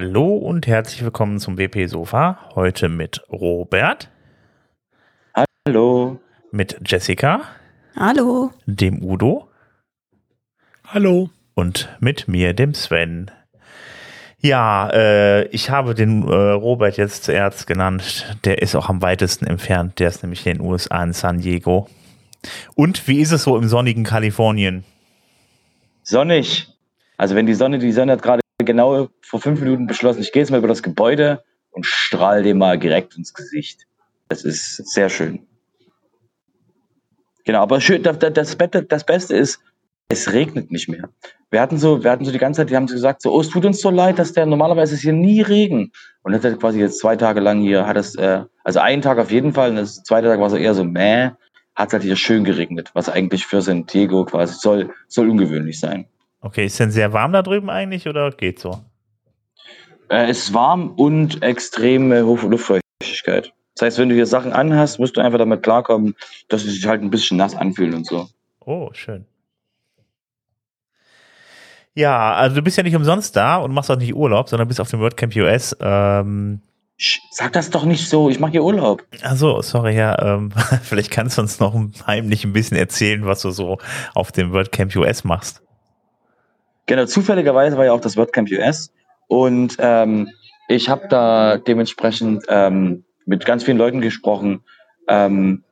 Hallo und herzlich willkommen zum WP Sofa. Heute mit Robert. Hallo. Mit Jessica. Hallo. Dem Udo. Hallo. Und mit mir, dem Sven. Ja, äh, ich habe den äh, Robert jetzt zuerst genannt. Der ist auch am weitesten entfernt. Der ist nämlich in den USA in San Diego. Und wie ist es so im sonnigen Kalifornien? Sonnig. Also wenn die Sonne, die Sonne hat gerade genau vor fünf Minuten beschlossen, ich gehe jetzt mal über das Gebäude und strahle dem mal direkt ins Gesicht. Das ist sehr schön. Genau, aber schön, das, das, das Beste ist, es regnet nicht mehr. Wir hatten so, wir hatten so die ganze Zeit, die haben so gesagt, so, oh, es tut uns so leid, dass der normalerweise ist hier nie Regen. Und das hat quasi jetzt zwei Tage lang hier, hat es, äh, also einen Tag auf jeden Fall, und das zweite Tag war so eher so, meh, hat es halt hier schön geregnet, was eigentlich für San Diego quasi soll, soll ungewöhnlich sein. Okay, ist denn sehr warm da drüben eigentlich oder geht so? Äh, es ist warm und extreme Luftfeuchtigkeit. Das heißt, wenn du hier Sachen anhast, musst du einfach damit klarkommen, dass sie sich halt ein bisschen nass anfühlen und so. Oh, schön. Ja, also du bist ja nicht umsonst da und machst auch nicht Urlaub, sondern bist auf dem WordCamp US. Ähm, Sag das doch nicht so, ich mache hier Urlaub. Also, sorry, ja, ähm, vielleicht kannst du uns noch heimlich ein bisschen erzählen, was du so auf dem WordCamp US machst. Genau, zufälligerweise war ja auch das WordCamp US und ähm, ich habe da dementsprechend ähm, mit ganz vielen Leuten gesprochen, ähm,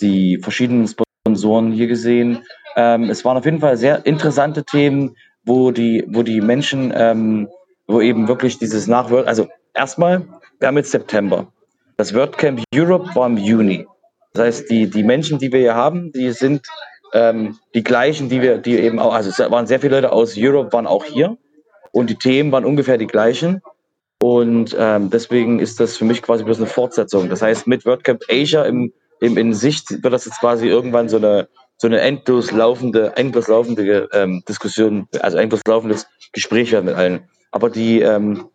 die verschiedenen Sponsoren hier gesehen. Ähm, es waren auf jeden Fall sehr interessante Themen, wo die, wo die Menschen, ähm, wo eben wirklich dieses Nachwort, also erstmal, wir haben jetzt September. Das WordCamp Europe war im Juni. Das heißt, die, die Menschen, die wir hier haben, die sind ähm, die gleichen, die wir, die eben auch, also es waren sehr viele Leute aus Europe, waren auch hier und die Themen waren ungefähr die gleichen. Und ähm, deswegen ist das für mich quasi bloß eine Fortsetzung. Das heißt, mit WordCamp Asia im, im, in Sicht wird das jetzt quasi irgendwann so eine, so eine endlos laufende, endlos laufende ähm, Diskussion, also endlos laufendes Gespräch werden mit allen. Aber die, ähm,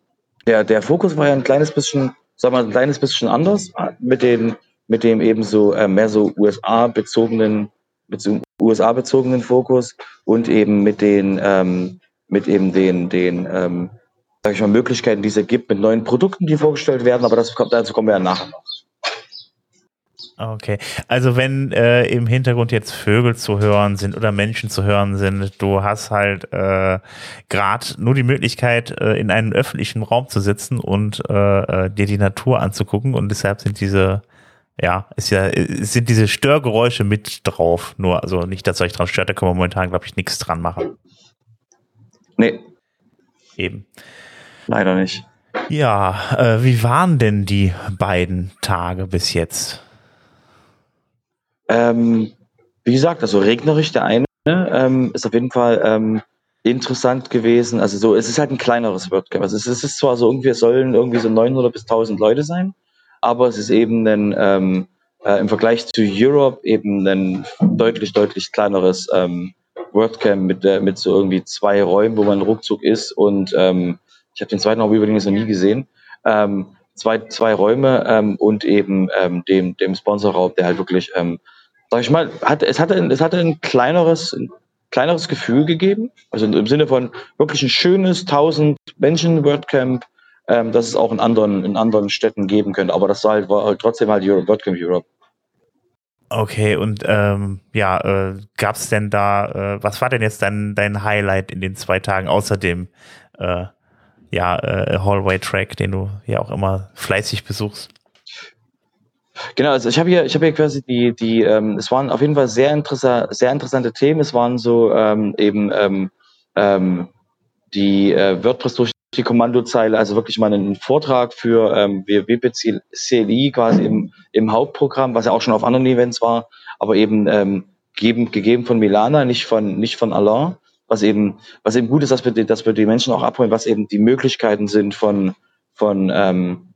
der, der Fokus war ja ein kleines bisschen, sagen wir mal, ein kleines bisschen anders mit den, mit dem eben so äh, mehr so USA-bezogenen, USA-bezogenen Fokus und eben mit den, ähm, mit eben den, den, ähm, sag ich mal, Möglichkeiten, die es gibt mit neuen Produkten, die vorgestellt werden, aber das kommt, dazu kommen wir ja nachher noch. Okay, also wenn äh, im Hintergrund jetzt Vögel zu hören sind oder Menschen zu hören sind, du hast halt äh, gerade nur die Möglichkeit, äh, in einem öffentlichen Raum zu sitzen und äh, äh, dir die Natur anzugucken und deshalb sind diese ja, ist ja, sind diese Störgeräusche mit drauf. Nur, also nicht, dass euch dran stört, da können wir momentan, glaube ich, nichts dran machen. Nee. Eben. Leider nicht. Ja, äh, wie waren denn die beiden Tage bis jetzt? Ähm, wie gesagt, also regnerisch der eine ähm, ist auf jeden Fall ähm, interessant gewesen. Also so, es ist halt ein kleineres WordCamp. Also es ist zwar so irgendwie, es sollen irgendwie so 900 bis 1000 Leute sein, aber es ist eben ein, ähm, äh, im Vergleich zu Europe eben ein deutlich, deutlich kleineres ähm, WordCamp mit, äh, mit so irgendwie zwei Räumen, wo man ruckzuck ist und ähm, ich habe den zweiten Raum übrigens noch nie gesehen. Ähm, zwei, zwei Räume ähm, und eben ähm, dem, dem Sponsorraum, der halt wirklich ähm, sag ich mal, hat, es, hatte, es hatte ein kleineres, ein kleineres Gefühl gegeben. Also im Sinne von wirklich ein schönes 1000 Menschen WordCamp, ähm, dass es auch in anderen, in anderen Städten geben könnte. Aber das war halt, war halt trotzdem halt Europe, WordCamp Europe. Okay, und ähm, ja, äh, gab es denn da, äh, was war denn jetzt dein, dein Highlight in den zwei Tagen, außer dem äh, ja, äh, Hallway-Track, den du ja auch immer fleißig besuchst? Genau, also ich habe hier, ich habe hier quasi die, die, ähm, es waren auf jeden Fall sehr interessante, sehr interessante Themen. Es waren so ähm, eben ähm, ähm, die äh, WordPress durch die Kommandozeile, also wirklich mal einen Vortrag für ähm, WP-CLI quasi im, im Hauptprogramm, was ja auch schon auf anderen Events war, aber eben ähm, gegeben, gegeben von Milana, nicht von, nicht von Alain, was eben, was eben gut ist, dass wir, dass wir die Menschen auch abholen, was eben die Möglichkeiten sind von, von, ähm,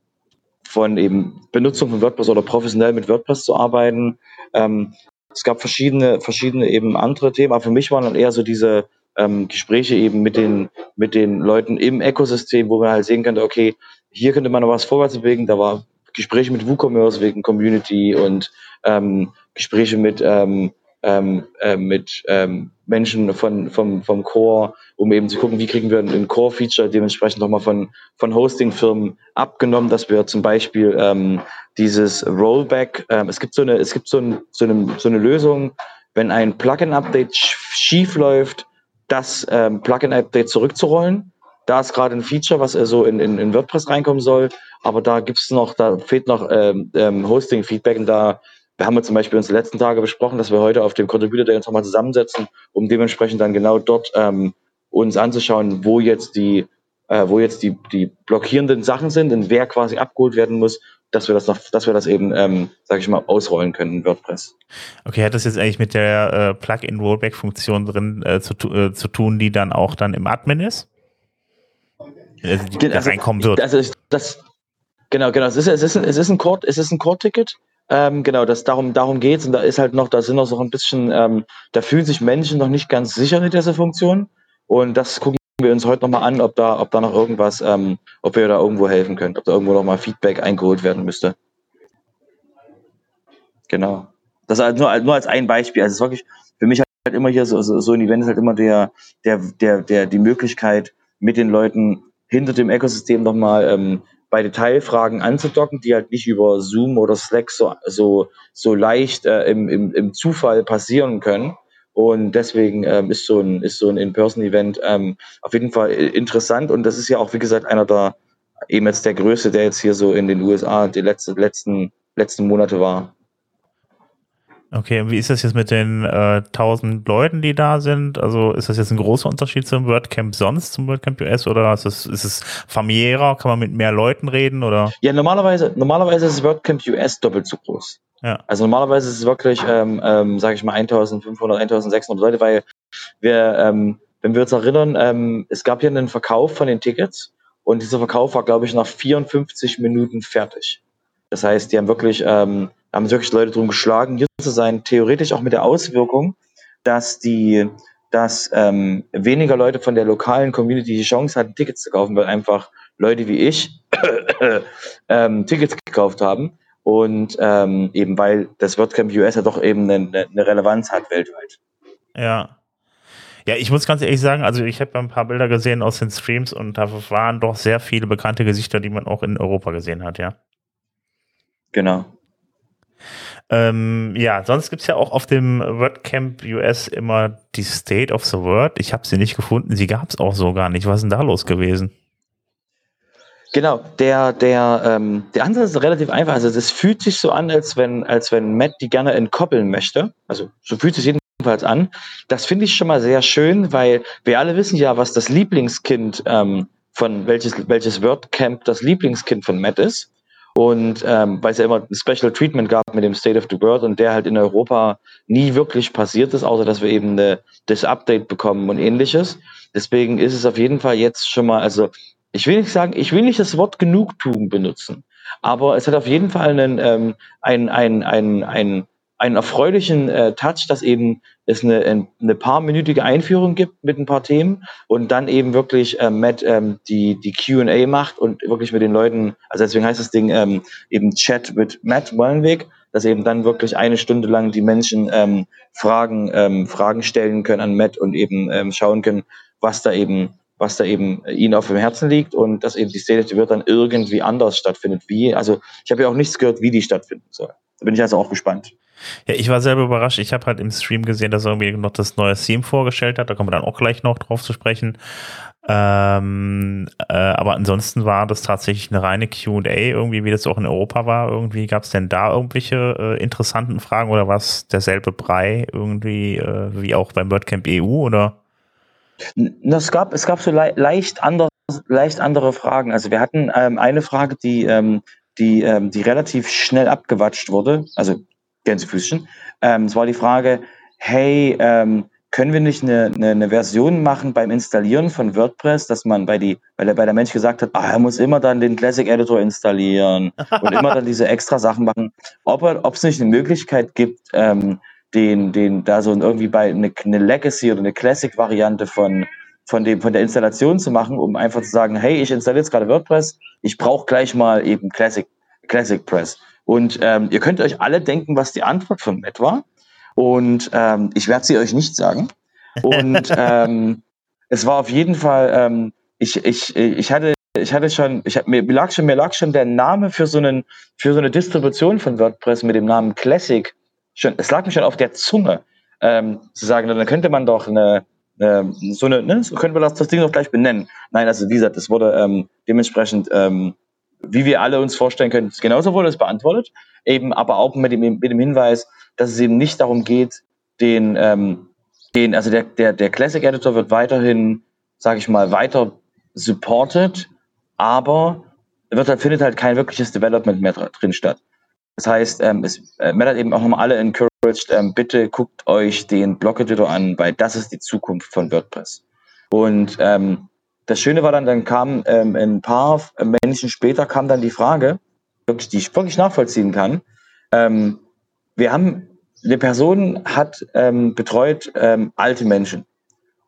von eben Benutzung von WordPress oder professionell mit WordPress zu arbeiten. Ähm, es gab verschiedene, verschiedene eben andere Themen, aber für mich waren dann eher so diese ähm, Gespräche eben mit den, mit den Leuten im Ökosystem, wo man halt sehen könnte, okay, hier könnte man noch was vorwärts bewegen. Da war Gespräche mit WooCommerce wegen Community und ähm, Gespräche mit, ähm, ähm, äh, mit ähm, Menschen von, vom, vom Core, um eben zu gucken, wie kriegen wir ein Core-Feature dementsprechend nochmal von, von Hosting-Firmen abgenommen, dass wir zum Beispiel ähm, dieses Rollback, ähm, es gibt so eine, es gibt so, ein, so, eine, so eine Lösung, wenn ein Plugin-Update schief läuft, das ähm, Plugin-Update zurückzurollen. Da ist gerade ein Feature, was so in, in, in WordPress reinkommen soll, aber da gibt's noch, da fehlt noch ähm, ähm, Hosting-Feedback und da wir haben wir zum Beispiel uns die letzten Tage besprochen, dass wir heute auf dem Contributor Day uns nochmal zusammensetzen, um dementsprechend dann genau dort ähm, uns anzuschauen, wo jetzt die, äh, wo jetzt die, die blockierenden Sachen sind und wer quasi abgeholt werden muss, dass wir das noch, dass wir das eben, ähm, sage ich mal, ausrollen können in WordPress. Okay, hat das jetzt eigentlich mit der äh, Plugin-Rollback-Funktion drin äh, zu, äh, zu tun, die dann auch dann im Admin ist? Also, die also, reinkommen wird. Also das, genau, genau. Es ist, es ist ein, es ist ein Core, es ist ein Core-Ticket. Ähm, genau, das darum, darum geht's und da ist halt noch, da sind noch so ein bisschen, ähm, da fühlen sich Menschen noch nicht ganz sicher mit dieser Funktion und das gucken wir uns heute nochmal an, ob da, ob da noch irgendwas, ähm, ob wir da irgendwo helfen können, ob da irgendwo nochmal Feedback eingeholt werden müsste. Genau. Das halt nur, nur als ein Beispiel. Also es ist wirklich für mich halt immer hier so, so, so ein Event ist halt immer der, der, der, der, die Möglichkeit, mit den Leuten hinter dem Ökosystem nochmal ähm, bei Detailfragen anzudocken, die halt nicht über Zoom oder Slack so, so, so leicht äh, im, im, im Zufall passieren können. Und deswegen ähm, ist so ein, ist so ein In-Person-Event ähm, auf jeden Fall interessant. Und das ist ja auch, wie gesagt, einer der, eben jetzt der größte, der jetzt hier so in den USA die letzte, letzten, letzten Monate war. Okay, und wie ist das jetzt mit den äh, 1000 Leuten, die da sind? Also ist das jetzt ein großer Unterschied zum WordCamp sonst, zum WordCamp US oder ist es, ist es familiärer? Kann man mit mehr Leuten reden oder? Ja, normalerweise, normalerweise ist WordCamp US doppelt so groß. Also normalerweise ist es wirklich, ähm, ähm, sage ich mal, 1500, 1600 Leute, weil wir, ähm, wenn wir uns erinnern, ähm, es gab hier einen Verkauf von den Tickets und dieser Verkauf war, glaube ich, nach 54 Minuten fertig. Das heißt, die haben wirklich, ähm, haben wirklich Leute drum geschlagen, hier zu sein, theoretisch auch mit der Auswirkung, dass die, dass ähm, weniger Leute von der lokalen Community die Chance hatten, Tickets zu kaufen, weil einfach Leute wie ich ähm, Tickets gekauft haben und ähm, eben weil das WordCamp US ja doch eben eine, eine Relevanz hat weltweit. Ja. Ja, ich muss ganz ehrlich sagen, also ich habe ein paar Bilder gesehen aus den Streams und da waren doch sehr viele bekannte Gesichter, die man auch in Europa gesehen hat, ja. Genau. Ähm, ja, sonst gibt's ja auch auf dem WordCamp US immer die State of the Word. Ich habe sie nicht gefunden, sie gab's auch so gar nicht. Was ist denn da los gewesen? Genau, der, der, ähm, der Ansatz ist relativ einfach. Also das fühlt sich so an, als wenn, als wenn Matt die gerne entkoppeln möchte. Also so fühlt sich jedenfalls an. Das finde ich schon mal sehr schön, weil wir alle wissen ja, was das Lieblingskind ähm, von welches, welches WordCamp das Lieblingskind von Matt ist. Und ähm, weil es ja immer ein Special Treatment gab mit dem State of the World und der halt in Europa nie wirklich passiert ist, außer dass wir eben eine, das Update bekommen und ähnliches. Deswegen ist es auf jeden Fall jetzt schon mal, also ich will nicht sagen, ich will nicht das Wort Genugtuung benutzen, aber es hat auf jeden Fall einen, ähm, ein, ein, ein, ein einen erfreulichen äh, Touch, dass eben es eine, eine paarminütige Einführung gibt mit ein paar Themen und dann eben wirklich äh, Matt ähm, die, die Q&A macht und wirklich mit den Leuten, also deswegen heißt das Ding ähm, eben Chat mit Matt Wallenweg, dass eben dann wirklich eine Stunde lang die Menschen ähm, Fragen, ähm, Fragen stellen können an Matt und eben ähm, schauen können, was da eben was da eben ihnen auf dem Herzen liegt und dass eben die State wird dann irgendwie anders stattfindet. Wie, also ich habe ja auch nichts gehört, wie die stattfinden soll. Da bin ich also auch gespannt. Ja, ich war selber überrascht. Ich habe halt im Stream gesehen, dass er irgendwie noch das neue Theme vorgestellt hat. Da kommen wir dann auch gleich noch drauf zu sprechen. Ähm, äh, aber ansonsten war das tatsächlich eine reine QA, irgendwie, wie das auch in Europa war. Irgendwie gab es denn da irgendwelche äh, interessanten Fragen oder war es derselbe Brei irgendwie äh, wie auch beim WordCamp EU oder? Es gab, es gab so le leicht, anders, leicht andere Fragen. Also wir hatten ähm, eine Frage, die, ähm, die, ähm, die relativ schnell abgewatscht wurde. Also Gänsefüßchen. Ähm, es war die Frage, hey, ähm, können wir nicht eine, eine, eine Version machen beim Installieren von WordPress, dass man bei die, weil der, weil der Mensch gesagt hat, ah, er muss immer dann den Classic Editor installieren und immer dann diese extra Sachen machen, ob ob es nicht eine Möglichkeit gibt, ähm, den, den, da so irgendwie bei eine, eine Legacy oder eine Classic-Variante von, von dem, von der Installation zu machen, um einfach zu sagen, hey, ich installiere jetzt gerade WordPress, ich brauche gleich mal eben Classic, Classic Press. Und ähm, ihr könnt euch alle denken, was die Antwort von Matt war. Und ähm, ich werde sie euch nicht sagen. Und ähm, es war auf jeden Fall, ähm, ich, ich, ich hatte ich hatte schon, ich hab, mir lag schon, mir lag schon der Name für so einen, für so eine Distribution von WordPress mit dem Namen Classic schon, es lag mir schon auf der Zunge, ähm, zu sagen, dann könnte man doch eine, eine so eine, ne, so könnte man das, das Ding doch gleich benennen. Nein, also wie gesagt, das wurde ähm, dementsprechend, ähm, wie wir alle uns vorstellen können, genauso wurde es beantwortet, eben aber auch mit dem, mit dem Hinweis, dass es eben nicht darum geht, den, ähm, den, also der, der, der Classic Editor wird weiterhin, sage ich mal, weiter supported, aber wird findet halt kein wirkliches Development mehr drin statt. Das heißt, ähm, es, äh, Matt hat eben auch nochmal alle encouraged, ähm, bitte guckt euch den Blog-Editor an, weil das ist die Zukunft von WordPress. Und ähm, das Schöne war dann, dann kam ähm, ein paar Menschen später kam dann die Frage, wirklich, die ich wirklich nachvollziehen kann. Ähm, wir haben, eine Person hat ähm, betreut ähm, alte Menschen.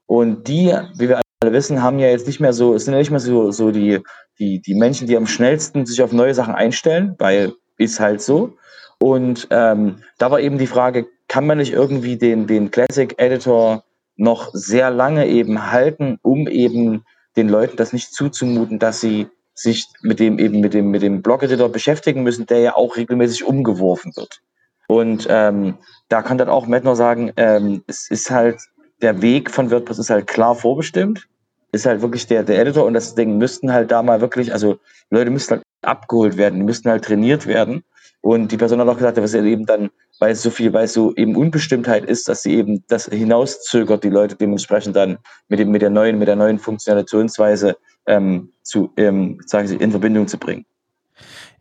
Und die, wie wir alle wissen, haben ja jetzt nicht mehr so, es sind ja nicht mehr so, so die, die, die Menschen, die am schnellsten sich auf neue Sachen einstellen, weil ist halt so. Und ähm, da war eben die Frage, kann man nicht irgendwie den, den Classic Editor noch sehr lange eben halten, um eben den Leuten das nicht zuzumuten, dass sie sich mit dem eben mit dem mit dem Blog-Editor beschäftigen müssen, der ja auch regelmäßig umgeworfen wird. Und ähm, da kann dann auch Matt noch sagen, ähm, es ist halt der Weg von WordPress ist halt klar vorbestimmt, ist halt wirklich der der Editor und das Ding müssten halt da mal wirklich, also Leute müssten halt abgeholt werden, die müssten halt trainiert werden. Und die Person hat auch gesagt, dass er eben dann, weil es so viel, weil es so eben Unbestimmtheit ist, dass sie eben das hinauszögert, die Leute dementsprechend dann mit dem, mit der neuen, mit der neuen Funktionationsweise ähm, zu, ähm, sagen Sie, in Verbindung zu bringen.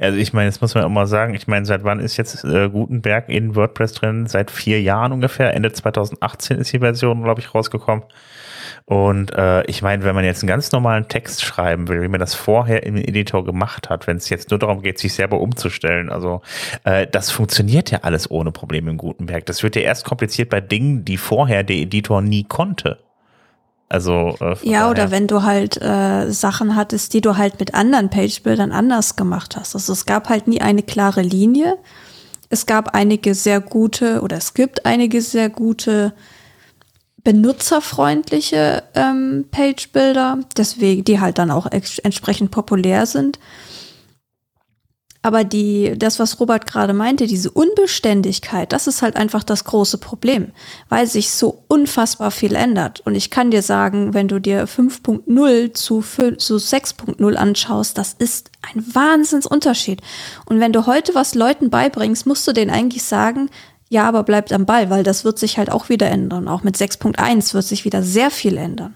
Also ich meine, jetzt muss man auch mal sagen, ich meine, seit wann ist jetzt äh, Gutenberg in WordPress drin? Seit vier Jahren ungefähr. Ende 2018 ist die Version, glaube ich, rausgekommen. Und äh, ich meine, wenn man jetzt einen ganz normalen Text schreiben will, wie man das vorher im Editor gemacht hat, wenn es jetzt nur darum geht, sich selber umzustellen, also äh, das funktioniert ja alles ohne Probleme im Gutenberg. Das wird ja erst kompliziert bei Dingen, die vorher der Editor nie konnte. Also äh, ja, oder wenn du halt äh, Sachen hattest, die du halt mit anderen Page-Bildern anders gemacht hast. Also es gab halt nie eine klare Linie. Es gab einige sehr gute oder es gibt einige sehr gute benutzerfreundliche ähm, Page-Builder, deswegen die halt dann auch entsprechend populär sind. Aber die, das, was Robert gerade meinte, diese Unbeständigkeit, das ist halt einfach das große Problem, weil sich so unfassbar viel ändert. Und ich kann dir sagen, wenn du dir 5.0 zu, zu 6.0 anschaust, das ist ein Wahnsinnsunterschied. Und wenn du heute was Leuten beibringst, musst du denen eigentlich sagen, ja, aber bleibt am Ball, weil das wird sich halt auch wieder ändern. Auch mit 6.1 wird sich wieder sehr viel ändern.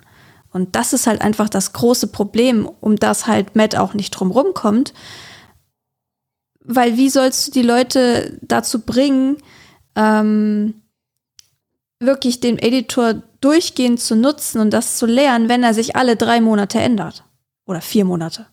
Und das ist halt einfach das große Problem, um das halt Matt auch nicht drumrum kommt. Weil wie sollst du die Leute dazu bringen, ähm, wirklich den Editor durchgehend zu nutzen und das zu lernen, wenn er sich alle drei Monate ändert? Oder vier Monate?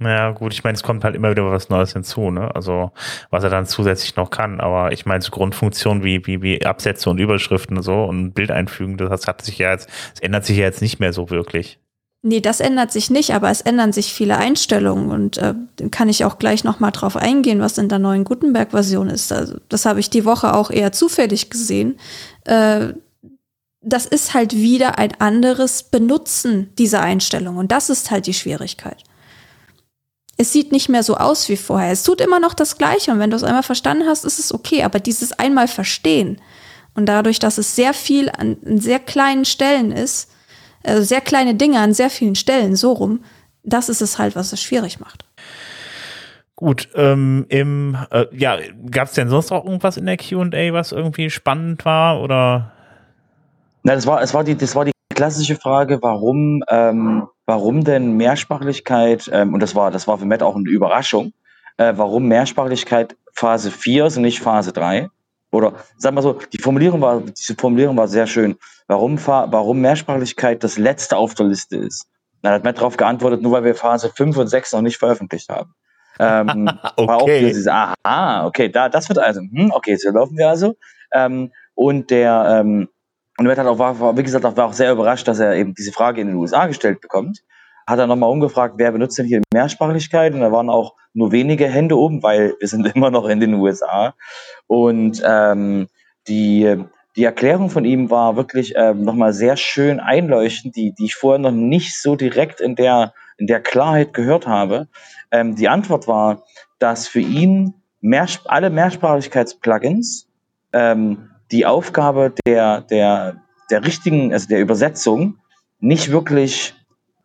Ja, gut, ich meine, es kommt halt immer wieder was Neues hinzu, ne? Also, was er dann zusätzlich noch kann. Aber ich meine, so Grundfunktionen wie, wie, wie Absätze und Überschriften und so und Bild einfügen, das hat sich ja jetzt, es ändert sich ja jetzt nicht mehr so wirklich. Nee, das ändert sich nicht, aber es ändern sich viele Einstellungen und äh, kann ich auch gleich nochmal drauf eingehen, was in der neuen Gutenberg-Version ist. Also, das habe ich die Woche auch eher zufällig gesehen. Äh, das ist halt wieder ein anderes Benutzen dieser Einstellung und das ist halt die Schwierigkeit es sieht nicht mehr so aus wie vorher. Es tut immer noch das Gleiche und wenn du es einmal verstanden hast, ist es okay. Aber dieses einmal verstehen und dadurch, dass es sehr viel an, an sehr kleinen Stellen ist, also sehr kleine Dinge an sehr vielen Stellen, so rum, das ist es halt, was es schwierig macht. Gut, ähm, im, äh, ja, gab es denn sonst auch irgendwas in der Q&A, was irgendwie spannend war oder? Na, das war, es war die, das war die klassische Frage, warum, ähm, warum denn Mehrsprachlichkeit, ähm, und das war, das war für Matt auch eine Überraschung, äh, warum Mehrsprachlichkeit Phase 4 ist und nicht Phase 3? Oder sag mal so, die Formulierung war, diese Formulierung war sehr schön. Warum, warum Mehrsprachlichkeit das letzte auf der Liste ist? Dann hat Matt darauf geantwortet, nur weil wir Phase 5 und 6 noch nicht veröffentlicht haben. Ähm, okay. War auch dieses, aha, okay, da, das wird also, hm, okay, so laufen wir also. Ähm, und der, ähm, und Matt hat auch, war, wie gesagt, auch, war auch sehr überrascht, dass er eben diese Frage in den USA gestellt bekommt. Hat er nochmal umgefragt, wer benutzt denn hier Mehrsprachlichkeit? Und da waren auch nur wenige Hände oben, weil wir sind immer noch in den USA. Und ähm, die, die Erklärung von ihm war wirklich ähm, nochmal sehr schön einleuchtend, die, die ich vorher noch nicht so direkt in der, in der Klarheit gehört habe. Ähm, die Antwort war, dass für ihn mehr, alle Mehrsprachigkeits-Plugins ähm, die Aufgabe der, der, der richtigen, also der Übersetzung nicht wirklich,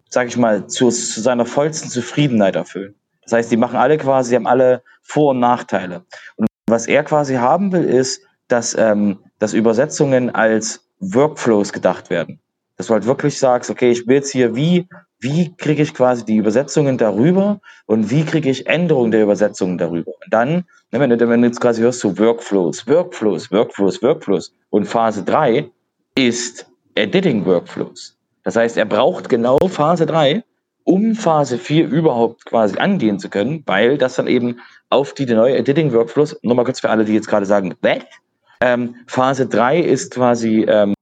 sag ich mal, zu, zu seiner vollsten Zufriedenheit erfüllen. Das heißt, die machen alle quasi, haben alle Vor- und Nachteile. Und was er quasi haben will, ist, dass, ähm, dass Übersetzungen als Workflows gedacht werden. Dass du halt wirklich sagst, okay, ich will jetzt hier, wie, wie kriege ich quasi die Übersetzungen darüber und wie kriege ich Änderungen der Übersetzungen darüber. Und dann, ne, wenn du, wenn du jetzt quasi hörst, so Workflows, Workflows, Workflows, Workflows und Phase 3 ist Editing Workflows. Das heißt, er braucht genau Phase 3, um Phase 4 überhaupt quasi angehen zu können, weil das dann eben auf die, neue Editing Workflows, nochmal kurz für alle, die jetzt gerade sagen, What? Ähm, Phase 3 ist quasi, ähm,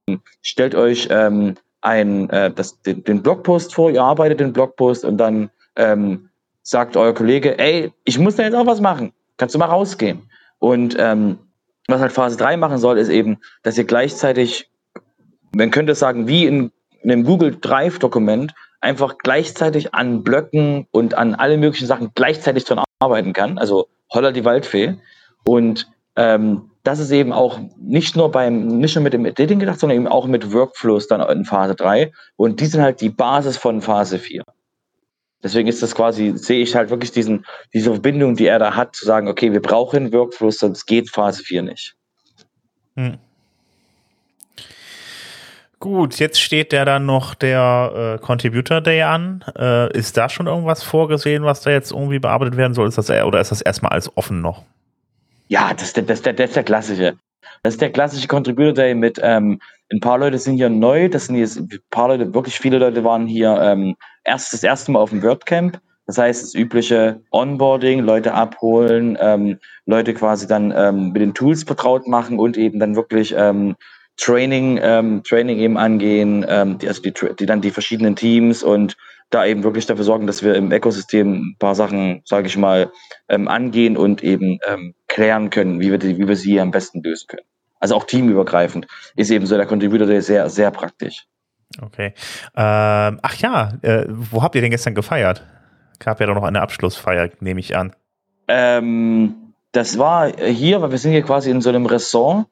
stellt euch ähm, ein, äh, das, den, den Blogpost vor, ihr arbeitet den Blogpost und dann ähm, sagt euer Kollege, ey, ich muss da jetzt auch was machen, kannst du mal rausgehen. Und ähm, was halt Phase 3 machen soll, ist eben, dass ihr gleichzeitig, man könnte sagen, wie in, in einem Google Drive-Dokument, einfach gleichzeitig an Blöcken und an alle möglichen Sachen gleichzeitig dran arbeiten kann. Also holler die Waldfee. Und ähm, das ist eben auch nicht nur beim, nicht nur mit dem Editing gedacht, sondern eben auch mit Workflows dann in Phase 3. Und die sind halt die Basis von Phase 4. Deswegen ist das quasi, sehe ich halt wirklich diesen, diese Verbindung, die er da hat, zu sagen, okay, wir brauchen Workflows, sonst geht Phase 4 nicht. Hm. Gut, jetzt steht ja dann noch der äh, Contributor Day an. Äh, ist da schon irgendwas vorgesehen, was da jetzt irgendwie bearbeitet werden soll? Ist das, oder ist das erstmal alles offen noch? Ja, das, das, das, das ist der klassische. Das ist der klassische Contributor Day mit ähm, ein paar Leute sind hier neu, das sind jetzt ein paar Leute, wirklich viele Leute waren hier ähm, erst das erste Mal auf dem WordCamp. Das heißt, das übliche Onboarding, Leute abholen, ähm, Leute quasi dann ähm, mit den Tools vertraut machen und eben dann wirklich ähm, Training, ähm, Training eben angehen, ähm, die, also die, die dann die verschiedenen Teams und da eben wirklich dafür sorgen, dass wir im Ökosystem ein paar Sachen, sage ich mal, ähm, angehen und eben ähm, klären können, wie wir, die, wie wir sie am besten lösen können. Also auch teamübergreifend ist eben so der Contributor Day sehr, sehr praktisch. Okay. Ähm, ach ja, äh, wo habt ihr denn gestern gefeiert? Gab ja doch noch eine Abschlussfeier, nehme ich an. Ähm, das war hier, weil wir sind hier quasi in so einem Ressort.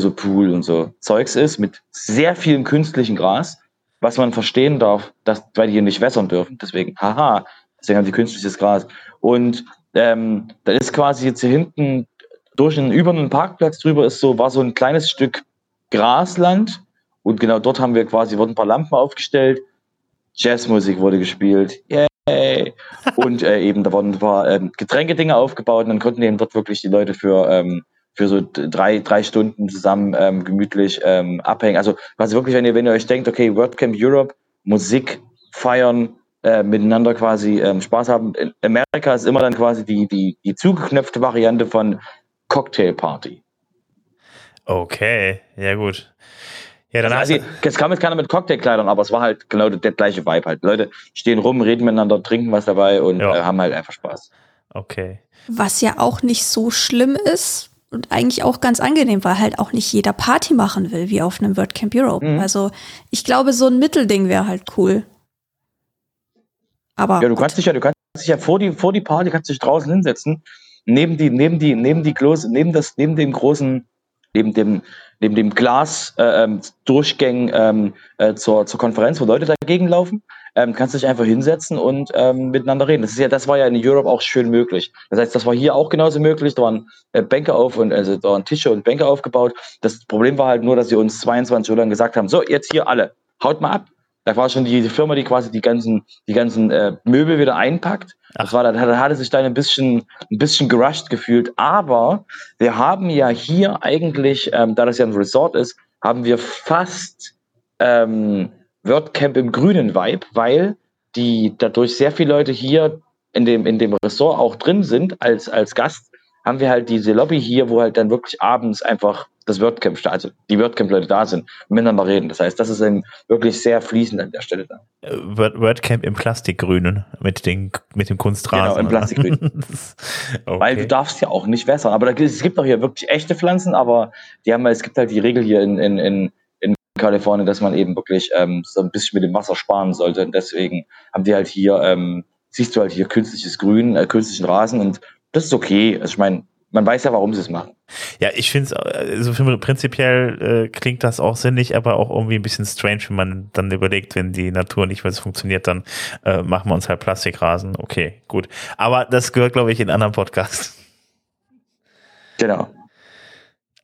So Pool und so Zeugs ist, mit sehr vielem künstlichen Gras, was man verstehen darf, dass, weil die hier nicht wässern dürfen. Deswegen, haha, deswegen haben die künstliches Gras. Und ähm, da ist quasi jetzt hier hinten durch einen, über einen Parkplatz drüber ist so, war so ein kleines Stück Grasland. Und genau dort haben wir quasi, wurden ein paar Lampen aufgestellt. Jazzmusik wurde gespielt. Yay! Und äh, eben, da wurden ein paar ähm, Getränkedinge aufgebaut und dann konnten eben dort wirklich die Leute für ähm, für so drei, drei Stunden zusammen ähm, gemütlich ähm, abhängen. Also quasi wirklich, wenn ihr, wenn ihr euch denkt, okay, WordCamp Europe, Musik feiern, äh, miteinander quasi ähm, Spaß haben. In Amerika ist immer dann quasi die, die, die zugeknöpfte Variante von Cocktail Party. Okay, ja gut. Ja, dann also, also, jetzt kam jetzt keiner mit Cocktailkleidern, aber es war halt genau der, der, gleiche Vibe halt. Leute stehen rum, reden miteinander, trinken was dabei und ja. äh, haben halt einfach Spaß. Okay. Was ja auch nicht so schlimm ist, und eigentlich auch ganz angenehm, weil halt auch nicht jeder Party machen will, wie auf einem WordCamp Europe. Mhm. Also ich glaube, so ein Mittelding wäre halt cool. Aber ja, du kannst dich ja, du kannst dich ja vor die, vor die Party kannst dich draußen hinsetzen, neben die, neben die, neben die große, neben das, neben dem großen, neben dem, neben dem Glas äh, ähm, Durchgängen ähm, äh, zur, zur Konferenz, wo Leute dagegen laufen ähm, kannst dich einfach hinsetzen und ähm, miteinander reden. Das ist ja, das war ja in Europe auch schön möglich. Das heißt, das war hier auch genauso möglich. Da waren äh, Bänke auf und also da waren Tische und Bänke aufgebaut. Das Problem war halt nur, dass sie uns 22 Uhr lang gesagt haben: So, jetzt hier alle, haut mal ab. Da war schon die, die Firma, die quasi die ganzen, die ganzen äh, Möbel wieder einpackt. Das war, da hat, hatte sich dann ein bisschen, ein bisschen gerusht gefühlt. Aber wir haben ja hier eigentlich, ähm, da das ja ein Resort ist, haben wir fast ähm, WordCamp im grünen Vibe, weil die dadurch sehr viele Leute hier in dem, in dem Ressort auch drin sind als, als Gast haben wir halt diese Lobby hier, wo halt dann wirklich abends einfach das WordCamp, also die WordCamp-Leute da sind und miteinander reden. Das heißt, das ist dann wirklich sehr fließend an der Stelle dann. Äh, Word, WordCamp im Plastikgrünen mit, den, mit dem Kunstrasen. Genau, im Plastikgrün. okay. Weil du darfst ja auch nicht wässern. Aber da, es gibt auch hier wirklich echte Pflanzen, aber die haben, es gibt halt die Regel hier in, in, in Kalifornien, dass man eben wirklich ähm, so ein bisschen mit dem Wasser sparen sollte. Und deswegen haben die halt hier, ähm, siehst du halt hier künstliches Grün, äh, künstlichen Rasen und das ist okay. Also ich meine, man weiß ja, warum sie es machen. Ja, ich finde es, also prinzipiell äh, klingt das auch sinnig, aber auch irgendwie ein bisschen strange, wenn man dann überlegt, wenn die Natur nicht mehr so funktioniert, dann äh, machen wir uns halt Plastikrasen. Okay, gut. Aber das gehört, glaube ich, in anderen Podcast. Genau.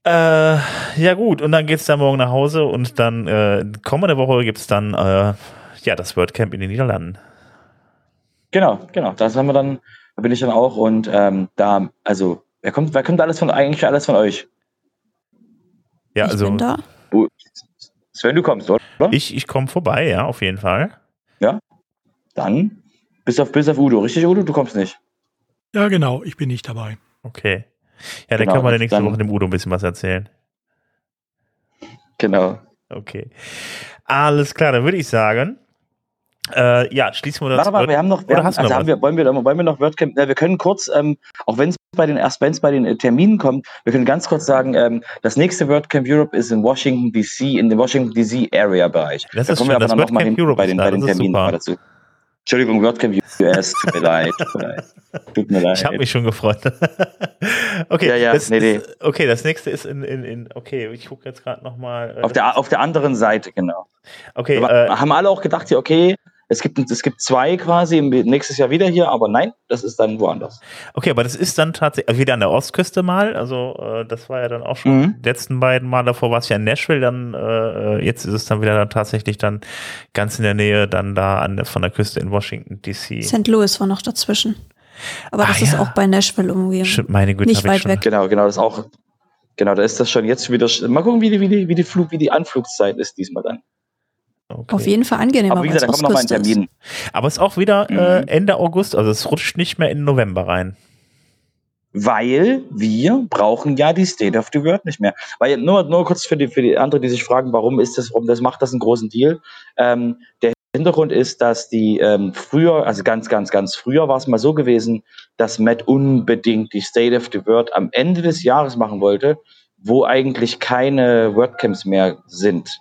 Äh, ja gut, und dann geht es dann morgen nach Hause und dann äh, kommende Woche gibt es dann äh, ja das WordCamp in den Niederlanden. Genau, genau. Das haben wir dann, da bin ich dann auch und ähm, da, also Wer kommt, wer kommt alles von eigentlich alles von euch? Ja, ich also. Bin da. Sven, du kommst, oder? Ich, ich komme vorbei, ja, auf jeden Fall. Ja. Dann bis auf, bis auf Udo. Richtig, Udo? Du kommst nicht. Ja, genau, ich bin nicht dabei. Okay. Ja, dann genau, können wir der nächste Woche dem Udo ein bisschen was erzählen. Genau. Okay. Alles klar, dann würde ich sagen, äh, ja, schließen wir das. Warte mal, wir haben noch, wir haben, also noch haben wir, wollen, wir, wollen wir noch WordCamp, äh, wir können kurz, ähm, auch wenn es bei den, erst wenn es bei den äh, Terminen kommt, wir können ganz kurz sagen, ähm, das nächste WordCamp Europe ist in Washington DC, in dem Washington DC Area Bereich. Das da ist kommen schön, wir aber noch mal hin Europe bei den, bei den Terminen dazu. Entschuldigung, WordCamp US, tut mir leid. Tut mir leid. Ich habe mich schon gefreut. okay, ja, ja, das, nee, nee. okay, das nächste ist in, in, in okay, ich gucke jetzt gerade nochmal. Äh, auf, der, auf der anderen Seite, genau. Okay. äh, haben alle auch gedacht, ja, okay, es gibt, es gibt zwei quasi nächstes Jahr wieder hier, aber nein, das ist dann woanders. Okay, aber das ist dann tatsächlich also wieder an der Ostküste mal. Also äh, das war ja dann auch schon mhm. die letzten beiden Mal davor war es ja in Nashville, dann äh, jetzt ist es dann wieder dann tatsächlich dann ganz in der Nähe, dann da an der, von der Küste in Washington DC. St. Louis war noch dazwischen. Aber das ah, ist ja. auch bei Nashville irgendwie. Stimmt, meine Güte, nicht weit weg. Genau, genau, das auch. Genau, da ist das schon jetzt wieder. Mal gucken, wie die, wie die, wie die Flug, wie die Anflugszeit ist diesmal dann. Okay. Auf jeden Fall angenehmer. Aber wie gesagt, da kommt noch mal ein Termin. Aber es ist auch wieder äh, mhm. Ende August, also es rutscht nicht mehr in November rein. Weil wir brauchen ja die State of the World nicht mehr. Weil nur, nur kurz für die, für die anderen, die sich fragen, warum ist das, warum das macht das einen großen Deal. Ähm, der Hintergrund ist, dass die ähm, früher, also ganz, ganz, ganz früher war es mal so gewesen, dass Matt unbedingt die State of the World am Ende des Jahres machen wollte, wo eigentlich keine WordCamps mehr sind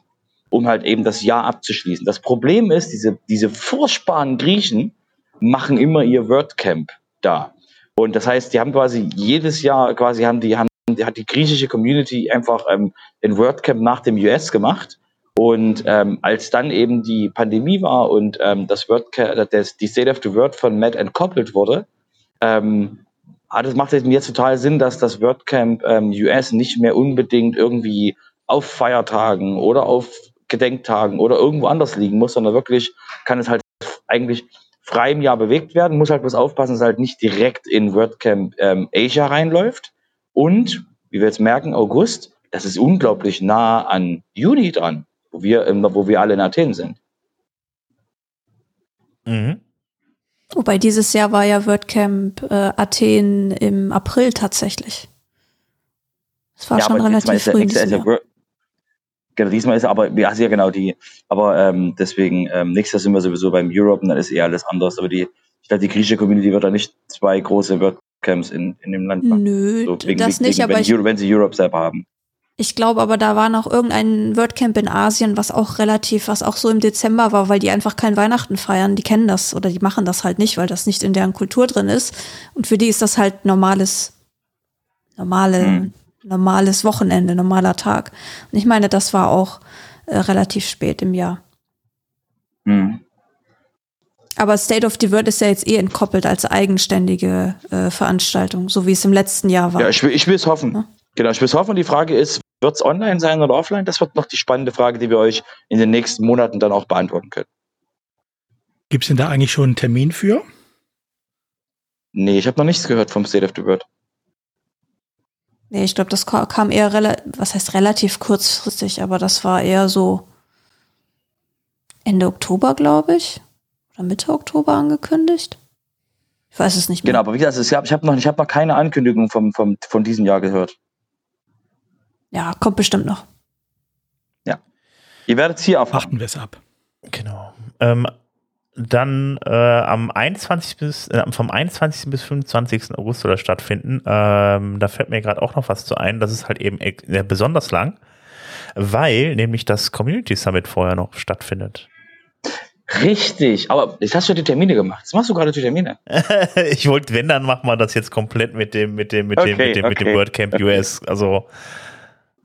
um halt eben das Jahr abzuschließen. Das Problem ist, diese, diese furchtbaren Griechen machen immer ihr WordCamp da. Und das heißt, die haben quasi jedes Jahr quasi haben die, haben, die hat die griechische Community einfach ähm, den WordCamp nach dem US gemacht. Und ähm, als dann eben die Pandemie war und ähm, das WordCamp, das, die State of the Word von Matt entkoppelt wurde, ähm, es macht jetzt total Sinn, dass das WordCamp ähm, US nicht mehr unbedingt irgendwie auf Feiertagen oder auf Gedenktagen oder irgendwo anders liegen muss, sondern wirklich kann es halt eigentlich frei im Jahr bewegt werden, muss halt bloß aufpassen, dass es halt nicht direkt in WordCamp ähm, Asia reinläuft. Und, wie wir jetzt merken, August, das ist unglaublich nah an Juni dran, wo wir, wo wir alle in Athen sind. Mhm. Wobei dieses Jahr war ja WordCamp äh, Athen im April tatsächlich. Es war ja, schon relativ früh. Ist, ist, ist, Genau, diesmal ist aber, ja, sehr genau die, aber ähm, deswegen, ähm, nächstes Jahr sind wir sowieso beim Europe und dann ist eher alles anders. Aber die, ich glaube, die griechische Community wird da nicht zwei große WordCamps in, in dem Land machen. Nö, so, wegen, das wegen, nicht, aber wenn, ich, wenn sie Europe selber haben. Ich glaube aber, da war noch irgendein WordCamp in Asien, was auch relativ, was auch so im Dezember war, weil die einfach kein Weihnachten feiern. Die kennen das oder die machen das halt nicht, weil das nicht in deren Kultur drin ist. Und für die ist das halt normales, normale, hm normales Wochenende, normaler Tag. Und ich meine, das war auch äh, relativ spät im Jahr. Mhm. Aber State of the World ist ja jetzt eh entkoppelt als eigenständige äh, Veranstaltung, so wie es im letzten Jahr war. Ja, ich will, ich will es hoffen. Ja? Genau, ich will es hoffen. Die Frage ist, wird es online sein oder offline? Das wird noch die spannende Frage, die wir euch in den nächsten Monaten dann auch beantworten können. Gibt es denn da eigentlich schon einen Termin für? Nee, ich habe noch nichts gehört vom State of the World. Nee, ich glaube, das kam eher relativ, was heißt relativ kurzfristig, aber das war eher so Ende Oktober, glaube ich. Oder Mitte Oktober angekündigt. Ich weiß es nicht mehr. Genau, aber wie gesagt, ich habe hab noch, ich hab noch keine Ankündigung vom, vom, von diesem Jahr gehört. Ja, kommt bestimmt noch. Ihr werdet es hier erfahren. Warten wir es ab. Genau. Ähm, dann äh, am 21. bis äh, vom 21. bis 25. August soll das stattfinden. Ähm, da fällt mir gerade auch noch was zu ein. Das ist halt eben äh, besonders lang, weil nämlich das Community Summit vorher noch stattfindet. Richtig, aber jetzt hast du die Termine gemacht. Jetzt machst du gerade die Termine. ich wollte, wenn, dann machen wir das jetzt komplett mit dem, mit dem, mit dem, Okay, mit dem, mit dem okay, WordCamp okay. US. Also,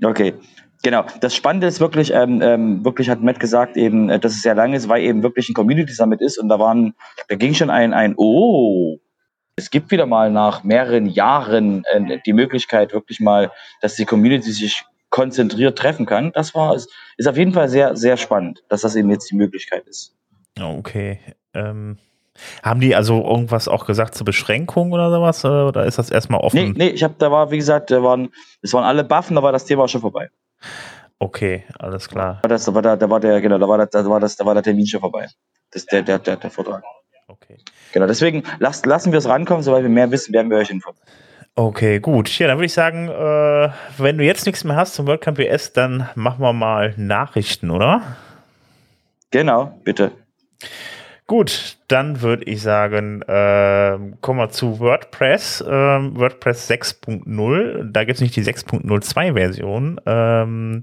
Okay, genau. Das Spannende ist wirklich, ähm, ähm, wirklich hat Matt gesagt eben, äh, dass es sehr lang ist, weil eben wirklich ein Community Summit ist und da waren, da ging schon ein, ein, oh, es gibt wieder mal nach mehreren Jahren äh, die Möglichkeit wirklich mal, dass die Community sich konzentriert treffen kann. Das war, ist auf jeden Fall sehr, sehr spannend, dass das eben jetzt die Möglichkeit ist. okay. Ähm, haben die also irgendwas auch gesagt zur Beschränkung oder sowas? äh, Oder ist das erstmal offen? Nee, nee, ich habe, da war, wie gesagt, da waren, es waren alle Buffen, da war das Thema schon vorbei. Okay, alles klar. Da war das, da war da, da war der, genau, da war das, da war das, da war der Termin schon vorbei. Das der, der, der, der Vortrag. Okay. Genau, deswegen lasst, lassen wir es rankommen, sobald wir mehr wissen, werden wir euch informieren. Okay, gut. Ja, dann würde ich sagen, äh, wenn du jetzt nichts mehr hast zum WordCamp US, dann machen wir mal Nachrichten, oder? Genau, bitte. Gut, dann würde ich sagen, ähm, kommen wir zu WordPress. Ähm, WordPress 6.0. Da gibt es nicht die 6.02 Version. Ähm,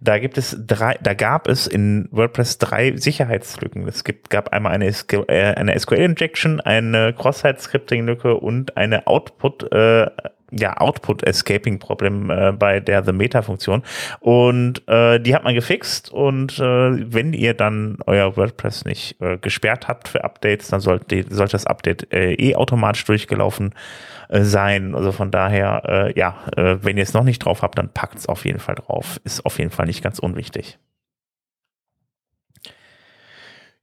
da gibt es drei, da gab es in WordPress drei Sicherheitslücken. Es gibt, gab einmal eine, SQ äh, eine SQL-Injection, eine Cross-Site-Scripting-Lücke und eine Output, äh, ja, Output-Escaping-Problem äh, bei der The Meta-Funktion. Und äh, die hat man gefixt. Und äh, wenn ihr dann euer WordPress nicht äh, gesperrt habt für Updates, dann sollte, sollte das Update äh, eh automatisch durchgelaufen äh, sein. Also von daher, äh, ja, äh, wenn ihr es noch nicht drauf habt, dann packt es auf jeden Fall drauf. Ist auf jeden Fall nicht ganz unwichtig.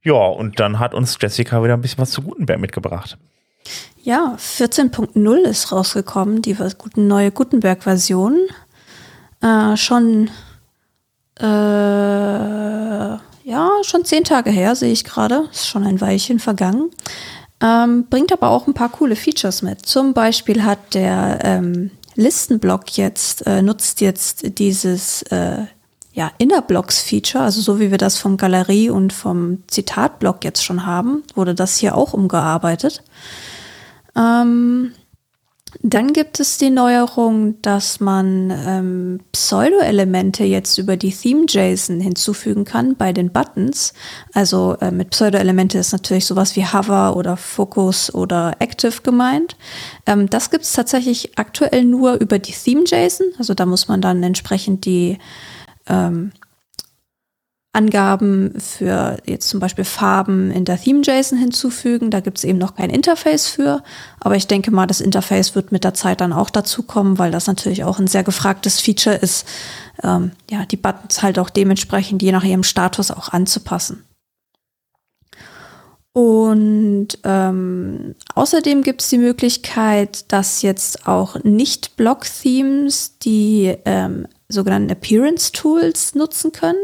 Ja, und dann hat uns Jessica wieder ein bisschen was zu Gutenberg mitgebracht. Ja, 14.0 ist rausgekommen, die neue Gutenberg-Version. Äh, schon, äh, ja, schon zehn Tage her, sehe ich gerade. Ist schon ein Weilchen vergangen. Ähm, bringt aber auch ein paar coole Features mit. Zum Beispiel hat der ähm, Listenblock jetzt, äh, nutzt jetzt dieses äh, ja, Innerblocks-Feature, also so wie wir das vom Galerie- und vom Zitatblock jetzt schon haben, wurde das hier auch umgearbeitet. Ähm, dann gibt es die Neuerung, dass man ähm, Pseudo-Elemente jetzt über die Theme-JSON hinzufügen kann bei den Buttons. Also äh, mit Pseudo-Elemente ist natürlich sowas wie Hover oder Focus oder Active gemeint. Ähm, das gibt es tatsächlich aktuell nur über die Theme-JSON. Also da muss man dann entsprechend die ähm, Angaben für jetzt zum Beispiel Farben in der Theme-JSON hinzufügen. Da gibt es eben noch kein Interface für. Aber ich denke mal, das Interface wird mit der Zeit dann auch dazu kommen, weil das natürlich auch ein sehr gefragtes Feature ist, ähm, ja, die Buttons halt auch dementsprechend je nach ihrem Status auch anzupassen. Und ähm, außerdem gibt es die Möglichkeit, dass jetzt auch Nicht-Block-Themes die ähm, sogenannten Appearance Tools nutzen können.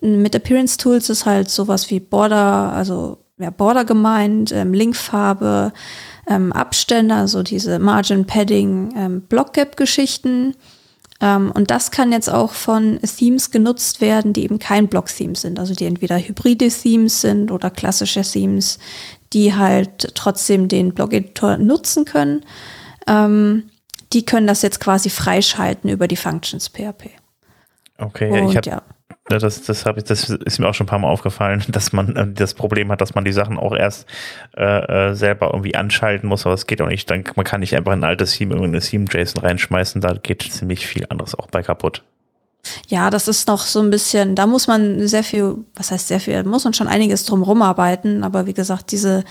Mit Appearance Tools ist halt sowas wie Border, also ja, Border gemeint, ähm, Linkfarbe, ähm, Abstände, also diese Margin Padding, ähm, Block Gap Geschichten. Ähm, und das kann jetzt auch von Themes genutzt werden, die eben kein Block-Theme sind, also die entweder hybride Themes sind oder klassische Themes, die halt trotzdem den Blog-Editor nutzen können. Ähm, die können das jetzt quasi freischalten über die Functions PHP. Okay, Und ich habe Ja, das, das, ich, das ist mir auch schon ein paar Mal aufgefallen, dass man äh, das Problem hat, dass man die Sachen auch erst äh, äh, selber irgendwie anschalten muss, aber es geht auch nicht. Dann, man kann nicht einfach ein altes Theme, irgendeine Theme-JSON reinschmeißen, da geht ziemlich viel anderes auch bei kaputt. Ja, das ist noch so ein bisschen, da muss man sehr viel, was heißt sehr viel, muss man schon einiges drum rumarbeiten, aber wie gesagt, diese,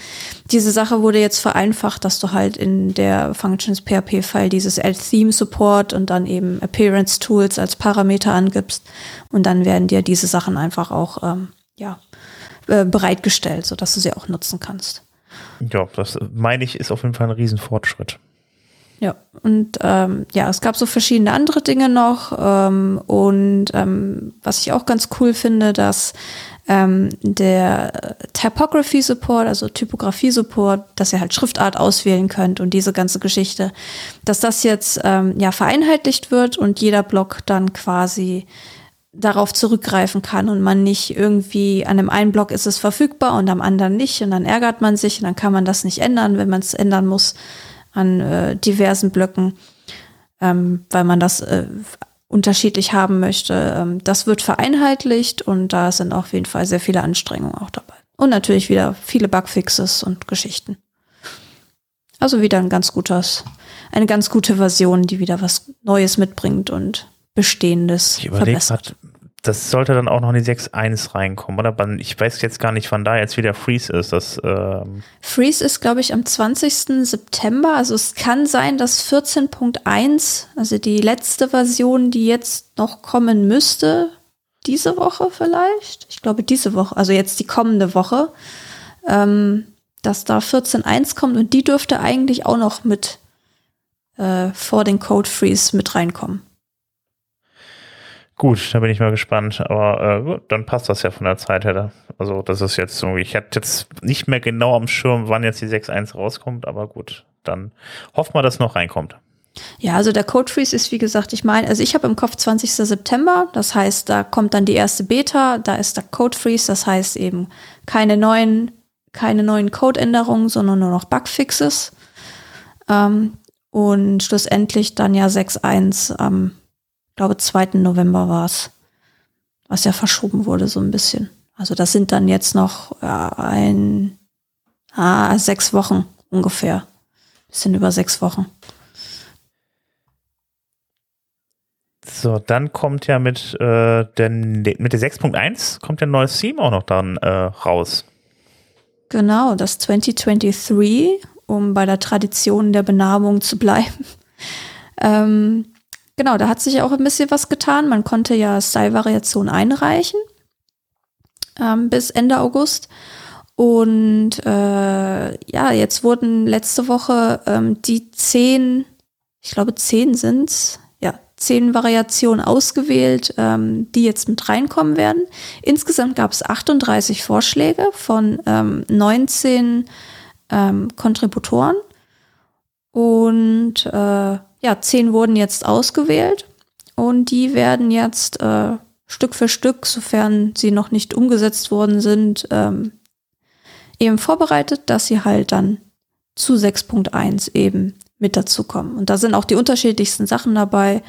diese Sache wurde jetzt vereinfacht, dass du halt in der Functions PHP-File dieses Theme Support und dann eben Appearance Tools als Parameter angibst und dann werden dir diese Sachen einfach auch, ähm, ja, äh, bereitgestellt, sodass du sie auch nutzen kannst. Ja, das äh, meine ich, ist auf jeden Fall ein Riesenfortschritt. Ja, und ähm, ja, es gab so verschiedene andere Dinge noch. Ähm, und ähm, was ich auch ganz cool finde, dass ähm, der Typography Support, also Typografie Support, dass ihr halt Schriftart auswählen könnt und diese ganze Geschichte, dass das jetzt ähm, ja vereinheitlicht wird und jeder Blog dann quasi darauf zurückgreifen kann und man nicht irgendwie an dem einen Block ist es verfügbar und am anderen nicht und dann ärgert man sich und dann kann man das nicht ändern, wenn man es ändern muss an äh, diversen Blöcken, ähm, weil man das äh, unterschiedlich haben möchte. Ähm, das wird vereinheitlicht und da sind auf jeden Fall sehr viele Anstrengungen auch dabei. Und natürlich wieder viele Bugfixes und Geschichten. Also wieder ein ganz gutes, eine ganz gute Version, die wieder was Neues mitbringt und Bestehendes ich verbessert. Grad, das sollte dann auch noch in die 6.1 reinkommen, oder? Ich weiß jetzt gar nicht, wann da jetzt wieder Freeze ist. Das, ähm Freeze ist, glaube ich, am 20. September. Also es kann sein, dass 14.1, also die letzte Version, die jetzt noch kommen müsste, diese Woche vielleicht, ich glaube diese Woche, also jetzt die kommende Woche, ähm, dass da 14.1 kommt und die dürfte eigentlich auch noch mit äh, vor den Code Freeze mit reinkommen. Gut, da bin ich mal gespannt. Aber äh, gut, dann passt das ja von der Zeit her. Also das ist jetzt so, ich hatte jetzt nicht mehr genau am Schirm, wann jetzt die 6.1 rauskommt, aber gut, dann hoffen wir, dass noch reinkommt. Ja, also der Code Freeze ist, wie gesagt, ich meine, also ich habe im Kopf 20. September, das heißt, da kommt dann die erste Beta, da ist der Code Freeze, das heißt eben keine neuen, keine neuen Codeänderungen, sondern nur noch Bugfixes. Ähm, und schlussendlich dann ja 6.1 am glaube, 2. November war es, was ja verschoben wurde so ein bisschen. Also das sind dann jetzt noch ja, ein, ah, sechs Wochen ungefähr. Bisschen über sechs Wochen. So, dann kommt ja mit, äh, den, mit der 6.1 kommt ja ein neues Theme auch noch dann äh, raus. Genau, das 2023, um bei der Tradition der Benamung zu bleiben. ähm, Genau, da hat sich auch ein bisschen was getan. Man konnte ja Style-Variationen einreichen ähm, bis Ende August. Und äh, ja, jetzt wurden letzte Woche ähm, die zehn, ich glaube zehn sind's, ja, zehn Variationen ausgewählt, ähm, die jetzt mit reinkommen werden. Insgesamt gab es 38 Vorschläge von ähm, 19 ähm, Kontributoren. Und äh, ja, zehn wurden jetzt ausgewählt und die werden jetzt äh, Stück für Stück, sofern sie noch nicht umgesetzt worden sind, ähm, eben vorbereitet, dass sie halt dann zu 6.1 eben mit dazukommen. Und da sind auch die unterschiedlichsten Sachen dabei.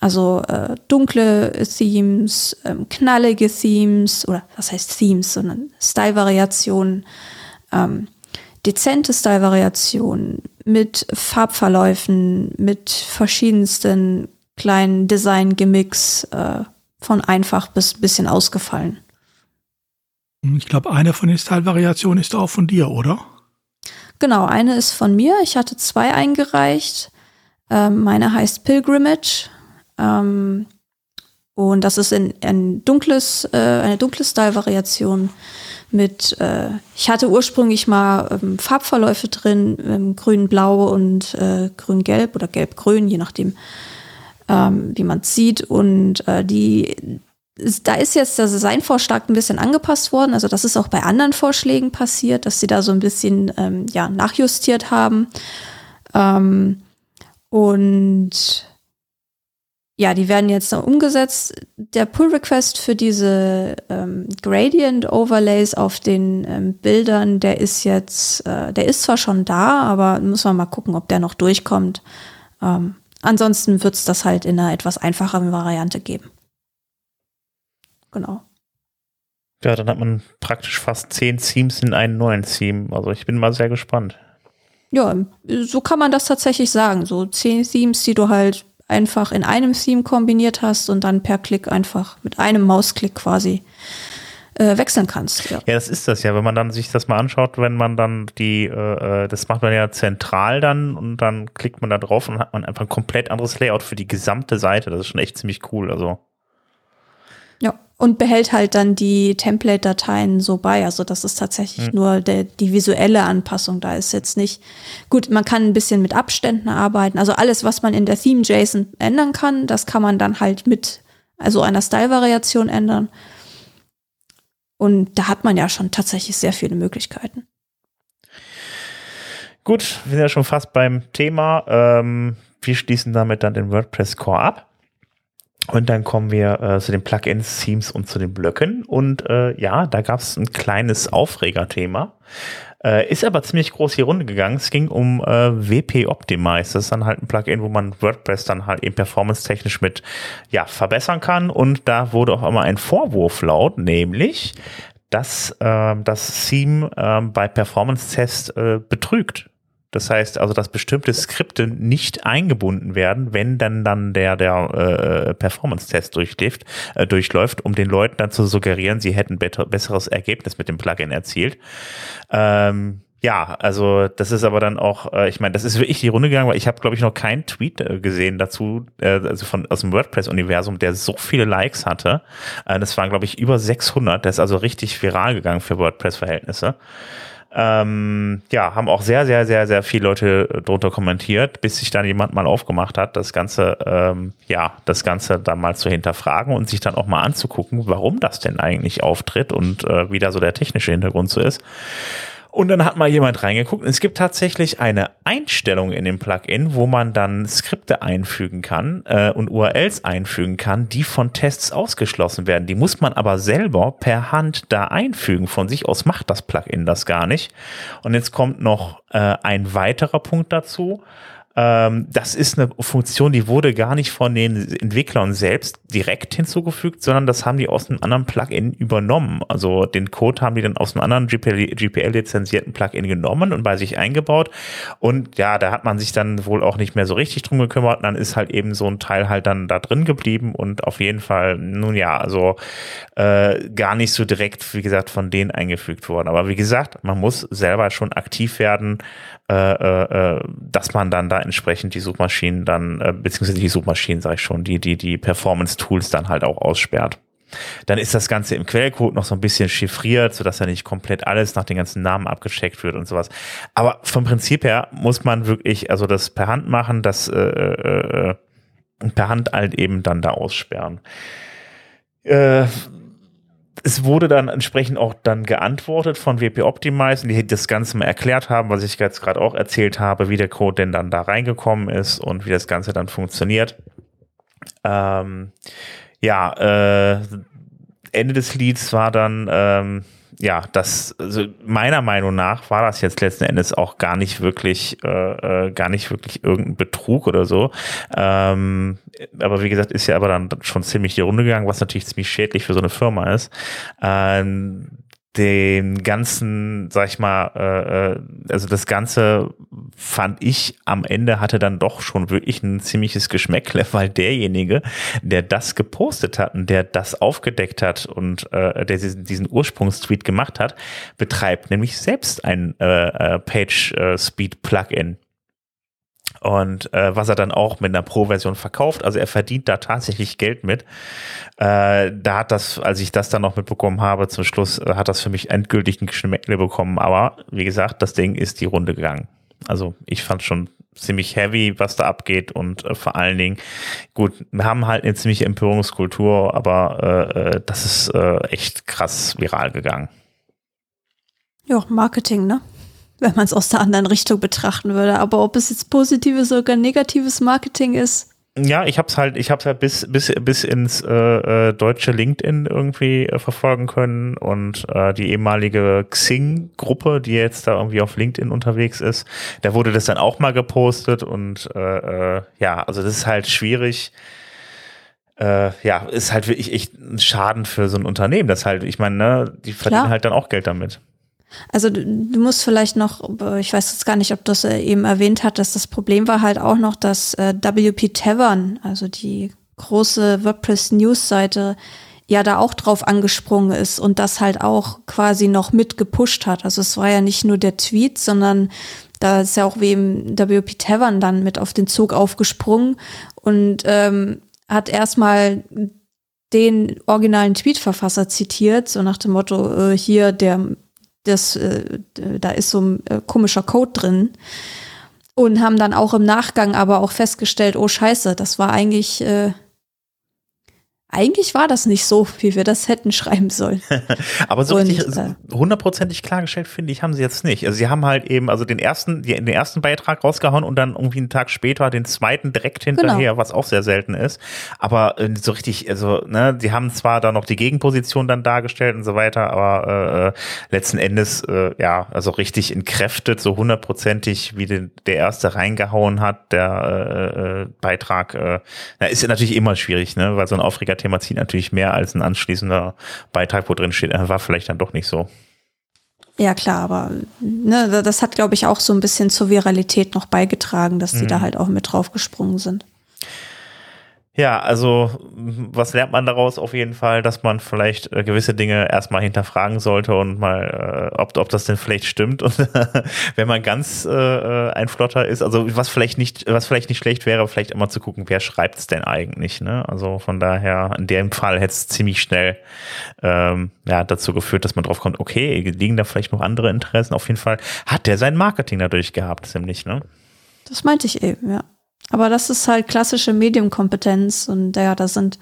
Also äh, dunkle Themes, ähm, knallige Themes, oder was heißt Themes, sondern Style-Variationen, ähm, dezente Style-Variationen, mit Farbverläufen, mit verschiedensten kleinen Design-Gimmicks äh, von einfach bis bisschen ausgefallen. Ich glaube, eine von den Style-Variationen ist auch von dir, oder? Genau, eine ist von mir. Ich hatte zwei eingereicht. Ähm, meine heißt Pilgrimage. Ähm, und das ist in, ein dunkles, äh, eine dunkle Style-Variation mit, äh, ich hatte ursprünglich mal ähm, Farbverläufe drin, ähm, grün-blau und äh, grün-gelb oder gelb-grün, je nachdem, ähm, wie man es sieht. Und äh, die, da ist jetzt der Designvorschlag ein bisschen angepasst worden. Also das ist auch bei anderen Vorschlägen passiert, dass sie da so ein bisschen ähm, ja, nachjustiert haben. Ähm, und ja, die werden jetzt noch umgesetzt. Der Pull-Request für diese ähm, Gradient-Overlays auf den ähm, Bildern, der ist jetzt, äh, der ist zwar schon da, aber muss man mal gucken, ob der noch durchkommt. Ähm, ansonsten wird es das halt in einer etwas einfacheren Variante geben. Genau. Ja, dann hat man praktisch fast zehn Themes in einen neuen Theme. Also ich bin mal sehr gespannt. Ja, so kann man das tatsächlich sagen. So zehn Themes, die du halt einfach in einem Theme kombiniert hast und dann per Klick einfach mit einem Mausklick quasi äh, wechseln kannst. Ja. ja, das ist das ja, wenn man dann sich das mal anschaut, wenn man dann die, äh, äh, das macht man ja zentral dann und dann klickt man da drauf und hat man einfach ein komplett anderes Layout für die gesamte Seite. Das ist schon echt ziemlich cool. Also ja, und behält halt dann die Template-Dateien so bei. Also das ist tatsächlich mhm. nur der, die visuelle Anpassung. Da ist jetzt nicht, gut, man kann ein bisschen mit Abständen arbeiten. Also alles, was man in der Theme-JSON ändern kann, das kann man dann halt mit, also einer Style-Variation ändern. Und da hat man ja schon tatsächlich sehr viele Möglichkeiten. Gut, wir sind ja schon fast beim Thema. Ähm, wir schließen damit dann den WordPress Core ab. Und dann kommen wir äh, zu den Plugins, Themes und zu den Blöcken. Und äh, ja, da gab es ein kleines Aufregerthema. Äh, ist aber ziemlich groß hier runter gegangen. Es ging um äh, WP Optimize. Das ist dann halt ein Plugin, wo man WordPress dann halt eben performance-technisch mit ja, verbessern kann. Und da wurde auch immer ein Vorwurf laut, nämlich, dass äh, das Theme äh, bei Performance-Tests äh, betrügt. Das heißt also, dass bestimmte Skripte nicht eingebunden werden, wenn dann dann der der äh, Performance-Test durchläuft, äh, durchläuft, um den Leuten dann zu suggerieren, sie hätten besseres Ergebnis mit dem Plugin erzielt. Ähm, ja, also das ist aber dann auch, äh, ich meine, das ist wirklich die Runde gegangen, weil ich habe, glaube ich, noch keinen Tweet äh, gesehen dazu, äh, also von aus dem WordPress-Universum, der so viele Likes hatte. Äh, das waren, glaube ich, über 600. Das ist also richtig viral gegangen für WordPress-Verhältnisse. Ähm, ja, haben auch sehr, sehr, sehr, sehr viele Leute äh, drunter kommentiert, bis sich dann jemand mal aufgemacht hat, das Ganze, ähm, ja, das Ganze dann mal zu hinterfragen und sich dann auch mal anzugucken, warum das denn eigentlich auftritt und äh, wie da so der technische Hintergrund so ist. Und dann hat mal jemand reingeguckt. Es gibt tatsächlich eine Einstellung in dem Plugin, wo man dann Skripte einfügen kann äh, und URLs einfügen kann, die von Tests ausgeschlossen werden. Die muss man aber selber per Hand da einfügen. Von sich aus macht das Plugin das gar nicht. Und jetzt kommt noch äh, ein weiterer Punkt dazu. Ähm, das ist eine Funktion, die wurde gar nicht von den Entwicklern selbst direkt hinzugefügt, sondern das haben die aus einem anderen Plugin übernommen. Also den Code haben die dann aus einem anderen GPL-lizenzierten Plugin genommen und bei sich eingebaut. Und ja, da hat man sich dann wohl auch nicht mehr so richtig drum gekümmert. Und dann ist halt eben so ein Teil halt dann da drin geblieben und auf jeden Fall, nun ja, also äh, gar nicht so direkt, wie gesagt, von denen eingefügt worden. Aber wie gesagt, man muss selber schon aktiv werden, äh, äh, äh dass man dann da entsprechend die Suchmaschinen dann, äh, beziehungsweise die Suchmaschinen, sage ich schon, die, die, die Performance-Tools dann halt auch aussperrt. Dann ist das Ganze im Quellcode noch so ein bisschen chiffriert, sodass ja nicht komplett alles nach den ganzen Namen abgecheckt wird und sowas. Aber vom Prinzip her muss man wirklich, also das per Hand machen, das äh, äh, äh per Hand halt eben dann da aussperren. Äh, es wurde dann entsprechend auch dann geantwortet von WP Optimize, die das Ganze mal erklärt haben, was ich jetzt gerade auch erzählt habe, wie der Code denn dann da reingekommen ist und wie das Ganze dann funktioniert. Ähm, ja, äh, Ende des Lieds war dann, ähm, ja, das, also meiner Meinung nach war das jetzt letzten Endes auch gar nicht wirklich, äh, äh, gar nicht wirklich irgendein Betrug oder so. Ähm, aber wie gesagt, ist ja aber dann schon ziemlich die Runde gegangen, was natürlich ziemlich schädlich für so eine Firma ist. Ähm, den ganzen, sag ich mal, äh, äh, also das Ganze fand ich am Ende hatte dann doch schon wirklich ein ziemliches Geschmäckle, weil derjenige, der das gepostet hat und der das aufgedeckt hat und äh, der diesen, diesen Ursprungstweet gemacht hat, betreibt nämlich selbst ein äh, äh Page äh, Speed Plugin und äh, was er dann auch mit einer Pro-Version verkauft. Also er verdient da tatsächlich Geld mit. Äh, da hat das, als ich das dann noch mitbekommen habe, zum Schluss äh, hat das für mich endgültig ein Geschmäckle bekommen. Aber wie gesagt, das Ding ist die Runde gegangen. Also ich fand schon ziemlich heavy, was da abgeht und äh, vor allen Dingen, gut, wir haben halt eine ziemliche Empörungskultur, aber äh, äh das ist äh, echt krass viral gegangen. Ja, Marketing, ne? Wenn man es aus der anderen Richtung betrachten würde. Aber ob es jetzt positives oder negatives Marketing ist. Ja, ich hab's halt, ich hab's halt bis bis bis ins äh, äh, deutsche LinkedIn irgendwie äh, verfolgen können und äh, die ehemalige Xing-Gruppe, die jetzt da irgendwie auf LinkedIn unterwegs ist, da wurde das dann auch mal gepostet und äh, äh, ja, also das ist halt schwierig. Äh, ja, ist halt wirklich echt ein Schaden für so ein Unternehmen. Das halt, ich meine, ne, die verdienen Klar. halt dann auch Geld damit. Also du, du, musst vielleicht noch, ich weiß jetzt gar nicht, ob du es eben erwähnt hattest, das Problem war halt auch noch, dass äh, WP Tavern, also die große WordPress News Seite, ja da auch drauf angesprungen ist und das halt auch quasi noch mit gepusht hat. Also es war ja nicht nur der Tweet, sondern da ist ja auch wem WP Tavern dann mit auf den Zug aufgesprungen und ähm, hat erstmal den originalen Tweetverfasser zitiert, so nach dem Motto, äh, hier der das, äh, da ist so ein äh, komischer Code drin. Und haben dann auch im Nachgang aber auch festgestellt, oh scheiße, das war eigentlich, äh, eigentlich war das nicht so, wie wir das hätten schreiben sollen. Aber so und, richtig äh, hundertprozentig klargestellt, finde ich, haben sie jetzt nicht. Also sie haben halt eben, also den ersten, den ersten Beitrag rausgehauen und dann irgendwie einen Tag später den zweiten direkt hinterher, genau. was auch sehr selten ist. Aber äh, so richtig, also, ne, sie haben zwar da noch die Gegenposition dann dargestellt und so weiter, aber äh, letzten Endes, äh, ja, also richtig entkräftet, so hundertprozentig, wie den, der erste reingehauen hat, der äh, äh Beitrag, äh, na, ist ja natürlich immer schwierig, ne, weil so ein Aufreger Thema zieht natürlich mehr als ein anschließender Beitrag, wo drin steht, war vielleicht dann doch nicht so. Ja, klar, aber ne, das hat, glaube ich, auch so ein bisschen zur Viralität noch beigetragen, dass die mhm. da halt auch mit draufgesprungen sind. Ja, also was lernt man daraus auf jeden Fall, dass man vielleicht äh, gewisse Dinge erstmal hinterfragen sollte und mal, äh, ob, ob das denn vielleicht stimmt. Und wenn man ganz äh, äh, ein Flotter ist, also was vielleicht nicht, was vielleicht nicht schlecht wäre, vielleicht immer zu gucken, wer schreibt es denn eigentlich. Ne? Also von daher, in dem Fall hätte es ziemlich schnell ähm, ja, dazu geführt, dass man drauf kommt, okay, liegen da vielleicht noch andere Interessen. Auf jeden Fall hat der sein Marketing dadurch gehabt, ziemlich, ne? Das meinte ich eben, ja. Aber das ist halt klassische Medienkompetenz und ja, da sind,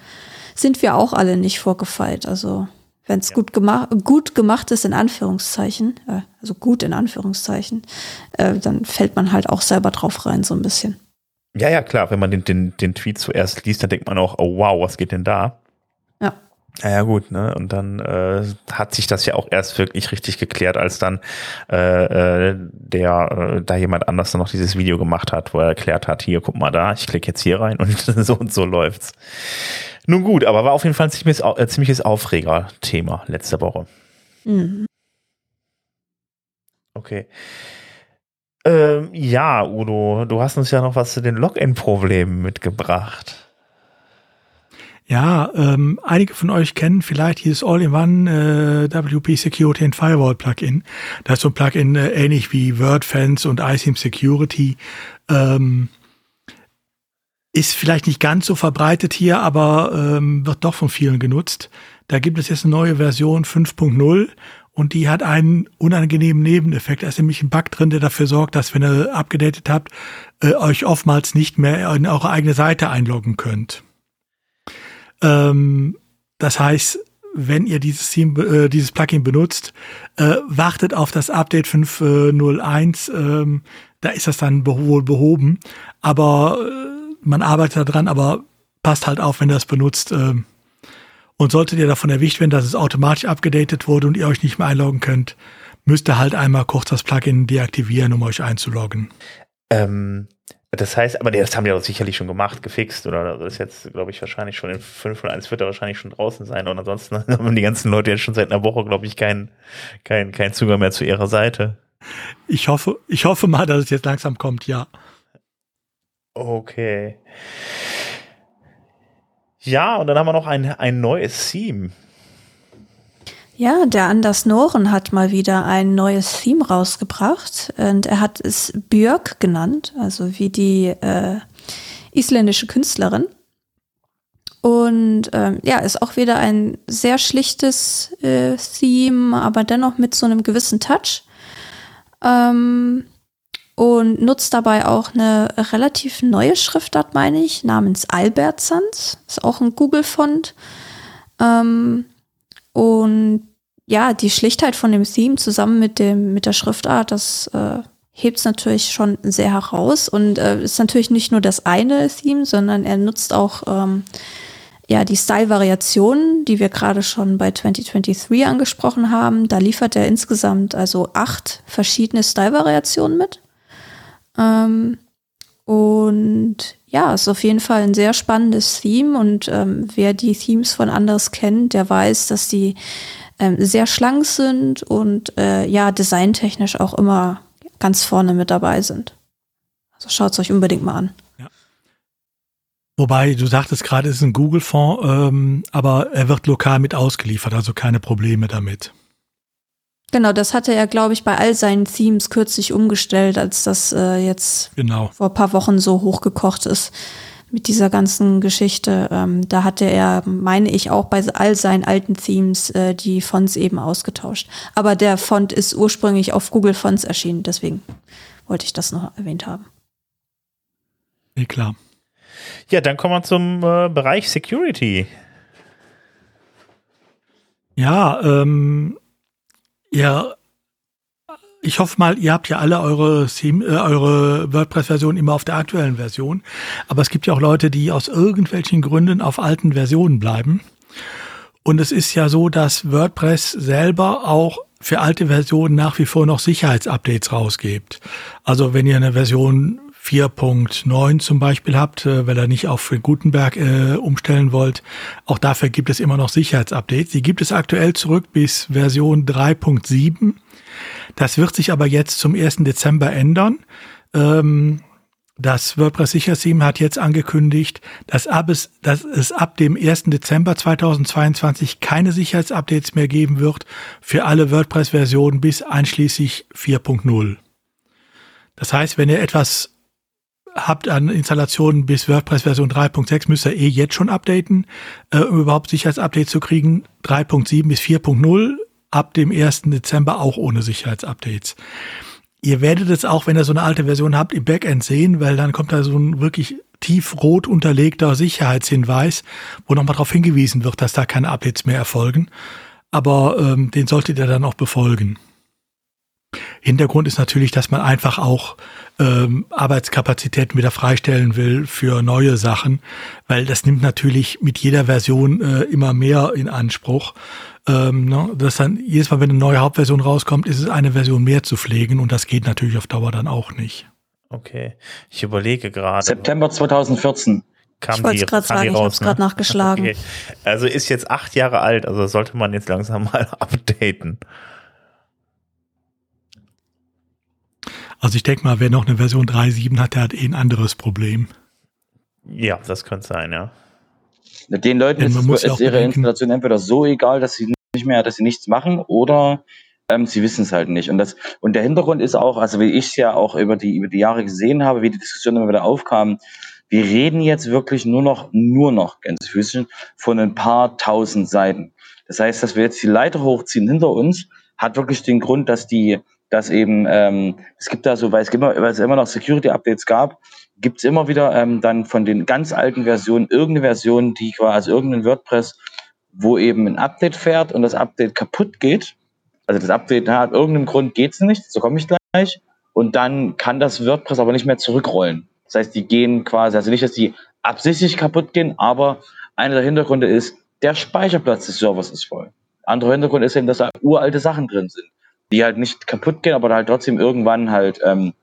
sind wir auch alle nicht vorgefeilt. Also wenn es ja. gut, gemacht gut gemacht ist, in Anführungszeichen, äh, also gut in Anführungszeichen, äh, dann fällt man halt auch selber drauf rein, so ein bisschen. Ja, ja, klar, wenn man den, den, den Tweet zuerst liest, dann denkt man auch, oh wow, was geht denn da? Ja, ja gut, ne? Und dann äh, hat sich das ja auch erst wirklich richtig geklärt, als dann äh, äh, der äh, da jemand anders dann noch dieses Video gemacht hat, wo er erklärt hat, hier, guck mal da, ich klicke jetzt hier rein und so und so läuft's. Nun gut, aber war auf jeden Fall ein ziemliches, äh, ziemliches Aufreger-Thema letzte Woche. Mhm. Okay. Ähm, ja, Udo, du hast uns ja noch was zu den Login-Problemen mitgebracht. Ja, ähm, einige von euch kennen vielleicht dieses All-in-One äh, WP Security and Firewall Plugin. Das ist so ein Plugin äh, ähnlich wie WordFence und iSIM Security. Ähm, ist vielleicht nicht ganz so verbreitet hier, aber ähm, wird doch von vielen genutzt. Da gibt es jetzt eine neue Version 5.0 und die hat einen unangenehmen Nebeneffekt. Da ist nämlich ein Bug drin, der dafür sorgt, dass wenn ihr abgedatet habt, äh, euch oftmals nicht mehr in eure eigene Seite einloggen könnt. Ähm, das heißt, wenn ihr dieses, Theme, äh, dieses Plugin benutzt, äh, wartet auf das Update 5.01. Ähm, da ist das dann wohl behoben. Aber äh, man arbeitet daran, aber passt halt auf, wenn ihr das benutzt. Äh, und solltet ihr davon erwischt werden, dass es automatisch abgedatet wurde und ihr euch nicht mehr einloggen könnt, müsst ihr halt einmal kurz das Plugin deaktivieren, um euch einzuloggen. Ähm, das heißt, aber das haben die auch sicherlich schon gemacht, gefixt oder das ist jetzt, glaube ich, wahrscheinlich schon in 5 oder 1 wird er wahrscheinlich schon draußen sein und ansonsten haben die ganzen Leute jetzt schon seit einer Woche, glaube ich, keinen kein, kein Zugang mehr zu ihrer Seite. Ich hoffe, ich hoffe mal, dass es jetzt langsam kommt, ja. Okay. Ja, und dann haben wir noch ein, ein neues Theme. Ja, der Anders Noren hat mal wieder ein neues Theme rausgebracht und er hat es Björk genannt, also wie die äh, isländische Künstlerin. Und ähm, ja, ist auch wieder ein sehr schlichtes äh, Theme, aber dennoch mit so einem gewissen Touch. Ähm, und nutzt dabei auch eine relativ neue Schriftart, meine ich, namens Albertsons. Ist auch ein Google-Font. Ähm, und ja, die Schlichtheit von dem Theme zusammen mit dem, mit der Schriftart, das äh, hebt es natürlich schon sehr heraus und äh, ist natürlich nicht nur das eine Theme, sondern er nutzt auch ähm, ja die Style-Variationen, die wir gerade schon bei 2023 angesprochen haben. Da liefert er insgesamt also acht verschiedene Style-Variationen mit. Ähm, und ja, ist auf jeden Fall ein sehr spannendes Theme und ähm, wer die Themes von Anders kennt, der weiß, dass die ähm, sehr schlank sind und äh, ja, designtechnisch auch immer ganz vorne mit dabei sind. Also schaut es euch unbedingt mal an. Ja. Wobei, du sagtest gerade, es ist ein Google-Fonds, ähm, aber er wird lokal mit ausgeliefert, also keine Probleme damit. Genau, das hatte er, glaube ich, bei all seinen Themes kürzlich umgestellt, als das äh, jetzt genau. vor ein paar Wochen so hochgekocht ist mit dieser ganzen Geschichte. Ähm, da hatte er, meine ich, auch bei all seinen alten Themes äh, die Fonts eben ausgetauscht. Aber der Font ist ursprünglich auf Google Fonts erschienen, deswegen wollte ich das noch erwähnt haben. Nee, klar. Ja, dann kommen wir zum äh, Bereich Security. Ja, ähm, ja, ich hoffe mal, ihr habt ja alle eure, äh, eure WordPress-Version immer auf der aktuellen Version. Aber es gibt ja auch Leute, die aus irgendwelchen Gründen auf alten Versionen bleiben. Und es ist ja so, dass WordPress selber auch für alte Versionen nach wie vor noch Sicherheitsupdates rausgibt. Also wenn ihr eine Version 4.9 zum Beispiel habt, äh, weil ihr nicht auf Gutenberg äh, umstellen wollt, auch dafür gibt es immer noch Sicherheitsupdates. Die gibt es aktuell zurück bis Version 3.7. Das wird sich aber jetzt zum 1. Dezember ändern. Ähm, das WordPress Sicherheitsteam hat jetzt angekündigt, dass, ab es, dass es ab dem 1. Dezember 2022 keine Sicherheitsupdates mehr geben wird für alle WordPress-Versionen bis einschließlich 4.0. Das heißt, wenn ihr etwas habt an Installationen bis WordPress Version 3.6, müsst ihr eh jetzt schon updaten, äh, um überhaupt Sicherheitsupdate zu kriegen. 3.7 bis 4.0 ab dem 1. Dezember auch ohne Sicherheitsupdates. Ihr werdet es auch, wenn ihr so eine alte Version habt, im Backend sehen, weil dann kommt da so ein wirklich tiefrot unterlegter Sicherheitshinweis, wo nochmal darauf hingewiesen wird, dass da keine Updates mehr erfolgen. Aber ähm, den solltet ihr dann auch befolgen. Hintergrund ist natürlich, dass man einfach auch ähm, Arbeitskapazitäten wieder freistellen will für neue Sachen, weil das nimmt natürlich mit jeder Version äh, immer mehr in Anspruch. Ähm, ne, dass dann jedes Mal, wenn eine neue Hauptversion rauskommt, ist es eine Version mehr zu pflegen und das geht natürlich auf Dauer dann auch nicht. Okay, ich überlege gerade. September 2014 kam ich wollte es gerade sagen, ich habe es gerade nachgeschlagen. Okay. Also ist jetzt acht Jahre alt, also sollte man jetzt langsam mal updaten. Also ich denke mal, wer noch eine Version 3.7 hat, der hat eh ein anderes Problem. Ja, das könnte sein, ja. Den Leuten ist, ist ja ihre bedenken. Installation entweder so egal, dass sie nicht mehr, dass sie nichts machen, oder ähm, sie wissen es halt nicht. Und das und der Hintergrund ist auch, also wie ich es ja auch über die über die Jahre gesehen habe, wie die Diskussion immer wieder aufkam. Wir reden jetzt wirklich nur noch nur noch ganz physisch von ein paar tausend Seiten. Das heißt, dass wir jetzt die Leiter hochziehen hinter uns, hat wirklich den Grund, dass die dass eben, ähm, es gibt da so, weil es immer, weil es immer noch Security-Updates gab, gibt es immer wieder ähm, dann von den ganz alten Versionen irgendeine Version, die quasi, also irgendein WordPress, wo eben ein Update fährt und das Update kaputt geht. Also das Update hat irgendeinem Grund geht's nicht, so komme ich gleich. Und dann kann das WordPress aber nicht mehr zurückrollen. Das heißt, die gehen quasi, also nicht, dass die absichtlich kaputt gehen, aber einer der Hintergründe ist, der Speicherplatz des Servers ist voll. Anderer Hintergrund ist eben, dass da uralte Sachen drin sind die halt nicht kaputt gehen, aber halt trotzdem irgendwann halt, ähm,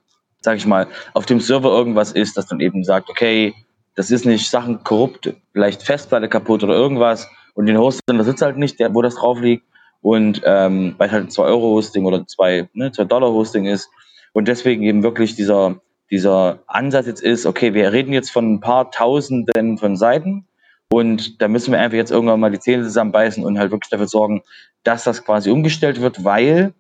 sag ich mal, auf dem Server irgendwas ist, dass dann eben sagt, okay, das ist nicht Sachen korrupt, vielleicht Festplatte kaputt oder irgendwas und den Hoster, da sitzt halt nicht, der, wo das drauf liegt und ähm, weil halt 2 Euro Hosting oder 2 ne, ist und deswegen eben wirklich dieser dieser Ansatz jetzt ist, okay, wir reden jetzt von ein paar Tausenden von Seiten und da müssen wir einfach jetzt irgendwann mal die Zähne zusammenbeißen und halt wirklich dafür sorgen, dass das quasi umgestellt wird, weil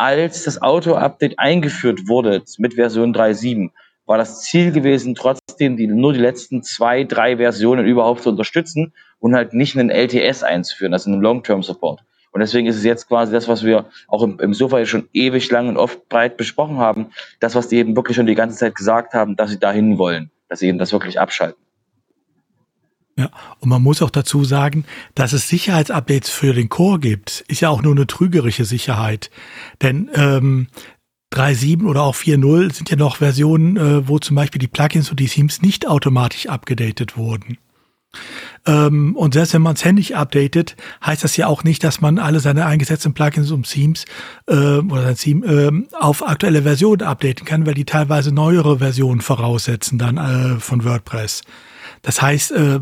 als das Auto-Update eingeführt wurde mit Version 3.7, war das Ziel gewesen, trotzdem die, nur die letzten zwei, drei Versionen überhaupt zu unterstützen und halt nicht einen LTS einzuführen, also einen Long-Term-Support. Und deswegen ist es jetzt quasi das, was wir auch im, im Sofa schon ewig lang und oft breit besprochen haben, das, was die eben wirklich schon die ganze Zeit gesagt haben, dass sie dahin wollen, dass sie eben das wirklich abschalten. Ja, und man muss auch dazu sagen, dass es Sicherheitsupdates für den Core gibt, ist ja auch nur eine trügerische Sicherheit. Denn ähm, 3.7 oder auch 4.0 sind ja noch Versionen, äh, wo zum Beispiel die Plugins und die Themes nicht automatisch abgedatet wurden. Ähm, und selbst wenn man es händisch updatet, heißt das ja auch nicht, dass man alle seine eingesetzten Plugins und Themes äh, oder sein Theme äh, auf aktuelle Versionen updaten kann, weil die teilweise neuere Versionen voraussetzen dann äh, von WordPress. Das heißt, äh,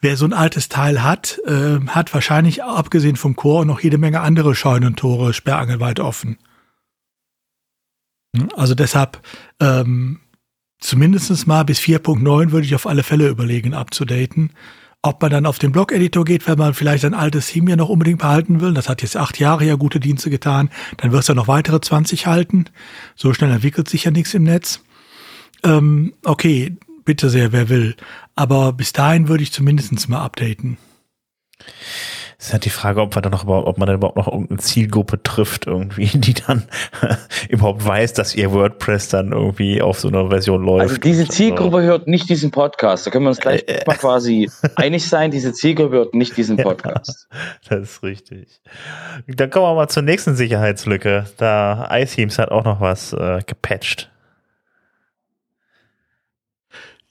wer so ein altes Teil hat, äh, hat wahrscheinlich abgesehen vom Chor noch jede Menge andere Scheunentore sperrangelweit offen. Hm, also deshalb ähm, zumindest mal bis 4.9 würde ich auf alle Fälle überlegen, abzudaten. Ob man dann auf den Blog-Editor geht, wenn man vielleicht ein altes Theme ja noch unbedingt behalten will, das hat jetzt acht Jahre ja gute Dienste getan, dann es ja noch weitere 20 halten. So schnell entwickelt sich ja nichts im Netz. Ähm, okay, bitte sehr, wer will. Aber bis dahin würde ich zumindest mal updaten. ist halt die Frage, ob man dann noch ob man dann überhaupt noch irgendeine Zielgruppe trifft, irgendwie, die dann überhaupt weiß, dass ihr WordPress dann irgendwie auf so einer Version läuft. Also diese Zielgruppe hört nicht diesen Podcast. Da können wir uns gleich äh, mal quasi einig sein, diese Zielgruppe hört nicht diesen Podcast. Ja, das ist richtig. Dann kommen wir mal zur nächsten Sicherheitslücke. Da iThemes hat auch noch was äh, gepatcht.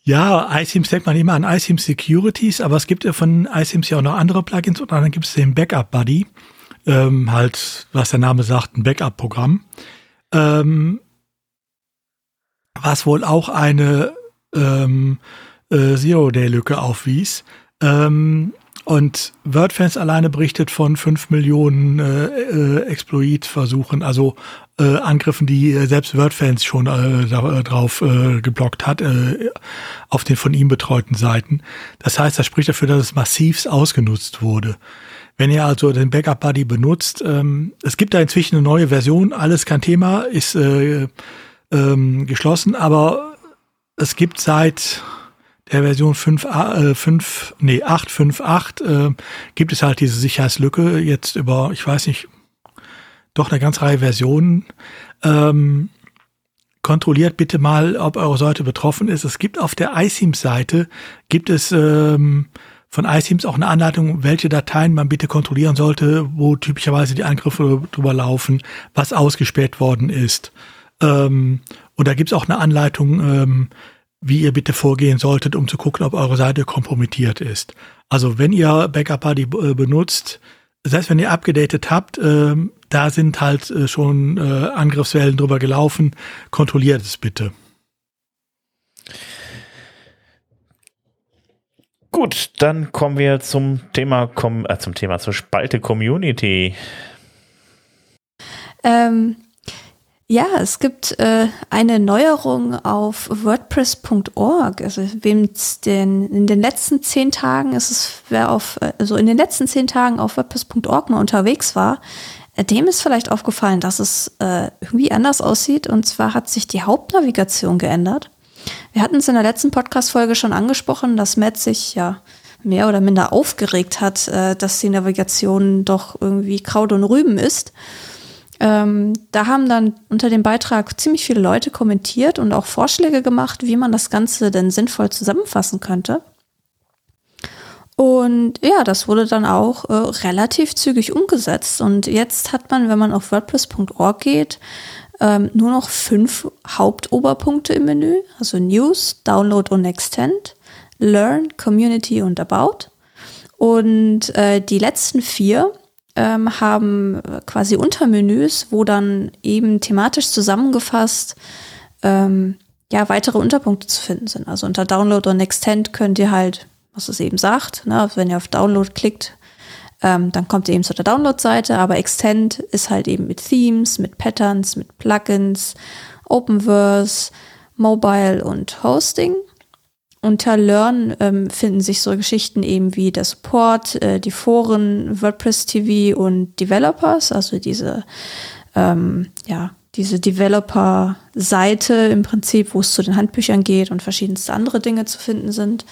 Ja, iSIMS denkt man immer an iSIMS Securities, aber es gibt ja von iSIMS ja auch noch andere Plugins und dann gibt es den Backup Buddy, ähm, halt, was der Name sagt, ein Backup-Programm, ähm, was wohl auch eine ähm, äh, Zero-Day-Lücke aufwies. Ähm, und WordFans alleine berichtet von fünf Millionen äh, äh, Exploit-Versuchen, also äh, Angriffen, die äh, selbst WordFans schon äh, äh, drauf äh, geblockt hat, äh, auf den von ihm betreuten Seiten. Das heißt, das spricht dafür, dass es massivst ausgenutzt wurde. Wenn ihr also den Backup Buddy benutzt, ähm, es gibt da inzwischen eine neue Version, alles kein Thema, ist äh, ähm, geschlossen, aber es gibt seit der Version 5, äh, 5 nee, 858 äh, gibt es halt diese Sicherheitslücke jetzt über, ich weiß nicht, doch eine ganze Reihe Versionen. Ähm, kontrolliert bitte mal, ob eure Seite betroffen ist. Es gibt auf der iSeams-Seite, gibt es ähm, von iSeams auch eine Anleitung, welche Dateien man bitte kontrollieren sollte, wo typischerweise die Angriffe drüber laufen, was ausgespäht worden ist. Ähm, und da gibt es auch eine Anleitung, ähm, wie ihr bitte vorgehen solltet, um zu gucken, ob eure Seite kompromittiert ist. Also wenn ihr Backup Buddy äh, benutzt, selbst wenn ihr abgedatet habt, äh, da sind halt äh, schon äh, Angriffswellen drüber gelaufen. Kontrolliert es bitte. Gut, dann kommen wir zum Thema, zum Thema zur Spalte Community. Ähm, ja, es gibt äh, eine Neuerung auf WordPress.org. Also wem den in den letzten zehn Tagen ist es, wer auf, also in den letzten zehn Tagen auf WordPress.org mal unterwegs war, äh, dem ist vielleicht aufgefallen, dass es äh, irgendwie anders aussieht. Und zwar hat sich die Hauptnavigation geändert. Wir hatten es in der letzten Podcast-Folge schon angesprochen, dass Matt sich ja mehr oder minder aufgeregt hat, äh, dass die Navigation doch irgendwie Kraut und Rüben ist. Ähm, da haben dann unter dem Beitrag ziemlich viele Leute kommentiert und auch Vorschläge gemacht, wie man das Ganze denn sinnvoll zusammenfassen könnte. Und ja, das wurde dann auch äh, relativ zügig umgesetzt. Und jetzt hat man, wenn man auf WordPress.org geht, ähm, nur noch fünf Hauptoberpunkte im Menü. Also News, Download und Extend, Learn, Community und About. Und äh, die letzten vier ähm, haben quasi Untermenüs, wo dann eben thematisch zusammengefasst ähm, ja weitere Unterpunkte zu finden sind. Also unter Download und Extend könnt ihr halt, was es eben sagt, ne, wenn ihr auf Download klickt, ähm, dann kommt ihr eben zu der Download-Seite, aber Extend ist halt eben mit Themes, mit Patterns, mit Plugins, Openverse, Mobile und Hosting. Unter Learn ähm, finden sich so Geschichten eben wie der Support, äh, die Foren, WordPress TV und Developers, also diese, ähm, ja, diese Developer-Seite im Prinzip, wo es zu den Handbüchern geht und verschiedenste andere Dinge zu finden sind.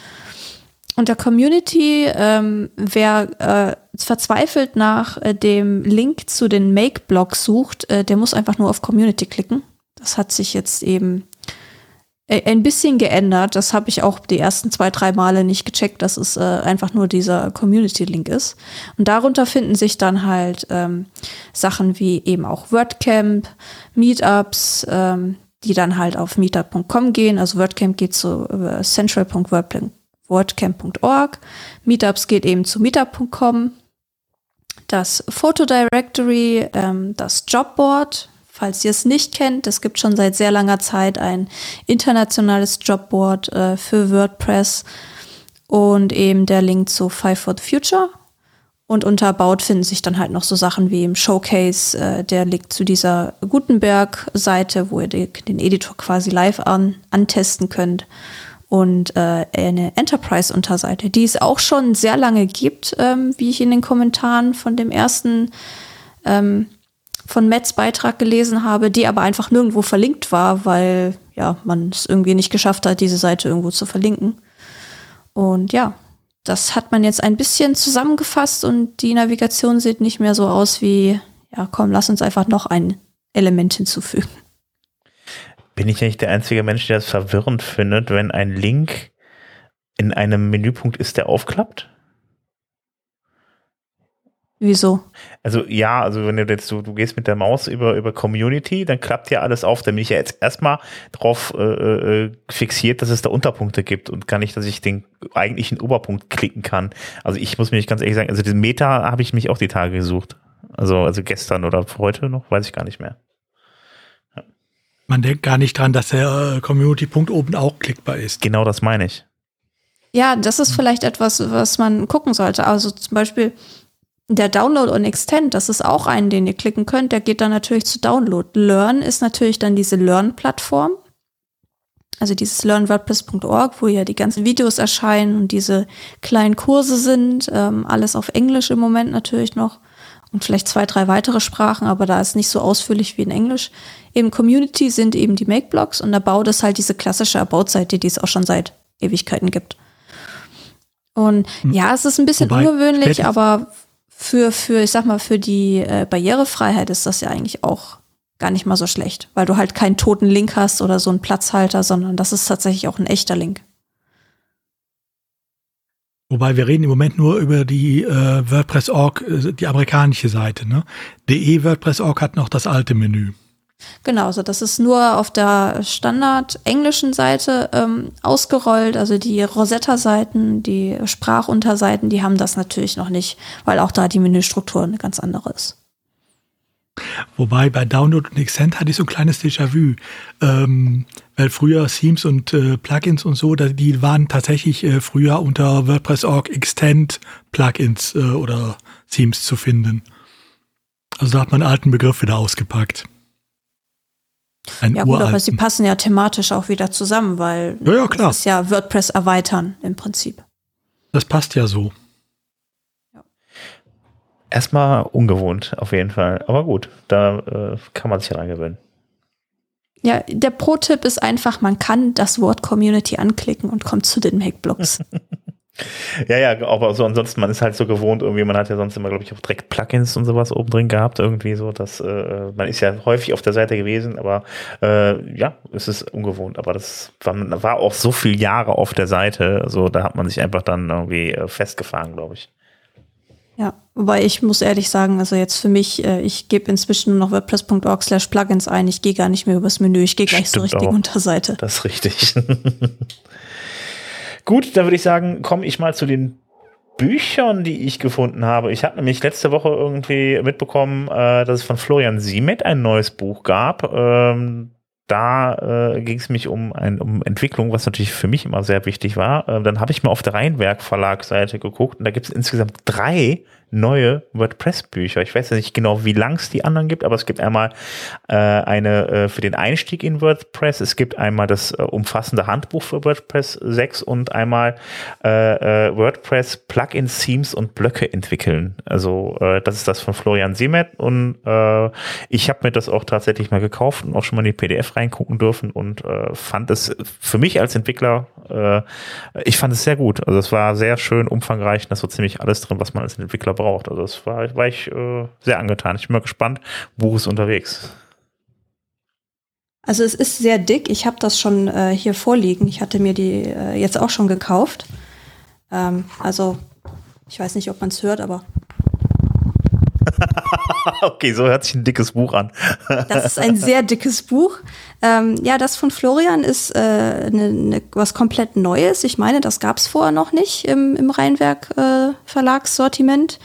Unter Community, ähm, wer äh, verzweifelt nach äh, dem Link zu den Make-Blogs sucht, äh, der muss einfach nur auf Community klicken. Das hat sich jetzt eben ein bisschen geändert. Das habe ich auch die ersten zwei, drei Male nicht gecheckt, dass es äh, einfach nur dieser Community-Link ist. Und darunter finden sich dann halt ähm, Sachen wie eben auch WordCamp, Meetups, ähm, die dann halt auf meetup.com gehen. Also WordCamp geht zu äh, central.wordcamp.org. Meetups geht eben zu meetup.com. Das Photodirectory, ähm, das Jobboard, Falls ihr es nicht kennt, es gibt schon seit sehr langer Zeit ein internationales Jobboard äh, für WordPress und eben der Link zu Five for the Future. Und unter About finden sich dann halt noch so Sachen wie im Showcase, äh, der Link zu dieser Gutenberg-Seite, wo ihr den Editor quasi live an, antesten könnt. Und äh, eine Enterprise-Unterseite, die es auch schon sehr lange gibt, ähm, wie ich in den Kommentaren von dem ersten ähm, von Mets Beitrag gelesen habe, die aber einfach nirgendwo verlinkt war, weil ja, man es irgendwie nicht geschafft hat, diese Seite irgendwo zu verlinken. Und ja, das hat man jetzt ein bisschen zusammengefasst und die Navigation sieht nicht mehr so aus wie, ja komm, lass uns einfach noch ein Element hinzufügen. Bin ich nicht der einzige Mensch, der das verwirrend findet, wenn ein Link in einem Menüpunkt ist, der aufklappt? Wieso? Also ja, also wenn du jetzt du, du gehst mit der Maus über über Community, dann klappt ja alles auf. Dann bin ich ja jetzt erstmal drauf äh, äh, fixiert, dass es da Unterpunkte gibt und gar nicht, dass ich den eigentlichen Oberpunkt klicken kann. Also ich muss mir nicht ganz ehrlich sagen, also den Meta habe ich mich auch die Tage gesucht. Also also gestern oder heute noch, weiß ich gar nicht mehr. Ja. Man denkt gar nicht dran, dass der äh, Community-Punkt oben auch klickbar ist. Genau das meine ich. Ja, das ist vielleicht etwas, was man gucken sollte. Also zum Beispiel der Download und Extend, das ist auch einen, den ihr klicken könnt. Der geht dann natürlich zu Download. Learn ist natürlich dann diese Learn-Plattform. Also dieses learnwordpress.org, wo ja die ganzen Videos erscheinen und diese kleinen Kurse sind. Ähm, alles auf Englisch im Moment natürlich noch. Und vielleicht zwei, drei weitere Sprachen, aber da ist nicht so ausführlich wie in Englisch. Im Community sind eben die Make-Blogs und da baut es halt diese klassische About-Seite, die es auch schon seit Ewigkeiten gibt. Und hm. ja, es ist ein bisschen Wobei, ungewöhnlich, aber für, für, ich sag mal, für die äh, Barrierefreiheit ist das ja eigentlich auch gar nicht mal so schlecht, weil du halt keinen toten Link hast oder so einen Platzhalter, sondern das ist tatsächlich auch ein echter Link. Wobei wir reden im Moment nur über die äh, WordPress.org, äh, die amerikanische Seite. Ne? DE WordPress.org hat noch das alte Menü. Genau, also das ist nur auf der Standard englischen Seite ähm, ausgerollt. Also die Rosetta-Seiten, die Sprachunterseiten, die haben das natürlich noch nicht, weil auch da die Menüstruktur eine ganz andere ist. Wobei bei Download und Extend hatte ich so ein kleines Déjà-vu. Ähm, weil früher Themes und äh, Plugins und so, die waren tatsächlich äh, früher unter WordPress.org Extend Plugins äh, oder Themes zu finden. Also da hat man einen alten Begriff wieder ausgepackt. Ein ja gut, aber sie passen ja thematisch auch wieder zusammen, weil ja, ja, klar. das ist ja WordPress erweitern im Prinzip. Das passt ja so. Erstmal ungewohnt, auf jeden Fall. Aber gut, da äh, kann man sich ja dran gewöhnen. Ja, der Pro-Tipp ist einfach, man kann das Wort Community anklicken und kommt zu den Make-Blogs. Ja, ja, aber so ansonsten, man ist halt so gewohnt, irgendwie, man hat ja sonst immer, glaube ich, auch direkt Plugins und sowas oben drin gehabt, irgendwie so, dass äh, man ist ja häufig auf der Seite gewesen, aber äh, ja, es ist ungewohnt, aber das war, war auch so viele Jahre auf der Seite, so da hat man sich einfach dann irgendwie äh, festgefahren, glaube ich. Ja, wobei ich muss ehrlich sagen, also jetzt für mich, äh, ich gebe inzwischen nur noch wordpress.org slash plugins ein, ich gehe gar nicht mehr übers Menü, ich gehe gleich zur richtigen auch. Unterseite. Das ist richtig. Gut, dann würde ich sagen, komme ich mal zu den Büchern, die ich gefunden habe. Ich habe nämlich letzte Woche irgendwie mitbekommen, äh, dass es von Florian Siemet ein neues Buch gab. Ähm, da äh, ging es mich um, ein, um Entwicklung, was natürlich für mich immer sehr wichtig war. Äh, dann habe ich mal auf der Rheinwerk Verlagsseite geguckt und da gibt es insgesamt drei neue WordPress-Bücher. Ich weiß ja nicht genau, wie lang es die anderen gibt, aber es gibt einmal äh, eine äh, für den Einstieg in WordPress, es gibt einmal das äh, umfassende Handbuch für WordPress 6 und einmal äh, äh, WordPress Plugins, Themes und Blöcke entwickeln. Also äh, das ist das von Florian Siemet und ich habe mir das auch tatsächlich mal gekauft und auch schon mal in die PDF reingucken dürfen und fand es für mich als Entwickler, ich fand es sehr gut. Also es war sehr schön umfangreich, da ist so ziemlich alles drin, was man als Entwickler braucht. Also das war, war ich äh, sehr angetan. Ich bin mal gespannt, Buch ist unterwegs. Also es ist sehr dick. Ich habe das schon äh, hier vorliegen. Ich hatte mir die äh, jetzt auch schon gekauft. Ähm, also ich weiß nicht, ob man es hört, aber okay, so hört sich ein dickes Buch an. das ist ein sehr dickes Buch. Ähm, ja, das von Florian ist äh, ne, ne, was komplett Neues. Ich meine, das gab es vorher noch nicht im, im Rheinwerk äh, Verlagssortiment.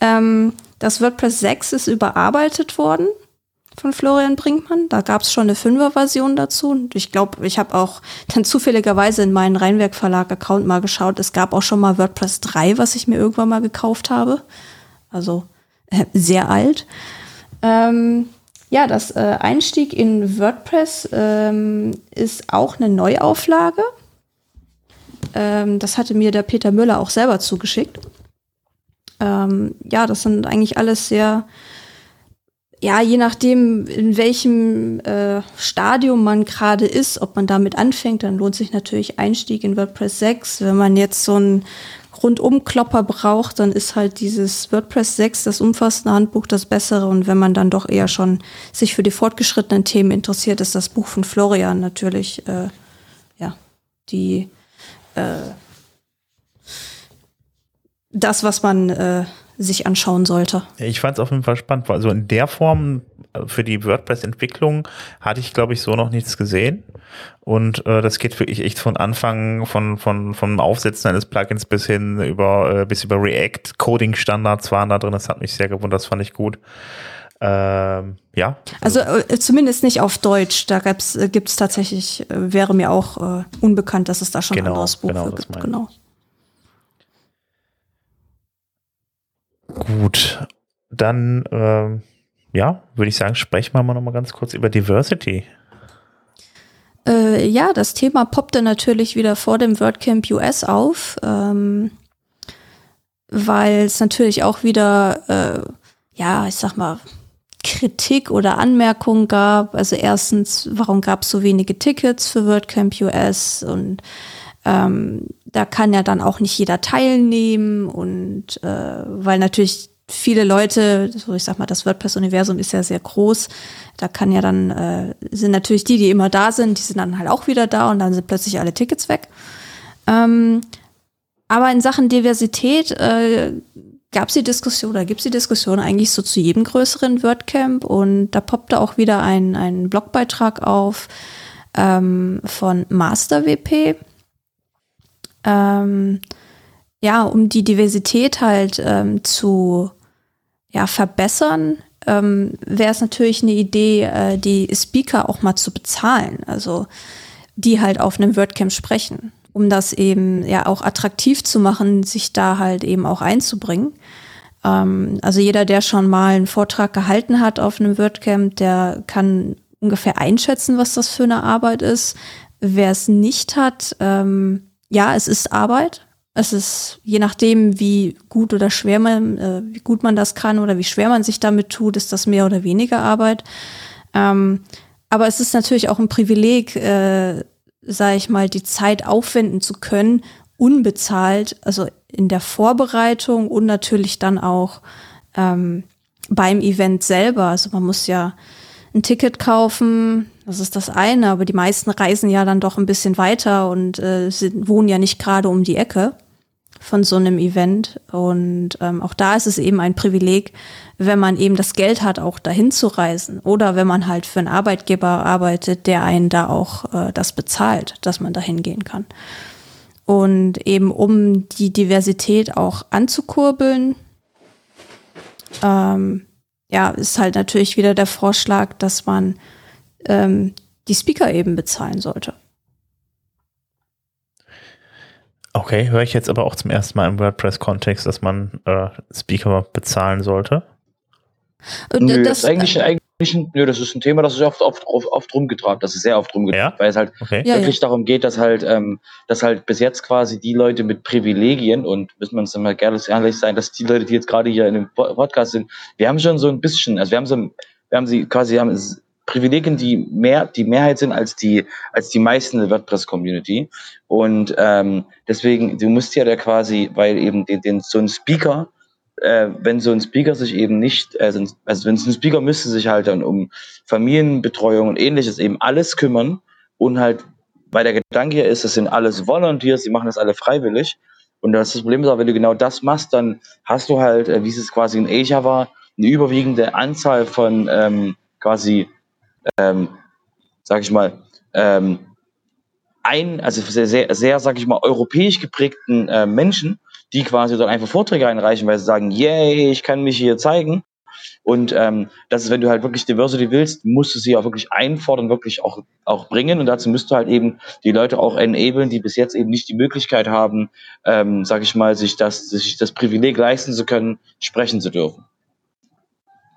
Ähm, das WordPress 6 ist überarbeitet worden von Florian Brinkmann. Da gab es schon eine Fünfer-Version dazu. Und ich glaube, ich habe auch dann zufälligerweise in meinen Rheinwerk Verlag-Account mal geschaut. Es gab auch schon mal WordPress 3, was ich mir irgendwann mal gekauft habe. Also sehr alt. Ähm, ja, das äh, Einstieg in WordPress ähm, ist auch eine Neuauflage. Ähm, das hatte mir der Peter Müller auch selber zugeschickt. Ähm, ja, das sind eigentlich alles sehr, ja, je nachdem, in welchem äh, Stadium man gerade ist, ob man damit anfängt, dann lohnt sich natürlich Einstieg in WordPress 6. Wenn man jetzt so ein Rundumklopper braucht, dann ist halt dieses WordPress 6, das umfassende Handbuch, das bessere. Und wenn man dann doch eher schon sich für die fortgeschrittenen Themen interessiert, ist das Buch von Florian natürlich, äh, ja, die, äh, das, was man äh, sich anschauen sollte. Ich fand es auf jeden Fall spannend. Also in der Form für die WordPress-Entwicklung hatte ich, glaube ich, so noch nichts gesehen. Und äh, das geht wirklich echt von Anfang von von vom Aufsetzen eines Plugins bis hin über äh, bis über React Coding Standards waren da drin. Das hat mich sehr gewundert. Das fand ich gut. Ähm, ja. Also äh, zumindest nicht auf Deutsch. Da gibt's äh, gibt's tatsächlich äh, wäre mir auch äh, unbekannt, dass es da schon Genau, ein anderes Buch genau, gibt. meine. Genau. Gut, dann ähm, ja, würde ich sagen, sprechen wir mal noch ganz kurz über Diversity. Äh, ja, das Thema poppte natürlich wieder vor dem WordCamp US auf, ähm, weil es natürlich auch wieder, äh, ja, ich sag mal, Kritik oder Anmerkungen gab. Also erstens, warum gab es so wenige Tickets für WordCamp US und ähm, da kann ja dann auch nicht jeder teilnehmen und äh, weil natürlich viele Leute, so ich sag mal, das WordPress-Universum ist ja sehr groß, da kann ja dann, äh, sind natürlich die, die immer da sind, die sind dann halt auch wieder da und dann sind plötzlich alle Tickets weg. Ähm, aber in Sachen Diversität äh, gab es die Diskussion oder gibt es die Diskussion eigentlich so zu jedem größeren WordCamp und da poppte auch wieder ein, ein Blogbeitrag auf ähm, von MasterWP. Ähm, ja, um die Diversität halt ähm, zu ja, verbessern, ähm, wäre es natürlich eine Idee, äh, die Speaker auch mal zu bezahlen. Also die halt auf einem WordCamp sprechen, um das eben ja auch attraktiv zu machen, sich da halt eben auch einzubringen. Ähm, also jeder, der schon mal einen Vortrag gehalten hat auf einem WordCamp, der kann ungefähr einschätzen, was das für eine Arbeit ist. Wer es nicht hat, ähm, ja, es ist Arbeit. Es ist je nachdem, wie gut oder schwer man, äh, wie gut man das kann oder wie schwer man sich damit tut, ist das mehr oder weniger Arbeit. Ähm, aber es ist natürlich auch ein Privileg, äh, sage ich mal, die Zeit aufwenden zu können, unbezahlt, also in der Vorbereitung und natürlich dann auch ähm, beim Event selber. Also man muss ja ein Ticket kaufen, das ist das eine, aber die meisten reisen ja dann doch ein bisschen weiter und äh, sind, wohnen ja nicht gerade um die Ecke von so einem Event. Und ähm, auch da ist es eben ein Privileg, wenn man eben das Geld hat, auch dahin zu reisen. Oder wenn man halt für einen Arbeitgeber arbeitet, der einen da auch äh, das bezahlt, dass man da hingehen kann. Und eben um die Diversität auch anzukurbeln, ähm, ja, ist halt natürlich wieder der Vorschlag, dass man ähm, die Speaker eben bezahlen sollte. Okay, höre ich jetzt aber auch zum ersten Mal im WordPress-Kontext, dass man äh, Speaker bezahlen sollte. Und Nö, das, das ist eigentlich, eigentlich ein, nö, das ist ein Thema, das ist oft, oft, oft, oft rumgetragen, das ist sehr oft rumgetragen, Ja? weil es halt Okay. Ja, wirklich darum geht, dass halt, ähm, dass halt bis jetzt quasi die Leute mit Privilegien und müssen wir uns dann mal gerne ehrlich sein, dass die Leute, die jetzt gerade hier in dem Po- Podcast sind, wir haben schon so ein bisschen, also wir haben so, wir haben sie quasi, haben Privilegien, die mehr, die Mehrheit sind als die, als die meisten der WordPress-Community. Und ähm, deswegen, du musst ja da quasi, weil eben den, den so ein Speaker, äh, wenn so ein Speaker sich eben nicht, also, also wenn so ein Speaker müsste sich halt dann um Familienbetreuung und ähnliches eben alles kümmern und halt, weil der Gedanke hier ist, das sind alles Volunteers, die machen das alle freiwillig. Und das, das Problem ist auch, wenn du genau das machst, dann hast du halt, äh, wie es quasi in Asia war, eine überwiegende Anzahl von ähm, quasi, ähm, sag ich mal, ähm, ein, also sehr, sehr, sehr, sag ich mal, europäisch geprägten äh, Menschen, die quasi dann einfach Vorträge einreichen, weil sie sagen, yay, ich kann mich hier zeigen. Und ähm, das ist, wenn du halt wirklich Diversity willst, musst du sie auch wirklich einfordern, wirklich auch, auch bringen. Und dazu müsst du halt eben die Leute auch enablen, die bis jetzt eben nicht die Möglichkeit haben, ähm, sag ich mal, sich das, sich das Privileg leisten zu können, sprechen zu dürfen.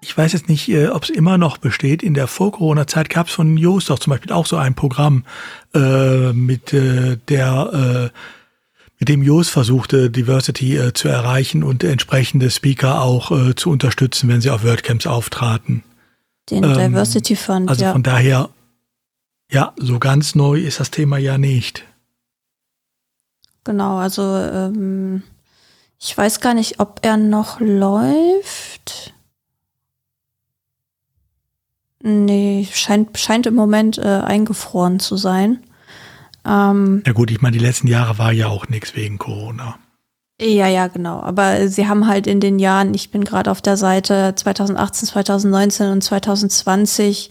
Ich weiß jetzt nicht, äh, ob es immer noch besteht. In der Vor-Corona-Zeit gab es von Joost doch zum Beispiel auch so ein Programm, äh, mit äh, der äh, mit dem Joost versuchte, Diversity äh, zu erreichen und entsprechende Speaker auch äh, zu unterstützen, wenn sie auf WordCamps auftraten. den ähm, Diversity Fund, Also ja. von daher, ja, so ganz neu ist das Thema ja nicht. Genau, also ähm, Ich weiß gar nicht, ob er noch läuft. Nee, scheint, scheint im Moment äh, eingefroren zu sein. Ähm, ja gut, ich meine, die letzten Jahre war ja auch nichts wegen Corona. Ja, ja, genau. Aber sie haben halt in den Jahren, ich bin gerade auf der Seite 2018, 2019 und 2020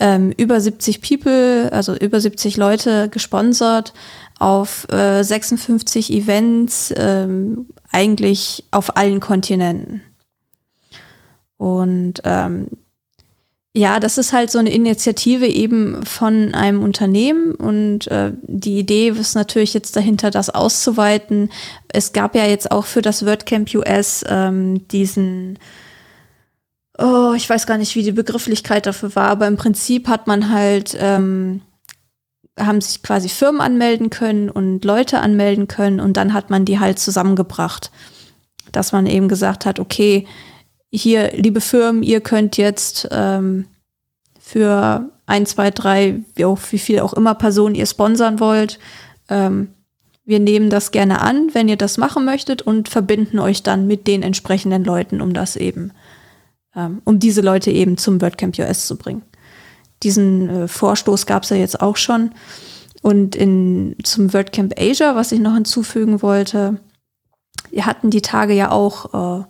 ähm, über 70 People, also über 70 Leute gesponsert auf äh, 56 Events, ähm, eigentlich auf allen Kontinenten. Und ähm, ja, das ist halt so eine Initiative eben von einem Unternehmen und äh, die Idee ist natürlich jetzt dahinter, das auszuweiten. Es gab ja jetzt auch für das WordCamp US ähm, diesen, oh, ich weiß gar nicht, wie die Begrifflichkeit dafür war, aber im Prinzip hat man halt, ähm, haben sich quasi Firmen anmelden können und Leute anmelden können und dann hat man die halt zusammengebracht. Dass man eben gesagt hat, okay, hier, liebe Firmen, ihr könnt jetzt ähm, für ein, zwei, drei, wie, auch, wie viel auch immer Personen ihr sponsern wollt, ähm, wir nehmen das gerne an, wenn ihr das machen möchtet und verbinden euch dann mit den entsprechenden Leuten, um das eben, ähm, um diese Leute eben zum WordCamp US zu bringen. Diesen äh, Vorstoß gab es ja jetzt auch schon. Und in, zum WordCamp Asia, was ich noch hinzufügen wollte, wir hatten die Tage ja auch äh,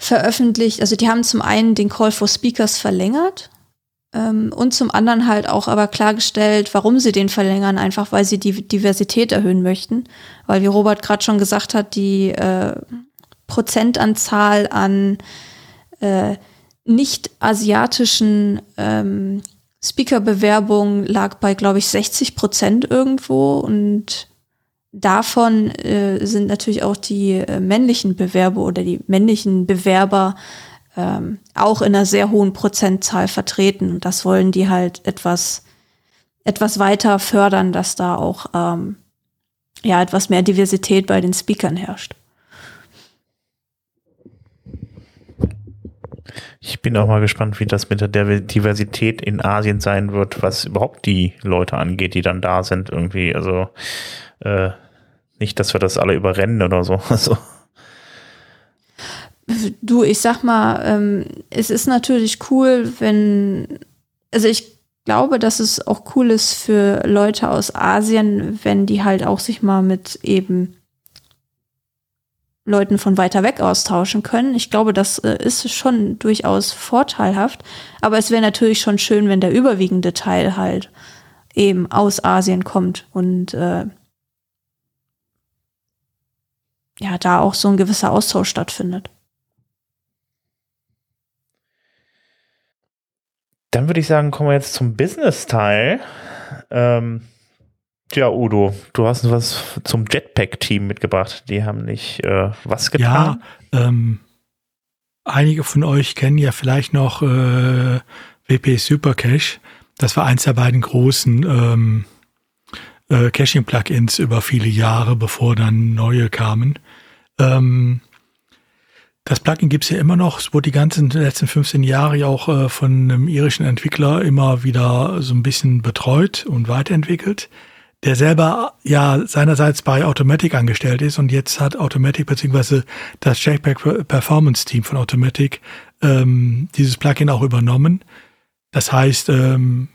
veröffentlicht. Also die haben zum einen den Call for Speakers verlängert ähm, und zum anderen halt auch aber klargestellt, warum sie den verlängern, einfach weil sie die Diversität erhöhen möchten. Weil wie Robert gerade schon gesagt hat, die äh, Prozentanzahl an äh, nicht asiatischen ähm, Speaker-Bewerbungen lag bei, glaube ich, 60 Prozent irgendwo und davon äh, sind natürlich auch die äh, männlichen Bewerber oder die männlichen Bewerber ähm, auch in einer sehr hohen Prozentzahl vertreten. Und das wollen die halt etwas, etwas weiter fördern, dass da auch ähm, ja etwas mehr Diversität bei den Speakern herrscht. Ich bin auch mal gespannt, wie das mit der Diversität in Asien sein wird, was überhaupt die Leute angeht, die dann da sind irgendwie. Also äh, nicht, dass wir das alle überrennen oder so. Also. Du, ich sag mal, ähm, es ist natürlich cool, wenn, also ich glaube, dass es auch cool ist für Leute aus Asien, wenn die halt auch sich mal mit eben Leuten von weiter weg austauschen können. Ich glaube, das äh, ist schon durchaus vorteilhaft. Aber es wäre natürlich schon schön, wenn der überwiegende Teil halt eben aus Asien kommt und äh, ja, da auch so ein gewisser Austausch stattfindet. Dann würde ich sagen, kommen wir jetzt zum Business-Teil. Ähm, ja, Udo, du hast was zum Jetpack-Team mitgebracht. Die haben nicht äh, was getan? Ja, ähm, einige von euch kennen ja vielleicht noch äh, WP Supercache. Das war eins der beiden großen ähm, äh, Caching-Plugins über viele Jahre, bevor dann neue kamen. Ähm, das Plugin gibt es ja immer noch. Es wurde die ganzen letzten 15 Jahre ja auch äh, von einem irischen Entwickler immer wieder so ein bisschen betreut und weiterentwickelt, der selber ja seinerseits bei Automatic angestellt ist und jetzt hat Automatic beziehungsweise das Jackpack Performance Team von Automatic ähm, dieses Plugin auch übernommen. Das heißt, ähm,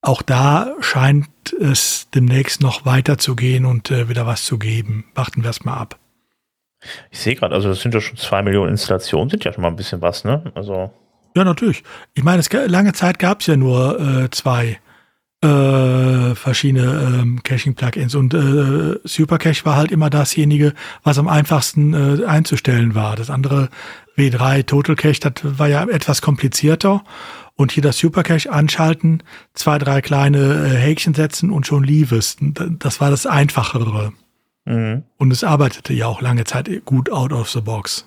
auch da scheint es demnächst noch weiterzugehen und äh, wieder was zu geben. Warten wir es mal ab. Ich sehe gerade, also das sind ja schon zwei Millionen Installationen, sind ja schon mal ein bisschen was, ne? Also. Ja, natürlich. Ich meine, es, lange Zeit gab es ja nur äh, zwei äh, verschiedene ähm, Caching-Plugins und äh, Supercache war halt immer dasjenige, was am einfachsten äh, einzustellen war. Das andere W3 Total Cache, das war ja etwas komplizierter. Und hier das Supercache anschalten, zwei, drei kleine äh, Häkchen setzen und schon lief es. Das war das Einfachere. Mhm. Und es arbeitete ja auch lange Zeit gut out of the box.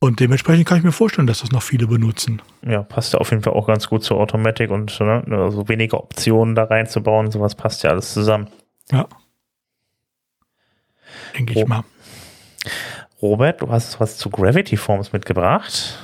Und dementsprechend kann ich mir vorstellen, dass das noch viele benutzen. Ja, passt ja auf jeden Fall auch ganz gut zur Automatic und ne, also weniger Optionen da reinzubauen. Sowas passt ja alles zusammen. Ja. Denke ich mal. Robert, du hast was zu Gravity Forms mitgebracht.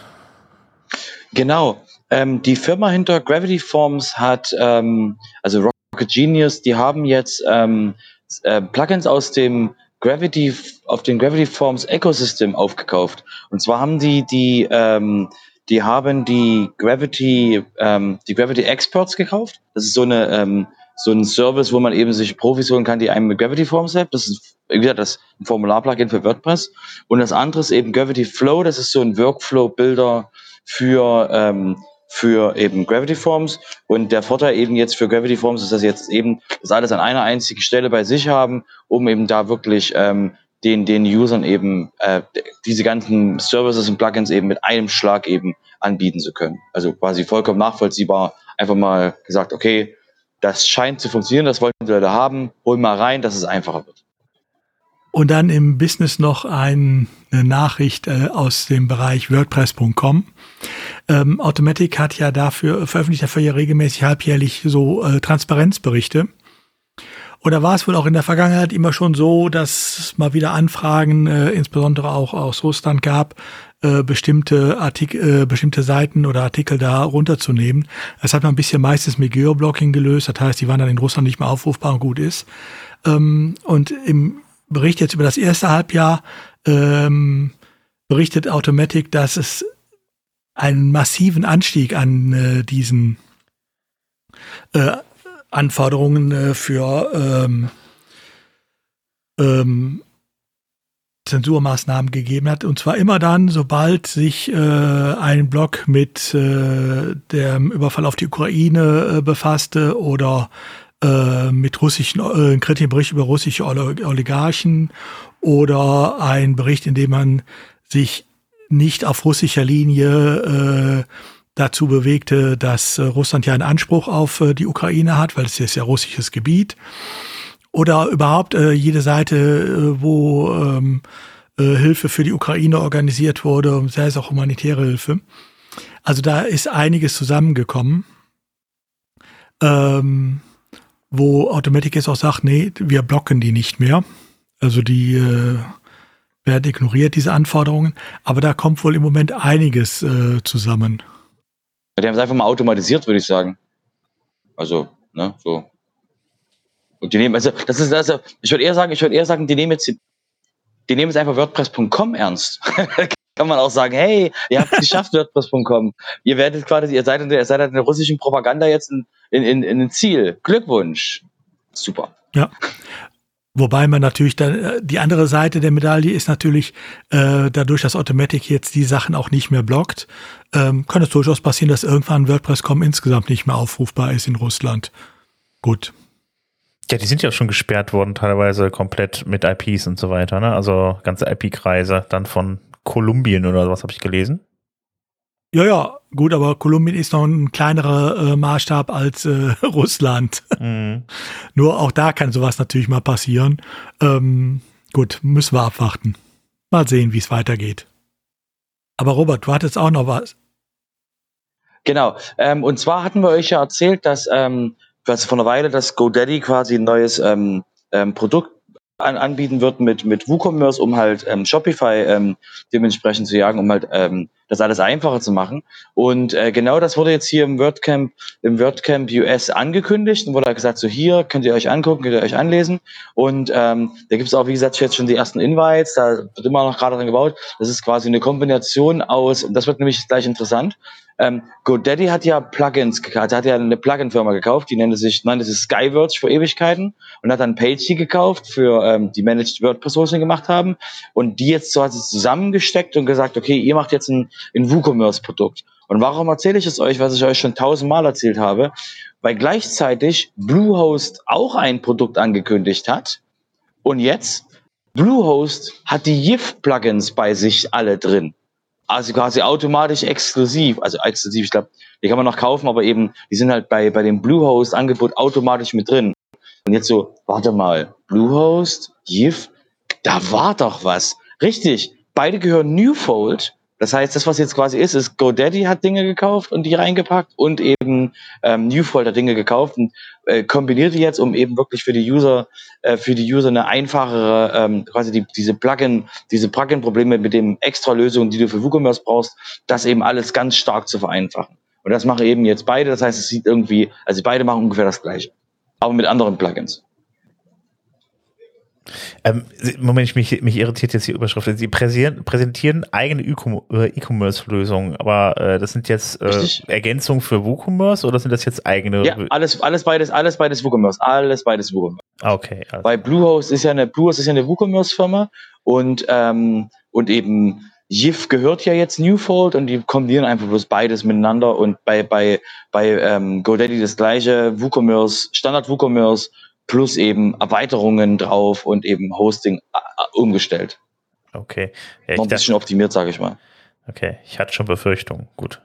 Genau. Ähm, die Firma hinter Gravity Forms hat, ähm, also Rocket Genius, die haben jetzt ähm, äh, Plugins aus dem Gravity, auf den Gravity Forms Ecosystem aufgekauft. Und zwar haben die die, ähm, die haben die Gravity, ähm, die Gravity Experts gekauft. Das ist so eine, ähm, so ein Service, wo man eben sich Profis holen kann, die einem mit Gravity Forms helfen. Das ist, wie gesagt, das Formular-Plugin für WordPress. Und das andere ist eben Gravity Flow. Das ist so ein Workflow-Builder für, ähm, für eben Gravity Forms. Und der Vorteil eben jetzt für Gravity Forms ist, dass sie jetzt eben das alles an einer einzigen Stelle bei sich haben, um eben da wirklich ähm, den, den Usern eben äh, diese ganzen Services und Plugins eben mit einem Schlag eben anbieten zu können. Also quasi vollkommen nachvollziehbar. Einfach mal gesagt, okay, das scheint zu funktionieren, das wollten die Leute haben, hol mal rein, dass es einfacher wird. Und dann im Business noch ein, eine Nachricht äh, aus dem Bereich WordPress.com. Ähm, Automatic hat ja dafür, veröffentlicht dafür ja regelmäßig halbjährlich so äh, Transparenzberichte. Und da war es wohl auch in der Vergangenheit immer schon so, dass es mal wieder Anfragen, äh, insbesondere auch aus Russland gab, äh, bestimmte Artikel, äh, bestimmte Seiten oder Artikel da runterzunehmen. Das hat man ein bisschen meistens mit Geoblocking gelöst. Das heißt, die waren dann in Russland nicht mehr aufrufbar und gut ist. Ähm, und im Bericht jetzt über das erste Halbjahr ähm, berichtet Automatic, dass es einen massiven Anstieg an äh, diesen äh, Anforderungen äh, für ähm, ähm, Zensurmaßnahmen gegeben hat. Und zwar immer dann, sobald sich äh, ein Blog mit äh, dem Überfall auf die Ukraine äh, befasste oder äh, mit russischen, äh, ein kritischen Bericht über russische Oligarchen oder ein Bericht, in dem man sich nicht auf russischer Linie äh, dazu bewegte, dass äh, Russland ja einen Anspruch auf äh, die Ukraine hat, weil es ist ja russisches Gebiet. Oder überhaupt jede Seite, wo ähm, äh, Hilfe für die Ukraine organisiert wurde, sei es auch humanitäre Hilfe. Also da ist einiges zusammengekommen, ähm, wo Automatic jetzt auch sagt, nee, wir blocken die nicht mehr. Also die äh, werden ignoriert, diese Anforderungen. Aber da kommt wohl im Moment einiges äh, zusammen. Die haben es einfach mal automatisiert, würde ich sagen. Also, ne, so. Und die nehmen, also, das ist, also, ich würde eher sagen, ich würde eher sagen, die nehmen jetzt, die nehmen jetzt einfach WordPress.com ernst. Kann man auch sagen, hey, ihr habt es geschafft, WordPress.com. Ihr werdet quasi, ihr seid in der, ihr seid in der russischen Propaganda jetzt in, in, in, in ein Ziel. Glückwunsch. Super. Ja. Wobei man natürlich dann, äh, die andere Seite der Medaille ist natürlich, äh, dadurch, dass Automatic jetzt die Sachen auch nicht mehr blockt, ähm, kann es durchaus passieren, dass irgendwann WordPress.com insgesamt nicht mehr aufrufbar ist in Russland. Gut. Ja, die sind ja schon gesperrt worden, teilweise komplett mit IPs und so weiter, ne? Also ganze IP-Kreise dann von Kolumbien oder was habe ich gelesen. Ja, ja, gut, aber Kolumbien ist noch ein kleinerer äh, Maßstab als äh, Russland. Mhm. Nur auch da kann sowas natürlich mal passieren. Ähm, gut, müssen wir abwarten. Mal sehen, wie es weitergeht. Aber Robert, du hattest auch noch was. Genau. Ähm, und zwar hatten wir euch ja erzählt, dass ähm, was vor einer Weile, dass GoDaddy quasi ein neues ähm, ähm, Produkt an, anbieten wird mit, mit WooCommerce, um halt ähm, Shopify ähm, dementsprechend zu jagen, um halt ähm, das alles einfacher zu machen. Und äh, genau das wurde jetzt hier im WordCamp, im WordCamp US angekündigt und wurde halt gesagt, so hier könnt ihr euch angucken, könnt ihr euch anlesen. Und ähm, da gibt es auch, wie gesagt, jetzt schon die ersten Invites, da wird immer noch gerade dran gebaut. Das ist quasi eine Kombination aus, das wird nämlich gleich interessant, ähm, GoDaddy hat ja Plugins gekauft, hat ja eine Plugin-Firma gekauft, die nennt sich, nannte sich Skywords für Ewigkeiten und hat dann Pagey gekauft, für ähm, die Managed WordPress Hosting gemacht haben und die jetzt so hat sie zusammengesteckt und gesagt, okay, ihr macht jetzt ein, ein WooCommerce-Produkt. Und warum erzähle ich es euch, was ich euch schon tausendmal erzählt habe? Weil gleichzeitig Bluehost auch ein Produkt angekündigt hat und jetzt Bluehost hat die YIF-Plugins bei sich alle drin also quasi automatisch exklusiv, also exklusiv, ich glaube, die kann man noch kaufen, aber eben, die sind halt bei, bei dem Bluehost-Angebot automatisch mit drin. Und jetzt so, warte mal, Bluehost, GIF, da war doch was. Richtig, beide gehören Newfold das heißt, das, was jetzt quasi ist, ist GoDaddy hat Dinge gekauft und die reingepackt und eben ähm, Newfold hat Dinge gekauft und äh, kombiniert die jetzt, um eben wirklich für die User, äh, für die User eine einfachere, ähm, quasi die, diese Plugin, diese Plugin-Probleme mit dem extra Lösungen, die du für WooCommerce brauchst, das eben alles ganz stark zu vereinfachen. Und das machen eben jetzt beide. Das heißt, es sieht irgendwie, also beide machen ungefähr das Gleiche, aber mit anderen Plugins. Ähm, Moment, mich, mich irritiert jetzt die Überschrift. Sie präsentieren, präsentieren eigene äh, E-Commerce-Lösungen, aber äh, das sind jetzt äh, Ergänzungen für WooCommerce oder sind das jetzt eigene? Ja, alles, alles beides, alles beides WooCommerce, alles beides WooCommerce. Ah, okay. Also. Weil Bluehost ist ja eine Bluehost ist ja eine WooCommerce-Firma und ähm, und eben Yif gehört ja jetzt Newfold und die kombinieren einfach bloß beides miteinander und bei bei bei ähm, GoDaddy das gleiche WooCommerce Standard WooCommerce plus eben Erweiterungen drauf und eben Hosting äh, umgestellt. Okay. Ja, Noch ein bisschen optimiert, sage ich mal. Okay, ich hatte schon Befürchtungen. Gut.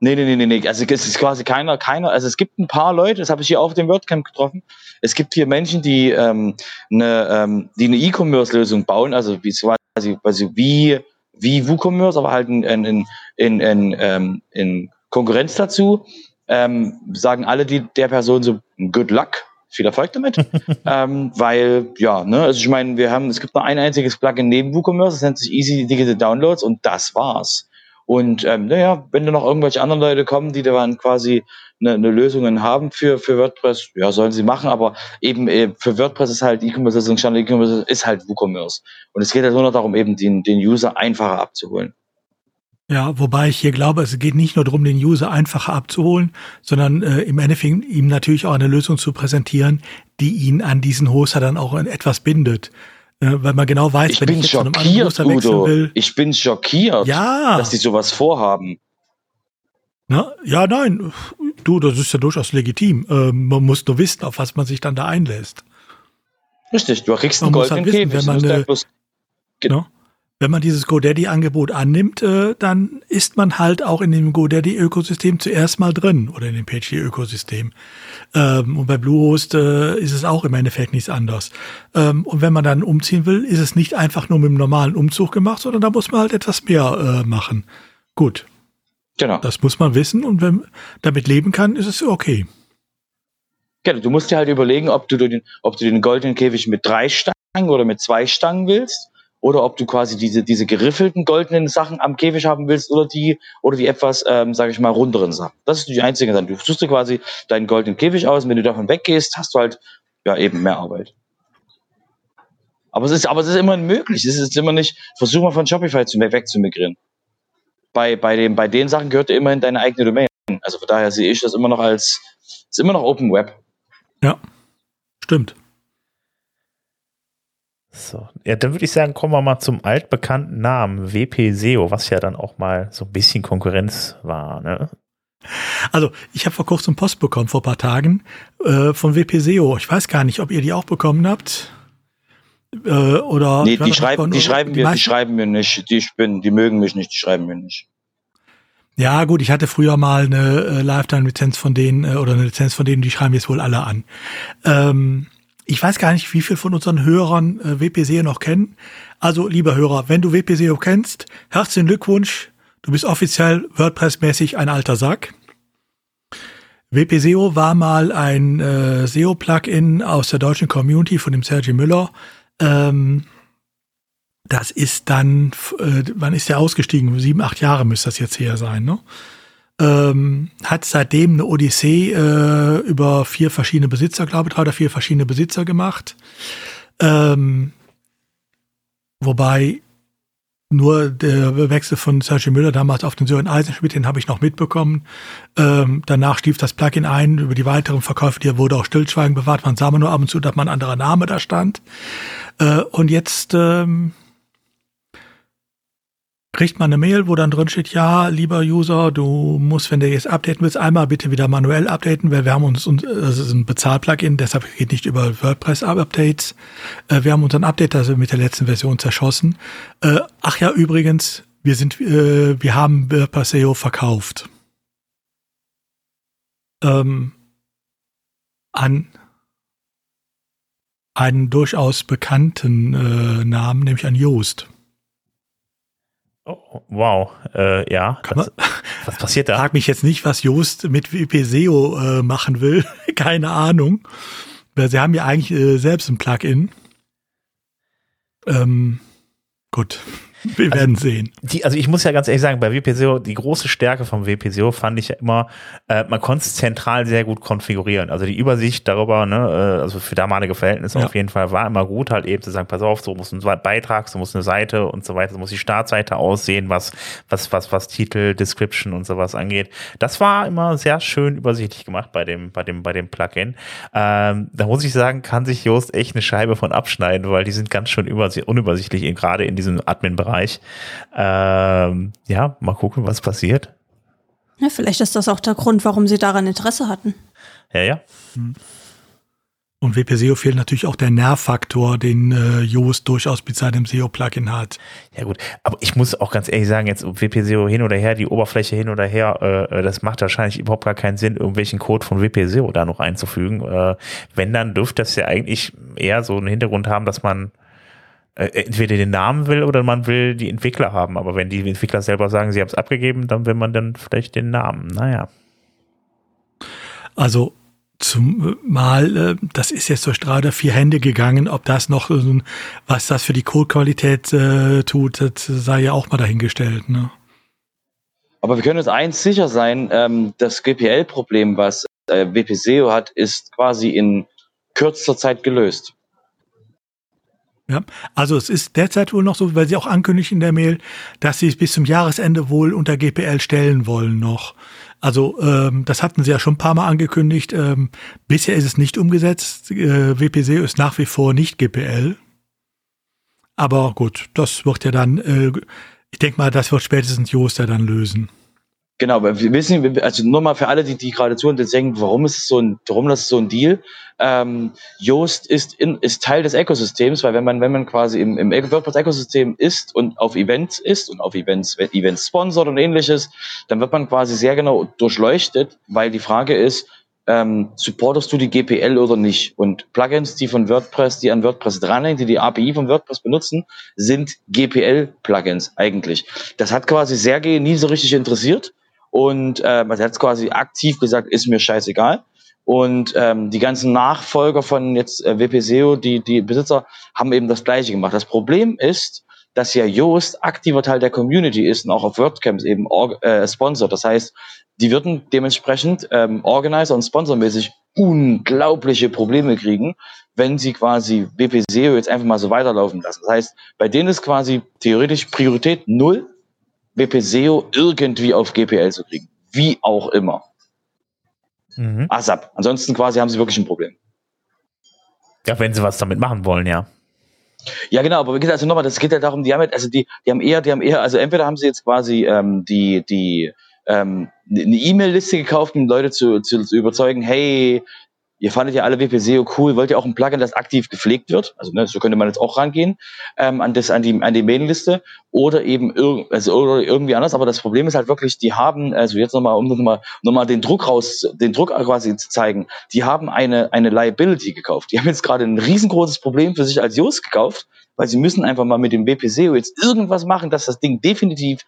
Nee, nee, nee, nee, Also es ist quasi keiner, keiner, also es gibt ein paar Leute, das habe ich hier auf dem WordCamp getroffen. Es gibt hier Menschen, die ähm, eine, ähm, E-Commerce-Lösung bauen, also wie quasi, quasi wie, wie WooCommerce, aber halt in, in, in, in, ähm, in Konkurrenz dazu. Ähm, sagen alle die der Person so Good Luck, viel Erfolg damit, ähm, weil, ja, ne, also ich meine, wir haben, es gibt nur ein einziges Plugin neben WooCommerce, das nennt sich Easy Digital Downloads und das war's. Und ähm, naja, wenn da noch irgendwelche anderen Leute kommen, die dann quasi eine, eine Lösungen haben für, für WordPress, ja, sollen sie machen, aber eben äh, für WordPress ist halt E-Commerce ist halt WooCommerce. Und es geht halt nur noch darum, eben den, den User einfacher abzuholen. Ja, wobei ich hier glaube, es geht nicht nur darum, den User einfacher abzuholen, sondern äh, im Endeffekt ihm natürlich auch eine Lösung zu präsentieren, die ihn an diesen Hoster dann auch etwas bindet. Äh, weil man genau weiß, ich wenn bin ich jetzt schockiert, zu einem Hoster wechseln will. Ich bin schockiert, ja. dass sie sowas vorhaben. Na, ja, nein, du, das ist ja durchaus legitim. Ähm, man muss nur wissen, auf was man sich dann da einlässt. Richtig, du kriegst einen man goldenen halt wissen, Käfig. Wenn man, eine, bloß, no? Wenn man dieses GoDaddy-Angebot annimmt, äh, dann ist man halt auch in dem GoDaddy-Ökosystem zuerst mal drin oder in dem PageSpeed-Ökosystem. Ähm, und bei Bluehost äh, ist es auch im Endeffekt nichts anders. Ähm, und wenn man dann umziehen will, ist es nicht einfach nur mit dem normalen Umzug gemacht, sondern da muss man halt etwas mehr äh, machen. Gut. Genau. Das muss man wissen und wenn damit leben kann, ist es okay. Genau, du musst dir halt überlegen, ob du den, ob du den goldenen Käfig mit drei Stangen oder mit zwei Stangen willst oder ob du quasi diese, diese geriffelten goldenen Sachen am Käfig haben willst oder die, oder die etwas, ähm, sage ich mal, runderen Sachen. Das ist die einzige Sache. Du suchst dir quasi deinen goldenen Käfig aus und wenn du davon weggehst, hast du halt ja eben mehr Arbeit. Aber es ist, aber es ist immer möglich. Es ist immer nicht, versuch mal von Shopify zu, wegzumigrieren. Bei, bei, dem, bei den Sachen gehört immerhin deine eigene Domain. Also von daher sehe ich das immer noch als, ist immer noch Open Web. Ja, stimmt. So, ja, dann würde ich sagen, kommen wir mal zum altbekannten Namen WP SEO, was ja dann auch mal so ein bisschen Konkurrenz war, ne? Also, ich habe vor kurzem Post bekommen, vor paar Tagen, äh, von WP SEO. Ich weiß gar nicht, ob ihr die auch bekommen habt. Äh, oder nee, die schreiben, die, schreiben die, mir, die schreiben mir nicht. Die, bin, die mögen mich nicht, die schreiben mir nicht. Ja, gut, ich hatte früher mal eine äh, Lifetime-Lizenz von denen äh, oder eine Lizenz von denen, die schreiben jetzt wohl alle an. Ähm, ich weiß gar nicht, wie viel von unseren Hörern äh, WPSEO noch kennen. Also, lieber Hörer, wenn du WPSEO kennst, herzlichen Glückwunsch. Du bist offiziell WordPress-mäßig ein alter Sack. WPSEO war mal ein äh, SEO-Plugin aus der deutschen Community von dem Sergio Müller. Ähm, das ist dann, äh, wann ist der ausgestiegen? Sieben, acht Jahre müsste das jetzt her sein, ne? Ähm, hat seitdem eine Odyssee äh, über vier verschiedene Besitzer, glaube ich, drei oder vier verschiedene Besitzer gemacht. Ähm, wobei nur der Wechsel von Sergio Müller damals auf den Sören Eisenschmidt, den habe ich noch mitbekommen. Ähm, danach stief das Plugin ein. Über die weiteren Verkäufe, die wurde auch Stillschweigen bewahrt. Man sah nur ab und zu, dass man ein anderer Name da stand. Äh, und jetzt ähm, kriegt man eine Mail, wo dann drin steht, ja, lieber User, du musst, wenn du jetzt updaten willst, einmal bitte wieder manuell updaten, weil wir haben uns, das ist ein Bezahlplugin, deshalb geht nicht über WordPress-Updates. Äh, wir haben unseren Update also mit der letzten Version zerschossen. Äh, ach ja, übrigens, wir sind, äh, wir haben WordPress SEO verkauft. Ähm, an einen durchaus bekannten äh, Namen, nämlich an Joost. Oh, wow, äh, ja. Was, was, passiert da? Frag mich jetzt nicht, was Joost mit WP-SEO äh, machen will. Keine Ahnung. Weil sie haben ja eigentlich äh, selbst ein Plugin. Ähm, gut. Wir also, werden sehen. Die, also ich muss ja ganz ehrlich sagen, bei WPSEO, die große Stärke vom WPSEO fand ich ja immer, äh, man konnte es zentral sehr gut konfigurieren. Also die Übersicht darüber, ne, äh, also für damalige Verhältnisse ja. auf jeden Fall war immer gut, halt eben zu sagen, pass auf, so muss ein Beitrag, so muss eine Seite und so weiter, so muss die Startseite aussehen, was, was, was, was Titel, Description und sowas angeht. Das war immer sehr schön übersichtlich gemacht bei dem, bei dem, bei dem Plugin. Ähm, da muss ich sagen, kann sich Yoast echt eine Scheibe von abschneiden, weil die sind ganz schön unübersichtlich, gerade in diesem Admin-Bereich. Ähm, ja, mal gucken, was passiert. Ja, vielleicht ist das auch der Grund, warum sie daran Interesse hatten. Ja, ja. Hm. Und WP SEO fehlt natürlich auch der Nervfaktor, den äh, Yoast durchaus mit seinem SEO-Plugin hat. Ja gut, aber ich muss auch ganz ehrlich sagen, jetzt WP SEO hin oder her, die Oberfläche hin oder her, äh, das macht wahrscheinlich überhaupt gar keinen Sinn, irgendwelchen Code von WP SEO da noch einzufügen. Äh, wenn, dann dürfte das ja eigentlich eher so einen Hintergrund haben, dass man äh, entweder den Namen will oder man will die Entwickler haben. Aber wenn die Entwickler selber sagen, sie haben es abgegeben, dann will man dann vielleicht den Namen. Naja. Also zumal, äh, das ist jetzt durch oder vier Hände gegangen, ob das noch, was das für die Codequalität äh, tut, das sei ja auch mal dahingestellt. Ne? Aber wir können uns eins sicher sein, ähm, das GPL-Problem, was äh, WPSEO hat, ist quasi in kürzester Zeit gelöst. Ja, also es ist derzeit wohl noch so, weil sie auch ankündigen in der Mail, dass sie es bis zum Jahresende wohl unter GPL stellen wollen noch. Also ähm, das hatten sie ja schon ein paar Mal angekündigt. Ähm, bisher ist es nicht umgesetzt. Äh, WPC ist nach wie vor nicht GPL. Aber gut, das wird ja dann, äh, ich denke mal, das wird spätestens Joster dann lösen. Genau, aber wir wissen, also nur mal für alle, die, die gerade zuhören, die denken, warum ist es so ein, warum das ist so ein Deal? Ähm, Yoast ist, in, ist Teil des Ökosystems, weil wenn man, wenn man quasi im, im WordPress-Ökosystem ist und auf Events ist und auf Events, Events sponsort und ähnliches, dann wird man quasi sehr genau durchleuchtet, weil die Frage ist, ähm, supportest du die GPL oder nicht? Und Plugins, die von WordPress, die an WordPress dranhängen, die die API von WordPress benutzen, sind GPL-Plugins eigentlich. Das hat quasi Sergei nie so richtig interessiert und äh, er hat quasi aktiv gesagt, ist mir scheißegal. Und ähm, die ganzen Nachfolger von jetzt äh, WPSEO, die, die Besitzer, haben eben das Gleiche gemacht. Das Problem ist, dass ja Yoast aktiver Teil der Community ist und auch auf WordCamps eben äh, sponsert. Das heißt, die würden dementsprechend ähm, Organizer und Sponsormäßig unglaubliche Probleme kriegen, wenn sie quasi WPSEO jetzt einfach mal so weiterlaufen lassen. Das heißt, bei denen ist quasi theoretisch Priorität null WP-SEO irgendwie auf GPL zu kriegen. Wie auch immer. Mhm. ASAP. Ansonsten quasi haben sie wirklich ein Problem. Ja, wenn sie was damit machen wollen, ja. Ja, genau, aber also nochmal, das geht ja darum, die haben, also die, die haben eher, die haben eher, also entweder haben sie jetzt quasi ähm, die, die ähm, eine E-Mail-Liste gekauft, um Leute zu, zu, zu überzeugen, hey, ihr fandet ja alle WP-SEO cool, wollt ihr auch ein Plugin, das aktiv gepflegt wird? Also ne, so könnte man jetzt auch rangehen ähm, an, das, an die, an die Mailingliste oder eben irg also, oder irgendwie anders. Aber das Problem ist halt wirklich, die haben, also jetzt nochmal, um nochmal noch mal den Druck raus, den Druck quasi zu zeigen, die haben eine, eine Liability gekauft. Die haben jetzt gerade ein riesengroßes Problem für sich als Yoast gekauft, weil sie müssen einfach mal mit dem WP-SEO jetzt irgendwas machen, dass das Ding definitiv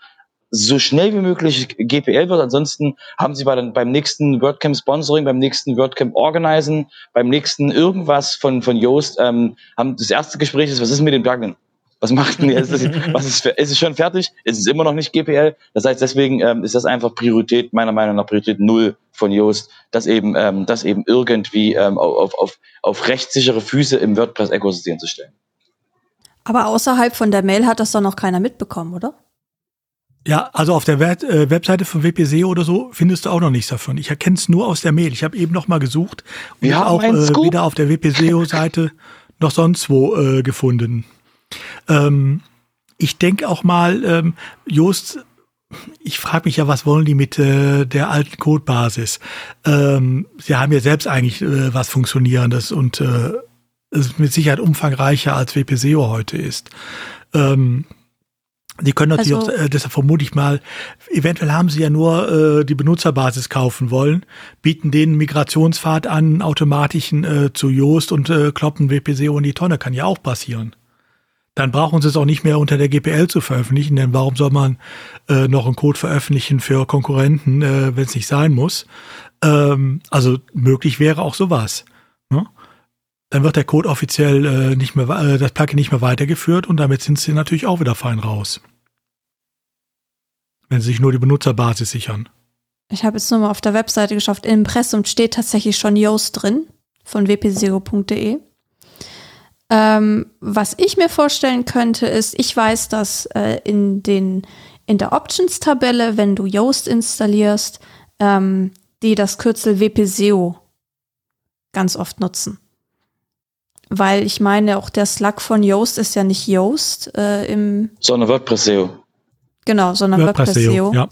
so schnell wie möglich GPL wird. Ansonsten haben sie bei, beim nächsten WordCamp Sponsoring, beim nächsten WordCamp Organizen, beim nächsten irgendwas von, von Yoast, ähm, haben das erste Gespräch ist, was ist mit dem Plugin? Was macht denn jetzt? Was ist, ist es schon fertig? Ist es immer noch nicht GPL? Das heißt, deswegen ähm, ist das einfach Priorität, meiner Meinung nach Priorität null von Yoast, das eben, ähm, das eben irgendwie ähm, auf, auf, auf rechtssichere Füße im WordPress-Ökosystem zu stellen. Aber außerhalb von der Mail hat das doch noch keiner mitbekommen, oder? Ja, also auf der Web äh, Webseite von WPC oder so findest du auch noch nichts davon. Ich erkenne es nur aus der Mail. Ich habe eben noch mal gesucht und Wir auch äh, weder auf der WPSEO-Seite noch sonst wo äh, gefunden. Ähm, ich denke auch mal, ähm, Jost, ich frage mich ja, was wollen die mit äh, der alten Codebasis? Ähm, sie haben ja selbst eigentlich äh, was Funktionierendes und äh, es ist mit Sicherheit umfangreicher als WPSEO heute ist. Ähm, die können natürlich also, auch, äh, deshalb vermute ich mal, eventuell haben sie ja nur äh, die Benutzerbasis kaufen wollen, bieten den Migrationspfad an, automatischen äh, zu Yoast und äh, kloppen WPSEO in die Tonne, kann ja auch passieren. Dann brauchen sie es auch nicht mehr unter der GPL zu veröffentlichen, denn warum soll man äh, noch einen Code veröffentlichen für Konkurrenten, äh, wenn es nicht sein muss? Ähm, also möglich wäre auch sowas. Dann wird der Code offiziell äh, nicht mehr, äh, das Plugin nicht mehr weitergeführt und damit sind sie natürlich auch wieder fein raus. Wenn sie sich nur die Benutzerbasis sichern. Ich habe jetzt nur mal auf der Webseite geschaut. Im Impressum steht tatsächlich schon Yoast drin von wp0.de. Ähm, was ich mir vorstellen könnte, ist, ich weiß, dass äh, in, den, in der Options-Tabelle, wenn du Yoast installierst, ähm, die das Kürzel WPSEO ganz oft nutzen. Weil ich meine, auch der Slug von Yoast ist ja nicht Yoast äh, im. Sondern WordPress SEO. Genau, sondern WordPress, WordPress SEO. Ja.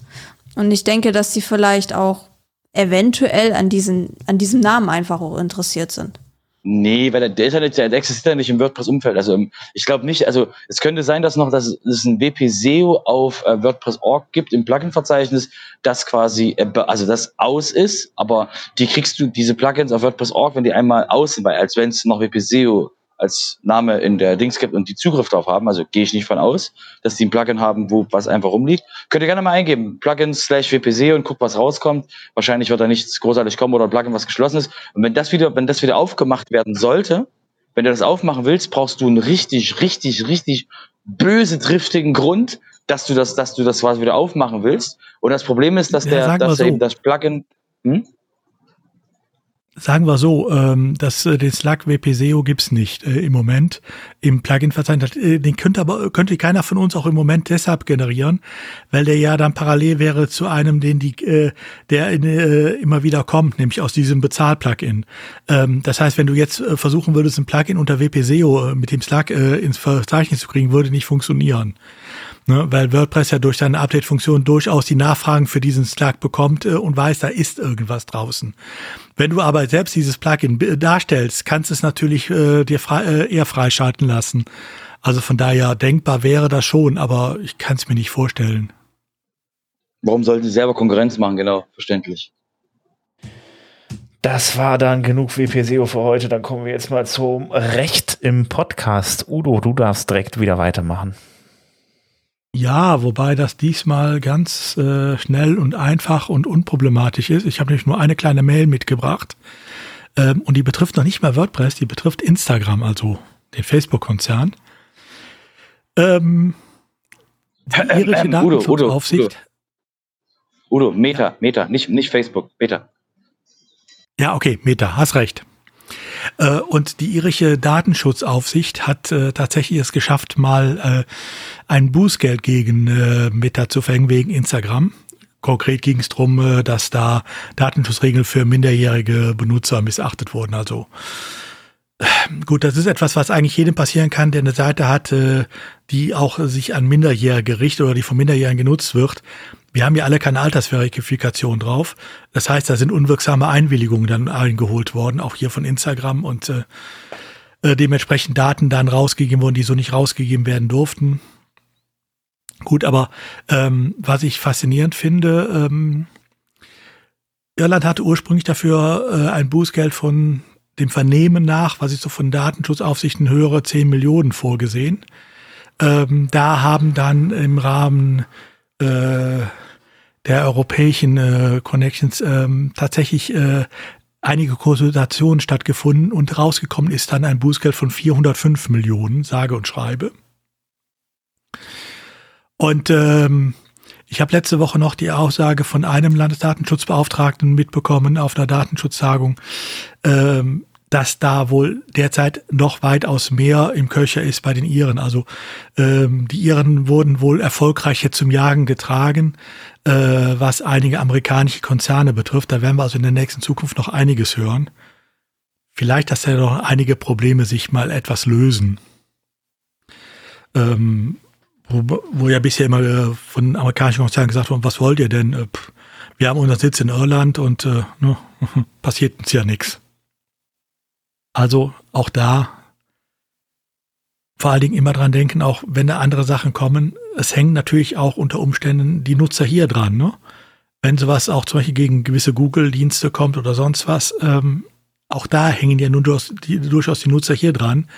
Und ich denke, dass sie vielleicht auch eventuell an, diesen, an diesem Namen einfach auch interessiert sind. Nee, weil der, der ist ja nicht, der existiert ja nicht im WordPress-Umfeld. Also ich glaube nicht, also es könnte sein, dass noch, dass es ein WP-SEO auf äh, WordPress.org gibt im Plugin-Verzeichnis, das quasi, äh, also das aus ist, aber die kriegst du, diese Plugins auf WordPress.org, wenn die einmal aus sind, weil als wenn es noch WP-SEO als Name in der Dings gibt und die Zugriff darauf haben, also gehe ich nicht von aus, dass die ein Plugin haben, wo was einfach rumliegt. Könnt ihr gerne mal eingeben, Plugin slash WPC und guckt, was rauskommt. Wahrscheinlich wird da nichts großartig kommen oder ein Plugin, was geschlossen ist. Und wenn das wieder, wenn das wieder aufgemacht werden sollte, wenn du das aufmachen willst, brauchst du einen richtig, richtig, richtig böse driftigen Grund, dass du das, dass du das quasi wieder aufmachen willst. Und das Problem ist, dass ja, der, dass so. eben das Plugin, hm? Sagen wir so, ähm, dass äh, den Slack WPSEO gibt's nicht äh, im Moment im Plugin-Verzeichnis. Äh, den könnte aber könnte keiner von uns auch im Moment deshalb generieren, weil der ja dann parallel wäre zu einem, den die äh, der äh, immer wieder kommt, nämlich aus diesem Bezahl-Plugin. Ähm, das heißt, wenn du jetzt äh, versuchen würdest, ein Plugin unter WPSEO äh, mit dem Slack äh, ins Verzeichnis zu kriegen, würde nicht funktionieren. Ne, weil WordPress ja durch seine Update-Funktion durchaus die Nachfragen für diesen Slack bekommt äh, und weiß, da ist irgendwas draußen. Wenn du aber selbst dieses Plugin darstellst, kannst du es natürlich äh, dir frei, äh, eher freischalten lassen. Also von daher denkbar wäre das schon, aber ich kann es mir nicht vorstellen. Warum sollten sie selber Konkurrenz machen? Genau, verständlich. Das war dann genug WPSEO für heute. Dann kommen wir jetzt mal zum Recht im Podcast. Udo, du darfst direkt wieder weitermachen. Ja, wobei das diesmal ganz äh, schnell und einfach und unproblematisch ist. Ich habe nämlich nur eine kleine Mail mitgebracht ähm, und die betrifft noch nicht mal WordPress, die betrifft Instagram, also den Facebook-Konzern. Ähm, die irische ähm, Datenschutzaufsicht. Udo, Udo, Udo, Meta, Meta, nicht, nicht Facebook, Meta. Ja, okay, Meta, hast recht. Äh, und die irische Datenschutzaufsicht hat äh, tatsächlich es geschafft, mal äh, ein Bußgeld gegen Meta zu verhängen wegen Instagram. Konkret ging es darum, dass da Datenschutzregeln für minderjährige Benutzer missachtet wurden. Also gut, das ist etwas, was eigentlich jedem passieren kann, der eine Seite hat, die auch sich an Minderjährige richtet oder die von Minderjährigen genutzt wird. Wir haben ja alle keine Altersverifikation drauf. Das heißt, da sind unwirksame Einwilligungen dann eingeholt worden, auch hier von Instagram und äh, äh, dementsprechend Daten dann rausgegeben wurden, die so nicht rausgegeben werden durften. Gut, aber ähm, was ich faszinierend finde, ähm, Irland hatte ursprünglich dafür äh, ein Bußgeld von dem Vernehmen nach, was ich so von Datenschutzaufsichten höre, 10 Millionen vorgesehen. Ähm, da haben dann im Rahmen äh, der europäischen äh, Connections ähm, tatsächlich äh, einige Konsultationen stattgefunden und rausgekommen ist dann ein Bußgeld von 405 Millionen, sage und schreibe. Und ähm, ich habe letzte Woche noch die Aussage von einem Landesdatenschutzbeauftragten mitbekommen auf einer Datenschutztagung, ähm, dass da wohl derzeit noch weitaus mehr im Köcher ist bei den Iren. Also ähm, die Iren wurden wohl erfolgreich jetzt zum Jagen getragen, äh, was einige amerikanische Konzerne betrifft. Da werden wir also in der nächsten Zukunft noch einiges hören. Vielleicht, dass da noch einige Probleme sich mal etwas lösen. Ähm, wo, wo ja bisher immer äh, von amerikanischen Konzernen gesagt wurde, was wollt ihr denn? Äh, wir haben unseren Sitz in Irland und äh, ne, passiert uns ja nichts. Also auch da vor allen Dingen immer dran denken, auch wenn da andere Sachen kommen, es hängen natürlich auch unter Umständen die Nutzer hier dran. Ne? Wenn sowas auch zum Beispiel gegen gewisse Google-Dienste kommt oder sonst was, ähm, auch da hängen ja nun durchaus die, durchaus die Nutzer hier dran.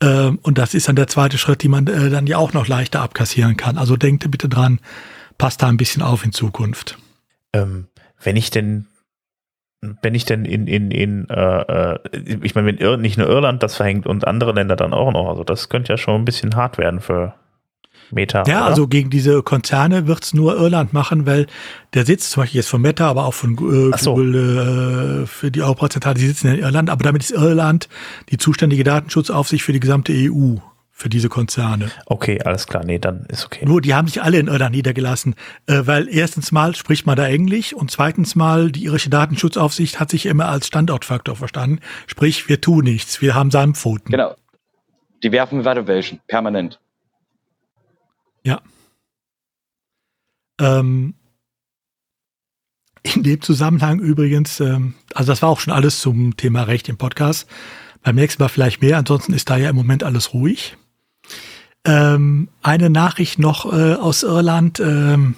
Ähm, und das ist dann der zweite Schritt, die man äh, dann ja auch noch leichter abkassieren kann. Also denkt bitte dran, passt da ein bisschen auf in Zukunft. Ähm, wenn ich denn wenn ich denn in, in, in äh, äh ich meine, wenn Ir nicht nur Irland das verhängt und andere Länder dann auch noch, also das könnte ja schon ein bisschen hart werden für Meta. Ja, oder? also gegen diese Konzerne wird's nur Irland machen, weil der Sitz zum Beispiel jetzt von Meta, aber auch von äh, so. Google äh, für die Europazentrale, die sitzen in Irland, aber damit ist Irland die zuständige Datenschutzaufsicht für die gesamte EU, für diese Konzerne. Okay, alles klar, nee, dann ist okay. Nur die haben sich alle in Irland niedergelassen, äh, weil erstens mal spricht man da Englisch und zweitens mal die irische Datenschutzaufsicht hat sich immer als Standortfaktor verstanden. Sprich, wir tun nichts, wir haben Sandpfoten. Genau. Die werfen Valuation, permanent. Ja. Ähm, in dem Zusammenhang übrigens, ähm, also das war auch schon alles zum Thema Recht im Podcast. Beim nächsten Mal vielleicht mehr, ansonsten ist da ja im Moment alles ruhig. Ähm, eine Nachricht noch äh, aus Irland ähm,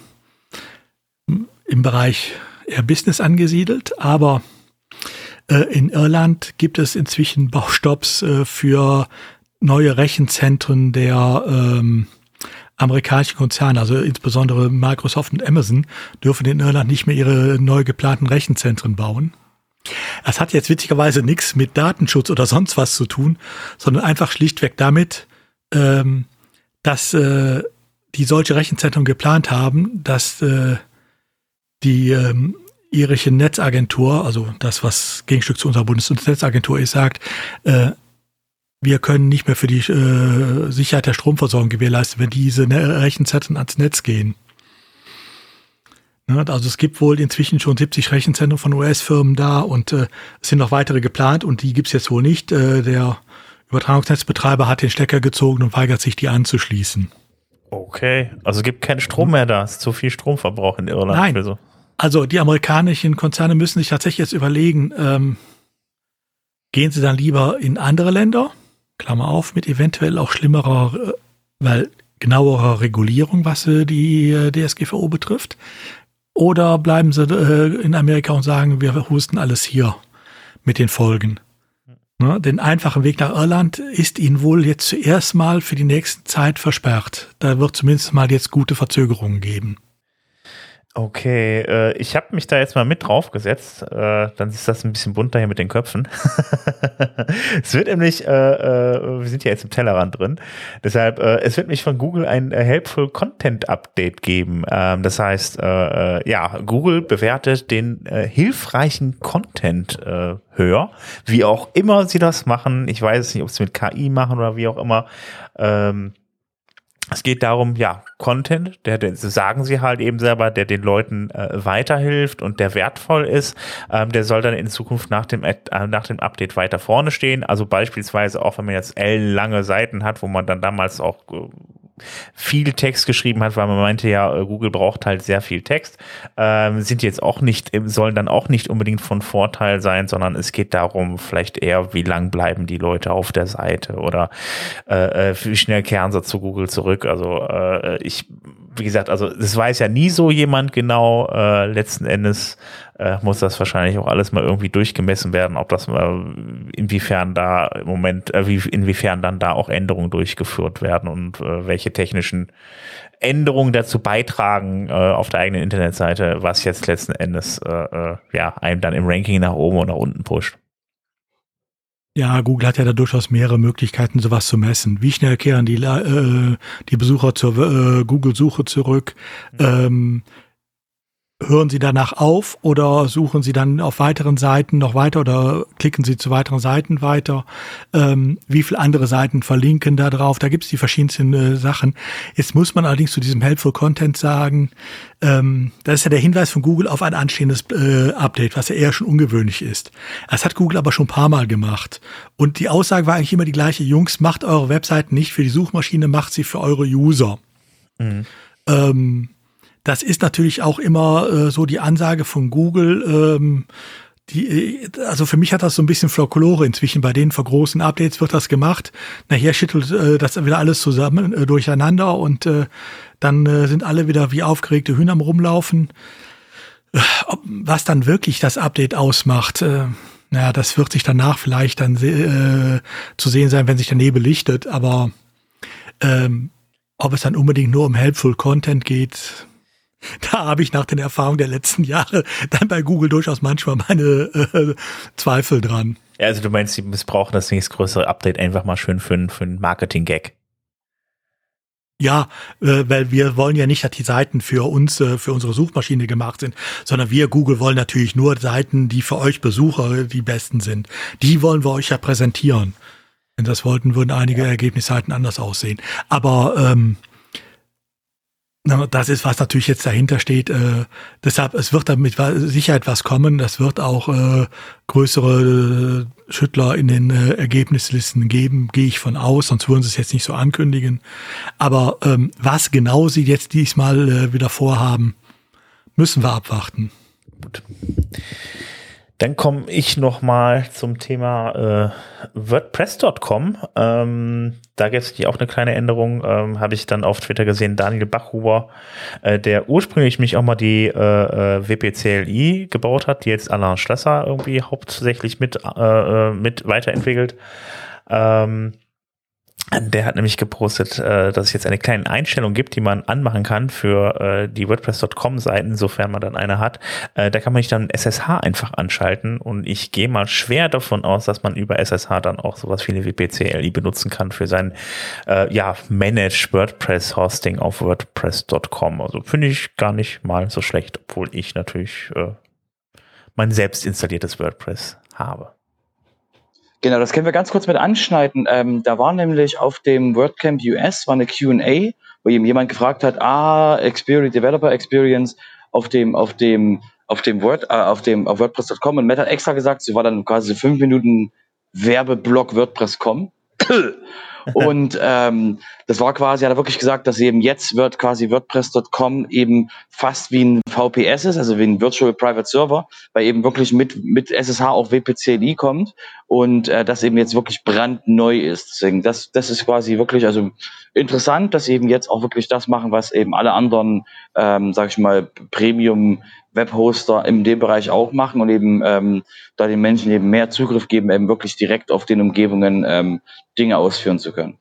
im Bereich eher Business angesiedelt, aber äh, in Irland gibt es inzwischen Baustopps äh, für neue Rechenzentren der ähm, amerikanischen Konzerne, also insbesondere Microsoft und Amazon, dürfen in Irland nicht mehr ihre neu geplanten Rechenzentren bauen. Das hat jetzt witzigerweise nichts mit Datenschutz oder sonst was zu tun, sondern einfach schlichtweg damit, ähm, dass äh, die solche Rechenzentren geplant haben, dass äh, die ähm, irische Netzagentur, also das, was Gegenstück zu unserer Bundesnetzagentur ist, sagt, äh, wir können nicht mehr für die äh, Sicherheit der Stromversorgung gewährleisten, wenn diese ne Rechenzentren ans Netz gehen. Ne, also es gibt wohl inzwischen schon 70 Rechenzentren von US-Firmen da und äh, es sind noch weitere geplant und die gibt's jetzt wohl nicht. Äh, der Übertragungsnetzbetreiber hat den Stecker gezogen und weigert sich, die anzuschließen. Okay, also gibt keinen Strom mehr da, ist zu viel Stromverbrauch in Irland. Nein. für so. Also die amerikanischen Konzerne müssen sich tatsächlich jetzt überlegen, ähm, gehen sie dann lieber in andere Länder, Klammer auf, mit eventuell auch schlimmerer, äh, weil genauerer Regulierung, was äh, die äh, DSGVO betrifft, oder bleiben sie in Amerika und sagen, wir husten alles hier mit den Folgen. Ne? Den einfachen Weg nach Irland ist ihnen wohl jetzt zuerst mal für die nächste Zeit versperrt. Da wird zumindest mal jetzt gute Verzögerungen geben. Okay, äh, ich habe mich da jetzt mal mit draufgesetzt. Äh, dann ist das ein bisschen bunter hier mit den Köpfen. es wird nämlich, äh, äh, wir sind ja jetzt im Tellerrand drin, deshalb, äh, es wird mich von Google ein äh, Helpful Content Update geben. Ähm, das heißt, ja, Google bewertet den hilfreichen Content höher, wie auch immer sie das machen. Ich weiß nicht, ob sie mit KI machen oder wie auch immer. Ähm, es geht darum, ja, Content, der, der sagen sie halt eben selber, der den Leuten äh, weiterhilft und der wertvoll ist, ähm, der soll dann in Zukunft nach dem, äh, nach dem Update weiter vorne stehen. Also beispielsweise auch, wenn man jetzt ellenlange Seiten hat, wo man dann damals auch äh, viel Text geschrieben hat, weil man meinte ja, äh, Google braucht halt sehr viel Text, ähm, sind jetzt auch nicht, sollen dann auch nicht unbedingt von Vorteil sein, sondern es geht darum, vielleicht eher, wie lang bleiben die Leute auf der Seite oder äh, äh, wie schnell kehren sie zu Google zurück. Also äh, ich, wie gesagt, also das weiß ja nie so jemand genau. Äh, letzten Endes äh, muss das wahrscheinlich auch alles mal irgendwie durchgemessen werden, ob das mal inwiefern da im Moment, äh, wie, inwiefern dann da auch Änderungen durchgeführt werden und äh, welche technischen Änderungen dazu beitragen äh, auf der eigenen Internetseite, was jetzt letzten Endes äh, äh, ja einem dann im Ranking nach oben und nach unten pusht. Ja, Google hat ja da durchaus mehrere Möglichkeiten, sowas zu messen. Wie schnell kehren die, äh, die Besucher zur äh, Google-Suche zurück? Ähm, hören sie danach auf oder suchen sie dann auf weiteren Seiten noch weiter oder klicken sie zu weiteren Seiten weiter? Ähm, wie viele andere Seiten verlinken da drauf? Da gibt's die verschiedensten äh, Sachen. Jetzt muss man allerdings zu diesem Helpful Content sagen, ähm, das ist ja der Hinweis von Google auf ein anstehendes äh, Update, was ja eher schon ungewöhnlich ist. Das hat Google aber schon ein paar Mal gemacht. Und die Aussage war eigentlich immer die gleiche, Jungs, macht eure Webseiten nicht für die Suchmaschine, macht sie für eure User. Ähm, das ist natürlich auch immer äh, so die Ansage von Google. Ähm, die, äh, also für mich hat das so ein bisschen Folklore inzwischen. Bei denen vor großen Updates wird das gemacht. Nachher schüttelt äh, das wieder alles zusammen äh, durcheinander und äh, dann äh, sind alle wieder wie aufgeregte Hühner rumlaufen. Äh, ob, was dann wirklich das Update ausmacht, äh, naja, das wird sich danach vielleicht dann äh, zu sehen sein, wenn sich der Nebel lichtet. Aber ähm, ob es dann unbedingt nur um Helpful Content geht, Da habe ich nach den Erfahrungen der letzten Jahre dann bei Google durchaus manchmal meine äh, Zweifel dran. Ja, also du meinst, sie missbrauchen das nächstgrößere Update einfach mal schön für, für einen Marketing-Gag. Ja, äh, weil wir wollen ja nicht, dass die Seiten für uns, äh, für unsere Suchmaschine gemacht sind, sondern wir, Google, wollen natürlich nur Seiten, die für euch Besucher die besten sind. Die wollen wir euch ja präsentieren. Wenn das wollten, würden einige Ergebnisseiten anders aussehen. Aber ähm, das ist, was natürlich jetzt dahinter steht. Äh, deshalb, es wird damit Sicherheit was kommen. Das wird auch äh, größere äh, Schüttler in den äh, Ergebnislisten geben, gehe ich von aus, sonst würden sie es jetzt nicht so ankündigen. Aber ähm, was genau sie jetzt diesmal äh, wieder vorhaben, müssen wir abwarten. Gut. Dann komme ich noch mal zum Thema äh, WordPress.com. Ähm, da gibt es auch eine kleine Änderung, ähm, habe ich dann auf Twitter gesehen. Daniel Bachhuber, äh, der ursprünglich mich auch mal die äh, äh WPCLI gebaut hat, die jetzt Alain Schlesser irgendwie hauptsächlich mit, äh, äh, mit weiterentwickelt. Ähm, der hat nämlich gepostet, äh, dass es jetzt eine kleine Einstellung gibt, die man anmachen kann für äh, die WordPress.com-Seiten, sofern man dann eine hat. Äh, da kann man sich dann SSH einfach anschalten und ich gehe mal schwer davon aus, dass man über SSH dann auch sowas wie eine WPCLI benutzen kann für sein ja, Managed WordPress Hosting auf WordPress.com. Also finde ich gar nicht mal so schlecht, obwohl ich natürlich mein selbst installiertes WordPress habe. Genau, das können wir ganz kurz mit anschneiden. Ähm, da war nämlich auf dem WordCamp US war eine Q&A, wo eben jemand gefragt hat, ah, Experience, Developer Experience auf dem, auf dem, auf dem Word, äh, auf dem, auf WordPress.com und Matt hat extra gesagt, sie war dann quasi fünf Minuten Werbeblock WordPress.com. Und ähm, das war quasi, hat er wirklich gesagt, dass eben jetzt wird quasi WordPress.com eben fast wie ein VPS ist, also wie ein Virtual Private Server, weil eben wirklich mit, mit SSH auch WPCLI kommt und äh, das eben jetzt wirklich brandneu ist. Deswegen, das, das ist quasi wirklich, also interessant, dass sie eben jetzt auch wirklich das machen, was eben alle anderen, ähm, sag ich mal, Premium Webhoster in dem Bereich auch machen und eben ähm, da den Menschen eben mehr Zugriff geben, eben wirklich direkt auf den Umgebungen ähm, Dinge ausführen zu können.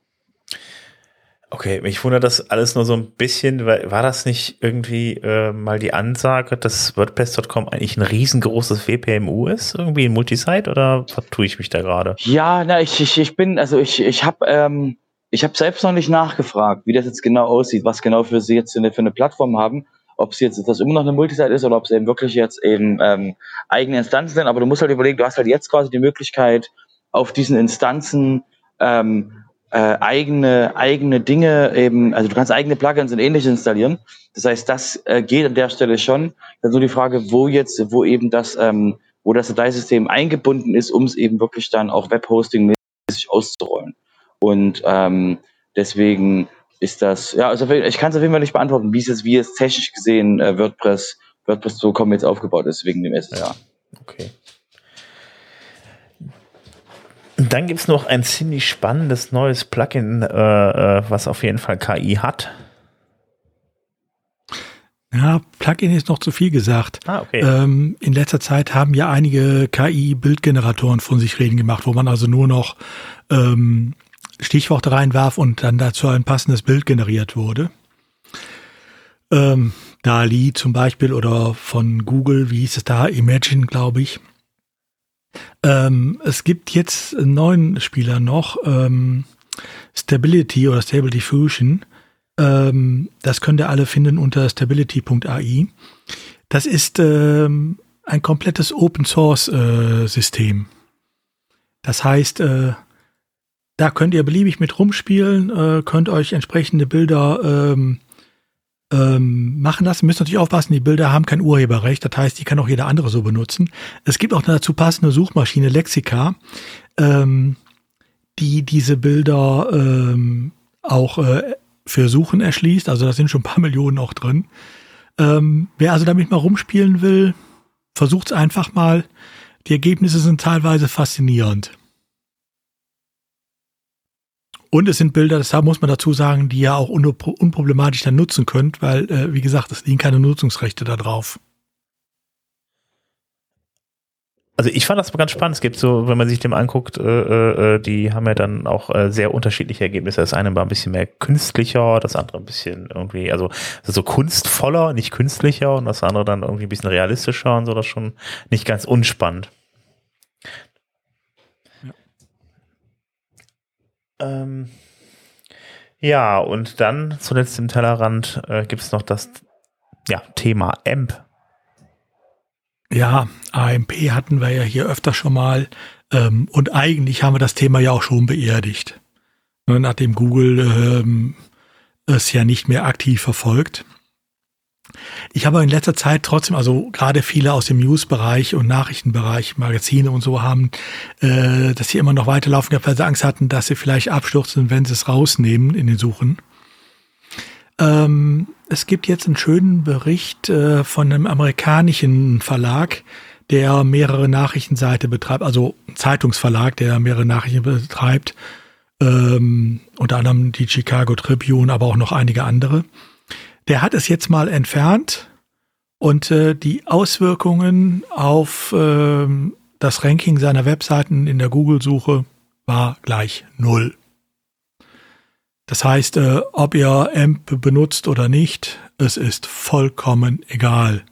Okay, mich wundert das alles nur so ein bisschen, weil war das nicht irgendwie äh, mal die Ansage, dass WordPress.com eigentlich ein riesengroßes WPMU ist, irgendwie ein Multisite oder vertue ich mich da gerade? Ja, na ich, ich, ich bin, also ich, ich habe ähm, habe selbst noch nicht nachgefragt, wie das jetzt genau aussieht, was genau für sie jetzt für eine, für eine Plattform haben ob es jetzt das immer noch eine Multisite ist oder ob es eben wirklich jetzt eben ähm, eigene Instanzen sind. Aber du musst halt überlegen, du hast halt jetzt quasi die Möglichkeit, auf diesen Instanzen ähm, äh, eigene, eigene Dinge eben, also du kannst eigene Plugins und ähnliches installieren. Das heißt, das äh, geht an der Stelle schon. Dann so die Frage, wo jetzt, wo eben das, ähm, wo das Dateisystem eingebunden ist, um es eben wirklich dann auch Webhosting-mäßig auszurollen. Und ähm, deswegen ist das, ja, also ich kann es auf jeden Fall nicht beantworten, wie es jetzt, wie es technisch gesehen äh, WordPress, WordPress so kommen jetzt aufgebaut ist, wegen dem SSH. Okay. Dann gibt es noch ein ziemlich spannendes neues Plugin, äh, äh was auf jeden Fall KI hat. Ja, Plugin ist noch zu viel gesagt. Ah, okay. Ähm, in letzter Zeit haben ja einige KI-Bildgeneratoren von sich reden gemacht, wo man also nur noch ähm, Stichworte reinwarf und dann dazu ein passendes Bild generiert wurde. Ähm, DALI zum Beispiel oder von Google, wie hieß es da, Imagine, glaube ich. Ähm, es gibt jetzt einen neuen Spieler noch, ähm, Stability oder Stable Diffusion. Ähm, das könnt ihr alle finden unter stability.ai. Das ist ähm, ein komplettes Open Source äh, System. Das heißt, äh, da könnt ihr beliebig mit rumspielen, äh, könnt euch entsprechende Bilder ähm, ähm, machen lassen. Müsst natürlich aufpassen, die Bilder haben kein Urheberrecht, das heißt, die kann auch jeder andere so benutzen. Es gibt auch eine dazu passende Suchmaschine, Lexica, ähm, die diese Bilder ähm, auch äh, für Suchen erschließt. Also da sind schon ein paar Millionen auch drin. Ähm, wer also damit mal rumspielen will, versucht es einfach mal. Die Ergebnisse sind teilweise faszinierend. Und es sind Bilder, das muss man dazu sagen, die ihr auch unproblematisch dann nutzen könnt, weil, äh, wie gesagt, es liegen keine Nutzungsrechte da drauf. also ich fand das ganz spannend. Es gibt so, wenn man sich dem anguckt, äh, äh, die haben ja dann auch äh, sehr unterschiedliche Ergebnisse. Das eine war ein bisschen mehr künstlicher, das andere ein bisschen irgendwie, also so kunstvoller, nicht künstlicher und das andere dann irgendwie ein bisschen realistischer und so, das schon nicht ganz unspannend. Ähm, ja und dann zuletzt im Tellerrand äh, gibt es noch das ja, Thema AMP ja, AMP hatten wir ja hier öfter schon mal. Ähm, und eigentlich haben wir das Thema ja auch schon beerdigt. Ne, nachdem Google ähm, es ja nicht mehr aktiv verfolgt. Ich habe in letzter Zeit trotzdem, also gerade viele aus dem News-Bereich und Nachrichtenbereich, Magazine und so haben, äh, dass sie immer noch weiterlaufen weil sie Angst hatten, dass sie vielleicht abstürzen, wenn sie es rausnehmen in den Suchen. Ähm, es gibt jetzt einen schönen Bericht äh, von einem amerikanischen Verlag, der mehrere Nachrichtenseite betreibt, also ein Zeitungsverlag, der mehrere Nachrichten betreibt, ähm, unter anderem die Chicago Tribune, aber auch noch einige andere. Der hat es jetzt mal entfernt und äh, die Auswirkungen auf äh, das Ranking seiner Webseiten in der Google-Suche war gleich null. Das heißt, äh, ob ihr AMP benutzt oder nicht, es ist vollkommen egal.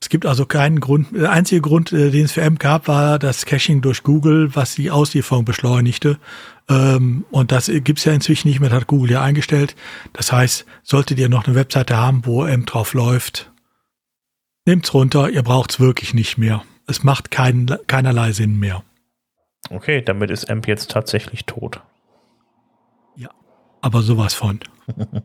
Es gibt also keinen Grund, der einzige Grund, äh, den es für AMP gab, war das Caching durch Google, was die Auslieferung beschleunigte. Ähm, und das gibt's ja inzwischen nicht mehr, das hat Google ja eingestellt. Das heißt, solltet ihr noch eine Webseite haben, wo AMP drauf läuft, nehmt's runter, ihr braucht's wirklich nicht mehr. Es macht kein, keinerlei Sinn mehr. Okay, damit ist AMP jetzt tatsächlich tot aber sowas von.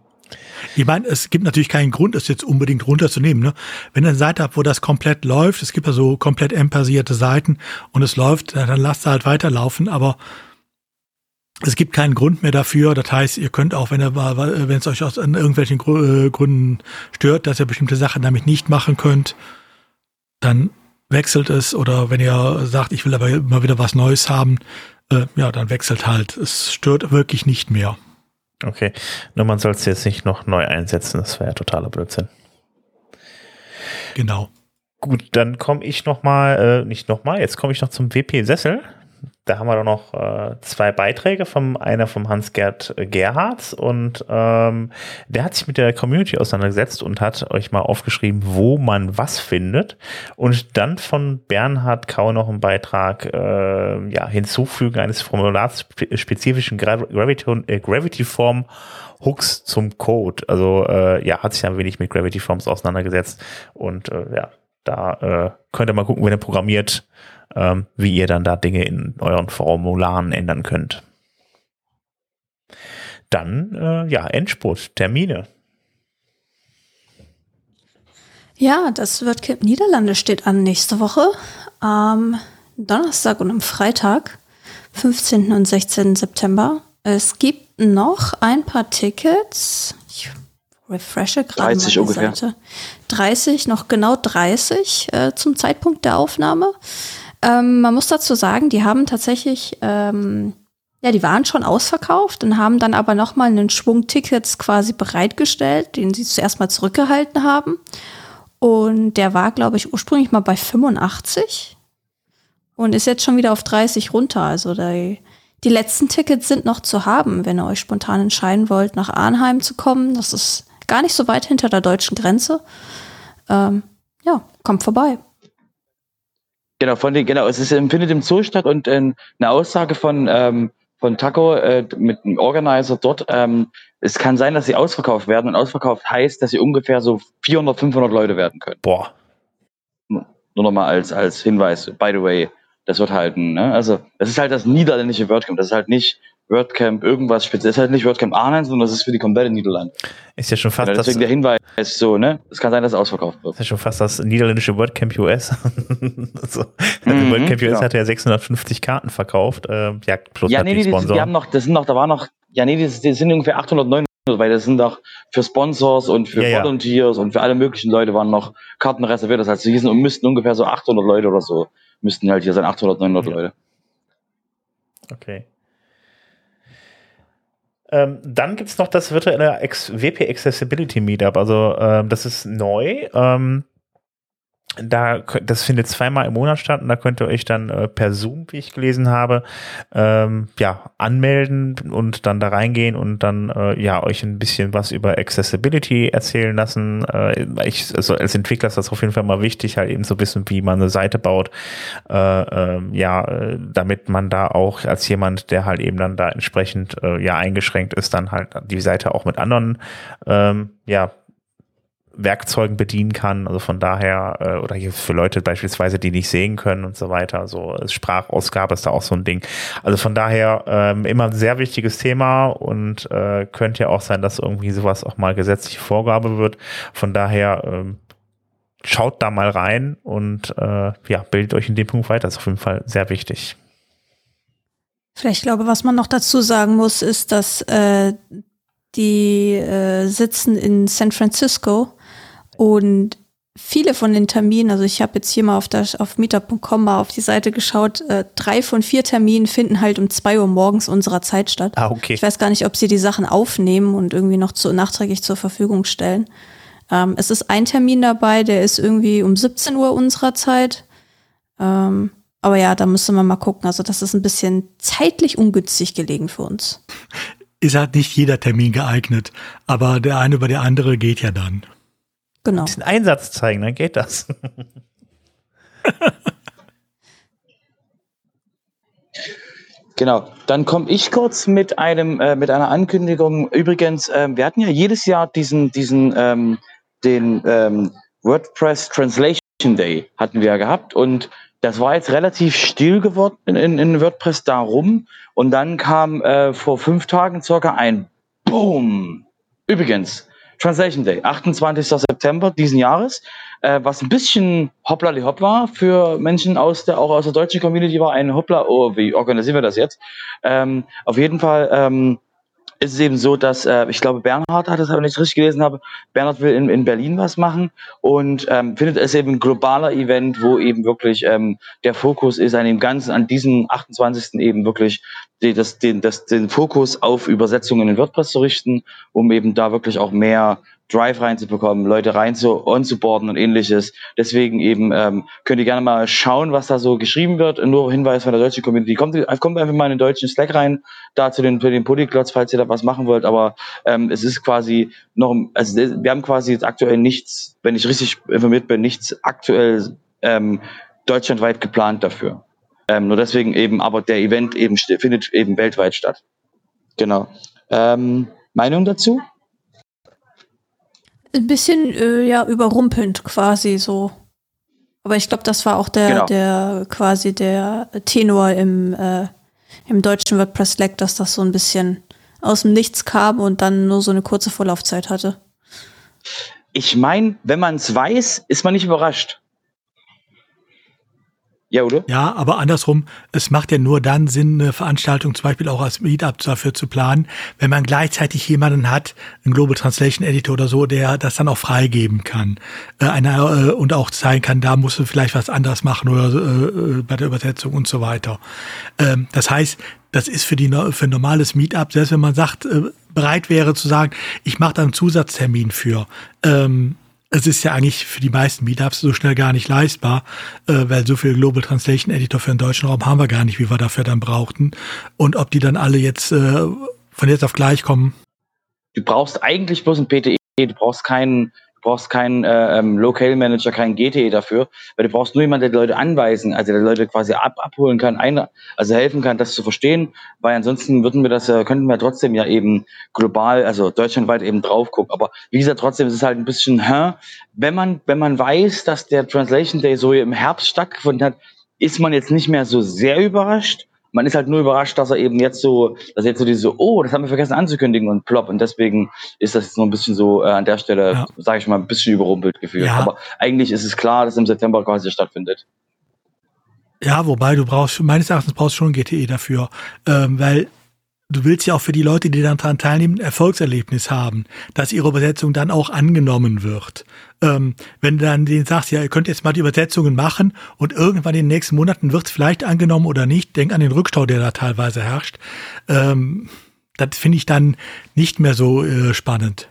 Ich meine, es gibt natürlich keinen Grund, es jetzt unbedingt runterzunehmen. Ne? Wenn ihr eine Seite habt, wo das komplett läuft, es gibt ja so komplett M-basierte Seiten und es läuft, dann lasst es halt weiterlaufen, aber es gibt keinen Grund mehr dafür. Das heißt, ihr könnt auch, wenn, ihr, wenn es euch aus irgendwelchen äh, Gründen stört, dass ihr bestimmte Sachen damit nicht machen könnt, dann wechselt es. Oder wenn ihr sagt, ich will aber mal wieder was Neues haben, äh, ja, dann wechselt halt. Es stört wirklich nicht mehr. Okay, nur man soll es jetzt nicht noch neu einsetzen, das wäre ja totaler Blödsinn. Genau. Gut, dann komme ich noch mal, äh, nicht noch mal, jetzt komme ich noch zum WP Sessel. Da haben wir doch noch äh, zwei Beiträge, vom, einer vom Hans-Gerd Gerhards und ähm, der hat sich mit der Community auseinandergesetzt und hat euch mal aufgeschrieben, wo man was findet. Und dann von Bernhard Kau noch einen Beitrag, äh, ja, Hinzufügen eines formularspezifischen Gravity, äh, Gravity Form Hooks zum Code. Also äh, ja, hat sich ein wenig mit Gravity Forms auseinandergesetzt und äh, ja, da äh, könnt ihr mal gucken, wenn ihr programmiert, ähm, wie ihr dann da Dinge in euren Formularen ändern könnt. Dann, äh, ja, Endspurt, Termine. Ja, das WordCamp Niederlande steht an nächste Woche. Am Donnerstag und am Freitag, 15. und 16. September. Es gibt noch ein paar Tickets. Ich refreshe gerade 30 mal ungefähr. Seite. 30, noch genau 30 äh, zum Zeitpunkt der Aufnahme. Ähm, man muss dazu sagen, die haben tatsächlich, ähm, ja, die waren schon ausverkauft und haben dann aber noch mal einen Schwung Tickets quasi bereitgestellt, den sie zuerst mal zurückgehalten haben. Und der war, glaube ich, ursprünglich mal bei 85 und ist jetzt schon wieder auf 30 runter. Also die, die letzten Tickets sind noch zu haben, wenn ihr euch spontan entscheiden wollt, nach Arnheim zu kommen. Das ist gar nicht so weit hinter der deutschen Grenze. Ähm, ja, kommt vorbei. Genau, von den, genau, es ist, findet im Zoo statt und äh, eine Aussage von, ähm, von Taco äh, mit dem Organizer dort, ähm, es kann sein, dass sie ausverkauft werden und ausverkauft heißt, dass sie ungefähr so 400, 500 Leute werden können. Boah. Nur nochmal als, als Hinweis, by the way, das wird halten, ne? Also, das ist halt das niederländische WordCamp, das ist halt nicht WordCamp irgendwas speziell. Das ist halt nicht WordCamp Arnhem, sondern das ist für die komplette Niederlande. Ist ja schon fast ja, deswegen das, der Hinweis so, ne? Es kann sein, dass es ausverkauft wird. Ist ja schon fast das niederländische WordCamp US. so. also mhm, WordCamp US ja. hatte ja 650 Karten verkauft, äh, ja, plus ja, nee, die, die, die haben noch, das sind noch, da war noch, ja, nee, das, das sind ungefähr 800, 900, weil das sind auch für Sponsors und für ja, Volunteers ja. und für alle möglichen Leute waren noch Karten reserviert. Das heißt, hier sind müssten ungefähr so 800 Leute oder so, müssten halt hier sein, 800, 900 ja. Leute. Okay. Ähm, dann gibt es noch das virtuelle Ex WP Accessibility Meetup. Also ähm, das ist neu. Ähm, da, das findet zweimal im Monat statt und da könnt ihr euch dann äh, per Zoom, wie ich gelesen habe, ähm, ja, anmelden und dann da reingehen und dann äh, ja euch ein bisschen was über Accessibility erzählen lassen. Äh, ich, also als Entwickler ist das auf jeden Fall mal wichtig, halt eben zu wissen, wie man eine Seite baut. Äh, äh, ja, damit man da auch als jemand, der halt eben dann da entsprechend äh, ja eingeschränkt ist, dann halt die Seite auch mit anderen ähm, ja Werkzeugen bedienen kann. Also von daher, äh, oder hier für Leute beispielsweise, die nicht sehen können und so weiter. So Sprachausgabe ist da auch so ein Ding. Also von daher ähm, immer ein sehr wichtiges Thema und äh, könnte ja auch sein, dass irgendwie sowas auch mal gesetzliche Vorgabe wird. Von daher ähm, schaut da mal rein und äh, ja, bildet euch in dem Punkt weiter. Das ist auf jeden Fall sehr wichtig. Vielleicht glaube, was man noch dazu sagen muss, ist, dass äh, die äh, sitzen in San Francisco und viele von den Terminen, also ich habe jetzt hier mal auf, der, auf meetup.com mal auf die Seite geschaut, äh, drei von vier Terminen finden halt um zwei Uhr morgens unserer Zeit statt. Ah, okay. Ich weiß gar nicht, ob sie die Sachen aufnehmen und irgendwie noch zu, nachträglich zur Verfügung stellen. Ähm, es ist ein Termin dabei, der ist irgendwie um 17 Uhr unserer Zeit. Ähm, aber ja, da müsste man mal gucken. Also das ist ein bisschen zeitlich ungünstig gelegen für uns. Ist halt nicht jeder Termin geeignet, aber der eine über der andere geht ja dann. Genau. Ein bisschen Einsatz zeigen, dann geht das. Genau, dann komme ich kurz mit einem äh, mit einer Ankündigung. Übrigens, äh, wir hatten ja jedes Jahr diesen diesen ähm, den ähm, WordPress Translation Day hatten wir ja gehabt und das war jetzt relativ still geworden in, in, in WordPress darum und dann kam äh, vor fünf Tagen circa ein Boom. Übrigens, Translation Day, 28. September diesen Jahres, äh, was ein bisschen hoppla hopp war für Menschen aus der, auch aus der deutschen Community war ein hoppla, oh, wie organisieren wir das jetzt? Ähm, auf jeden Fall, ähm, ist es eben so, dass äh, ich glaube, Bernhard hat das, wenn ich richtig gelesen habe, Bernhard will in, in Berlin was machen und ähm, findet es eben ein globaler Event, wo eben wirklich ähm, der Fokus ist an dem Ganzen, an diesem 28. eben wirklich die, das, den, das, den Fokus auf Übersetzungen in WordPress zu richten, um eben da wirklich auch mehr Drive reinzubekommen, Leute rein zu onzuboarden und ähnliches. Deswegen eben ähm, könnt ihr gerne mal schauen, was da so geschrieben wird. Nur Hinweis von der deutschen Community. Kommt, kommt einfach mal in den deutschen Slack rein, da zu den, zu den Polyglots, falls ihr da was machen wollt. Aber ähm, es ist quasi noch, also wir haben quasi jetzt aktuell nichts, wenn ich richtig informiert bin, nichts aktuell ähm, deutschlandweit geplant dafür. Ähm, nur deswegen eben, aber der Event eben findet eben weltweit statt. Genau. Ähm, Meinung dazu? Ein bisschen äh, ja überrumpelnd quasi so. Aber ich glaube, das war auch der, genau. der quasi der Tenor im, äh, im deutschen WordPress Slack, dass das so ein bisschen aus dem Nichts kam und dann nur so eine kurze Vorlaufzeit hatte. Ich meine, wenn man es weiß, ist man nicht überrascht. Ja, oder? Ja, aber andersrum, es macht ja nur dann Sinn, eine Veranstaltung zum Beispiel auch als Meetup dafür zu planen, wenn man gleichzeitig jemanden hat, einen Global Translation Editor oder so, der das dann auch freigeben kann. Äh, einer, äh, und auch zeigen kann, da musst du vielleicht was anderes machen oder äh, äh, bei der Übersetzung und so weiter. Ähm, das heißt, das ist für die für ein normales Meetup, selbst wenn man sagt, äh, bereit wäre zu sagen, ich mache da einen Zusatztermin für. Ähm, es ist ja eigentlich für die meisten Meetups so schnell gar nicht leistbar, äh, weil so viel Global Translation Editor für den deutschen Raum haben wir gar nicht, wie wir dafür dann brauchten. Und ob die dann alle jetzt äh, von jetzt auf gleich kommen. Du brauchst eigentlich bloß ein PTE, du brauchst keinen Du brauchst keinen äh, ähm, Local Manager, keinen GTE dafür, weil du brauchst nur jemanden, der die Leute anweisen, also der Leute quasi ab, abholen kann, ein, also helfen kann, das zu verstehen, weil ansonsten würden wir das, äh, könnten wir trotzdem ja eben global, also deutschlandweit eben drauf gucken. Aber wie gesagt, trotzdem ist es halt ein bisschen, hä? wenn man, wenn man weiß, dass der Translation Day so im Herbst stattgefunden hat, ist man jetzt nicht mehr so sehr überrascht, man ist halt nur überrascht, dass er eben jetzt so, dass jetzt so diese, oh, das haben wir vergessen anzukündigen und plopp. Und deswegen ist das jetzt noch ein bisschen so äh, an der Stelle, ja. sage ich mal, ein bisschen überrumpelt gefühlt. Ja. Aber eigentlich ist es klar, dass im September quasi stattfindet. Ja, wobei du brauchst, meines Erachtens brauchst du schon GTE dafür, ähm, weil du willst ja auch für die Leute, die daran teilnehmen, ein Erfolgserlebnis haben, dass ihre Übersetzung dann auch angenommen wird. Ähm, wenn du dann denen sagst, ja, ihr könnt jetzt mal die Übersetzungen machen und irgendwann in den nächsten Monaten wird es vielleicht angenommen oder nicht, denk an den Rückstau, der da teilweise herrscht. Ähm, das finde ich dann nicht mehr so äh, spannend.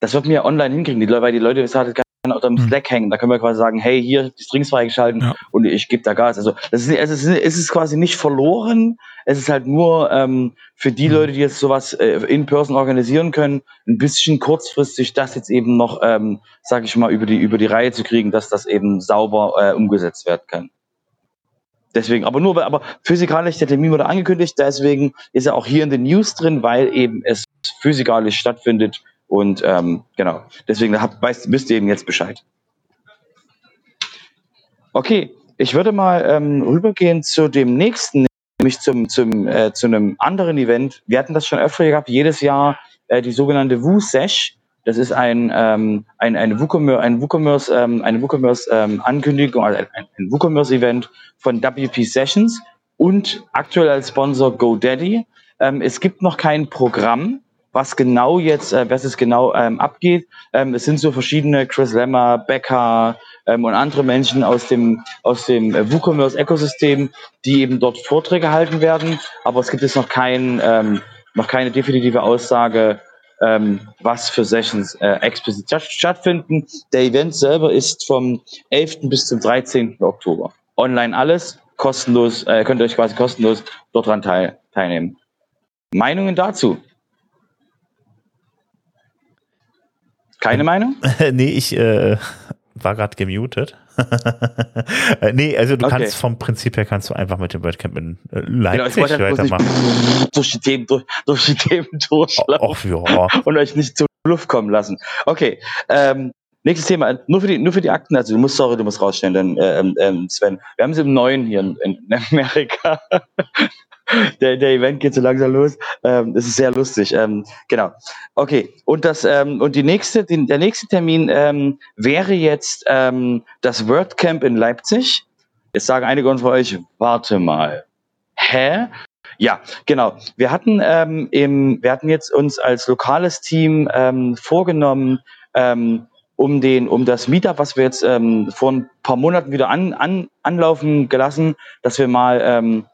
Das wird mir online hinkriegen, die, weil die Leute sagen, oder im Mhm. Slack hängen. Da können wir quasi sagen, hey, hier die Strings freigeschalten Ja. und ich gebe da Gas. Also das ist, es, ist, es ist quasi nicht verloren. Es ist halt nur ähm, für die Mhm. Leute, die jetzt sowas äh, in Person organisieren können, ein bisschen kurzfristig das jetzt eben noch, ähm, sage ich mal, über die über die Reihe zu kriegen, dass das eben sauber äh, umgesetzt werden kann. Deswegen, aber nur, aber physikalisch, der Termin wurde angekündigt, deswegen ist er auch hier in den News drin, weil eben es physikalisch stattfindet und ähm, genau, deswegen habt, weißt, wisst ihr eben jetzt Bescheid. Okay, ich würde mal ähm, rübergehen zu dem nächsten, nämlich zum, zum, äh, zu einem anderen Event. Wir hatten das schon öfter gehabt, jedes Jahr äh, die sogenannte WooSesh. Das ist ein, ähm, ein, ein WooCommerce, ein WooCommerce, ähm, eine WooCommerce ähm, also ein, ein WooCommerce Event von WP Sessions und aktuell als Sponsor GoDaddy. Ähm, es gibt noch kein Programm, was genau jetzt, äh, was es genau ähm, abgeht. Ähm, es sind so verschiedene Chris Lemmer, Becker ähm, und andere Menschen aus dem aus dem äh, WooCommerce-Ökosystem, die eben dort Vorträge halten werden. Aber es gibt jetzt noch kein ähm, noch keine definitive Aussage, ähm, was für Sessions äh, explizit statt- stattfinden. Der Event selber ist vom 11. bis zum 13. Oktober. Online alles, kostenlos, äh, könnt ihr euch quasi kostenlos dort dran teil, teilnehmen. Meinungen dazu? Keine Meinung? nee, ich äh, war gerade gemutet. Nee, also du Okay. kannst vom Prinzip her kannst du einfach mit dem WordCamp in äh, Genau, ich Leipzig halt weitermachen. nicht durch die Themen, durch, durch die Themen durchlaufen Ach ja. und euch nicht zur Luft kommen lassen. Okay, ähm, nächstes Thema. Nur für die, nur für die Akten. Also du musst, sorry, du musst rausstellen, denn, äh, ähm, ähm, Sven. Wir haben es im Neuen hier in, in Amerika. Der, der Event geht so langsam los. Ähm, das ist sehr lustig. Ähm, genau. Okay. Und das ähm, und die nächste, die, der nächste Termin ähm, wäre jetzt ähm, das WordCamp in Leipzig. Jetzt sagen einige von euch, warte mal. Hä? Ja, genau. Wir hatten ähm, im, wir hatten jetzt uns als lokales Team ähm, vorgenommen, ähm, um den, um das Meetup, was wir jetzt ähm, vor ein paar Monaten wieder an, an, anlaufen gelassen, dass wir mal, ähm,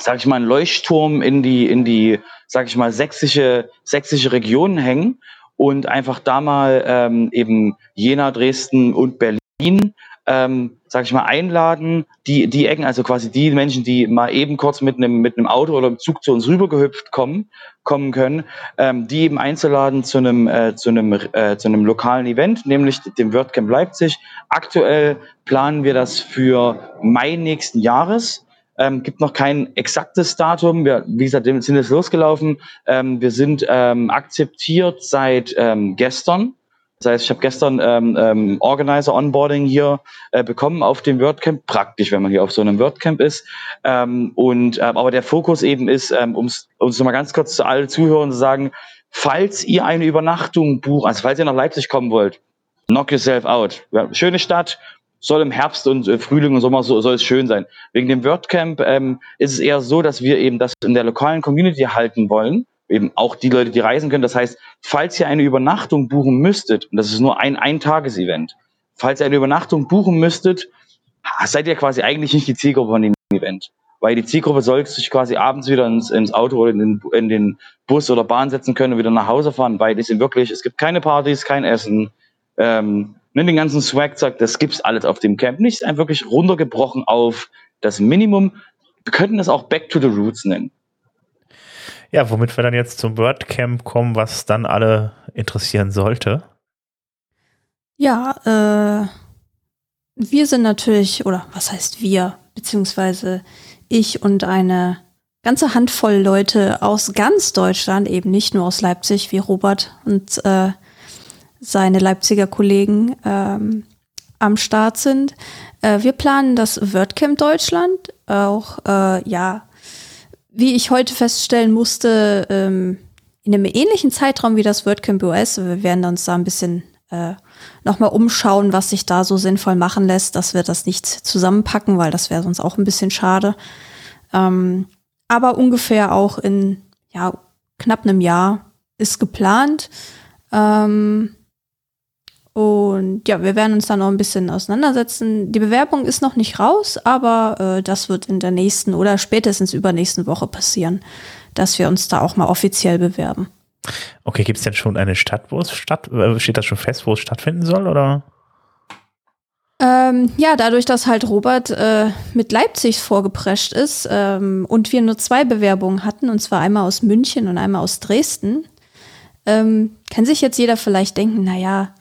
sag ich mal, einen Leuchtturm in die, in die, sag ich mal, sächsische, sächsische Region hängen und einfach da mal ähm, eben Jena, Dresden und Berlin ähm, sag ich mal, einladen, die, die Ecken, also quasi die Menschen, die mal eben kurz mit einem, mit einem Auto oder einem Zug zu uns rübergehüpft kommen, kommen können, ähm, die eben einzuladen zu einem, äh, zu einem, äh, zu einem lokalen Event, nämlich dem WordCamp Leipzig. Aktuell planen wir das für Mai nächsten Jahres. Ähm, gibt noch kein exaktes Datum. Wir, wie gesagt, sind jetzt losgelaufen. Ähm, wir sind ähm, akzeptiert seit ähm, gestern. Das heißt, ich habe gestern ähm, ähm, Organizer Onboarding hier äh, bekommen auf dem WordCamp. Praktisch, wenn man hier auf so einem WordCamp ist. Und äh, aber der Fokus eben ist, um es noch mal ganz kurz zu allen Zuhörern zu sagen, falls ihr eine Übernachtung bucht, also falls ihr nach Leipzig kommen wollt, knock yourself out. Ja, schöne Stadt, soll im Herbst und äh, Frühling und Sommer so, soll es schön sein. Wegen dem WordCamp ähm, ist es eher so, dass wir eben das in der lokalen Community halten wollen. Eben auch die Leute, die reisen können. Das heißt, falls ihr eine Übernachtung buchen müsstet, und das ist nur ein Ein-Tages-Event, falls ihr eine Übernachtung buchen müsstet, seid ihr quasi eigentlich nicht die Zielgruppe von dem Event. Weil die Zielgruppe soll sich quasi abends wieder ins, ins Auto oder in den, in den Bus oder Bahn setzen können und wieder nach Hause fahren, weil die sind wirklich, es gibt keine Partys, kein Essen, ähm, ne, den ganzen Swag, sagt, das gibt's alles auf dem Camp nicht, einfach wirklich runtergebrochen auf das Minimum. Wir könnten das auch Back to the Roots nennen. Ja, womit wir dann jetzt zum WordCamp kommen, was dann alle interessieren sollte. Ja, äh, wir sind natürlich, oder was heißt wir, beziehungsweise ich und eine ganze Handvoll Leute aus ganz Deutschland, eben nicht nur aus Leipzig, wie Robert und äh, seine Leipziger Kollegen ähm, am Start sind. Äh, wir planen das WordCamp Deutschland, auch, äh, ja, wie ich heute feststellen musste, ähm, in einem ähnlichen Zeitraum wie das WordCamp US. Wir werden uns da ein bisschen äh, nochmal umschauen, was sich da so sinnvoll machen lässt, dass wir das nicht zusammenpacken, weil das wäre sonst auch ein bisschen schade. Ähm, aber ungefähr auch in ja, knapp einem Jahr ist geplant. Ähm, und ja, wir werden uns da noch ein bisschen auseinandersetzen. Die Bewerbung ist noch nicht raus, aber äh, das wird in der nächsten oder spätestens übernächsten Woche passieren, dass wir uns da auch mal offiziell bewerben. Okay, gibt es denn schon eine Stadt, wo es statt, äh, steht das schon fest, wo es stattfinden soll, oder? Ähm, ja, dadurch, dass halt Robert äh, mit Leipzig vorgeprescht ist ähm, und wir nur zwei Bewerbungen hatten, und zwar einmal aus München und einmal aus Dresden, ähm, kann sich jetzt jeder vielleicht denken, naja,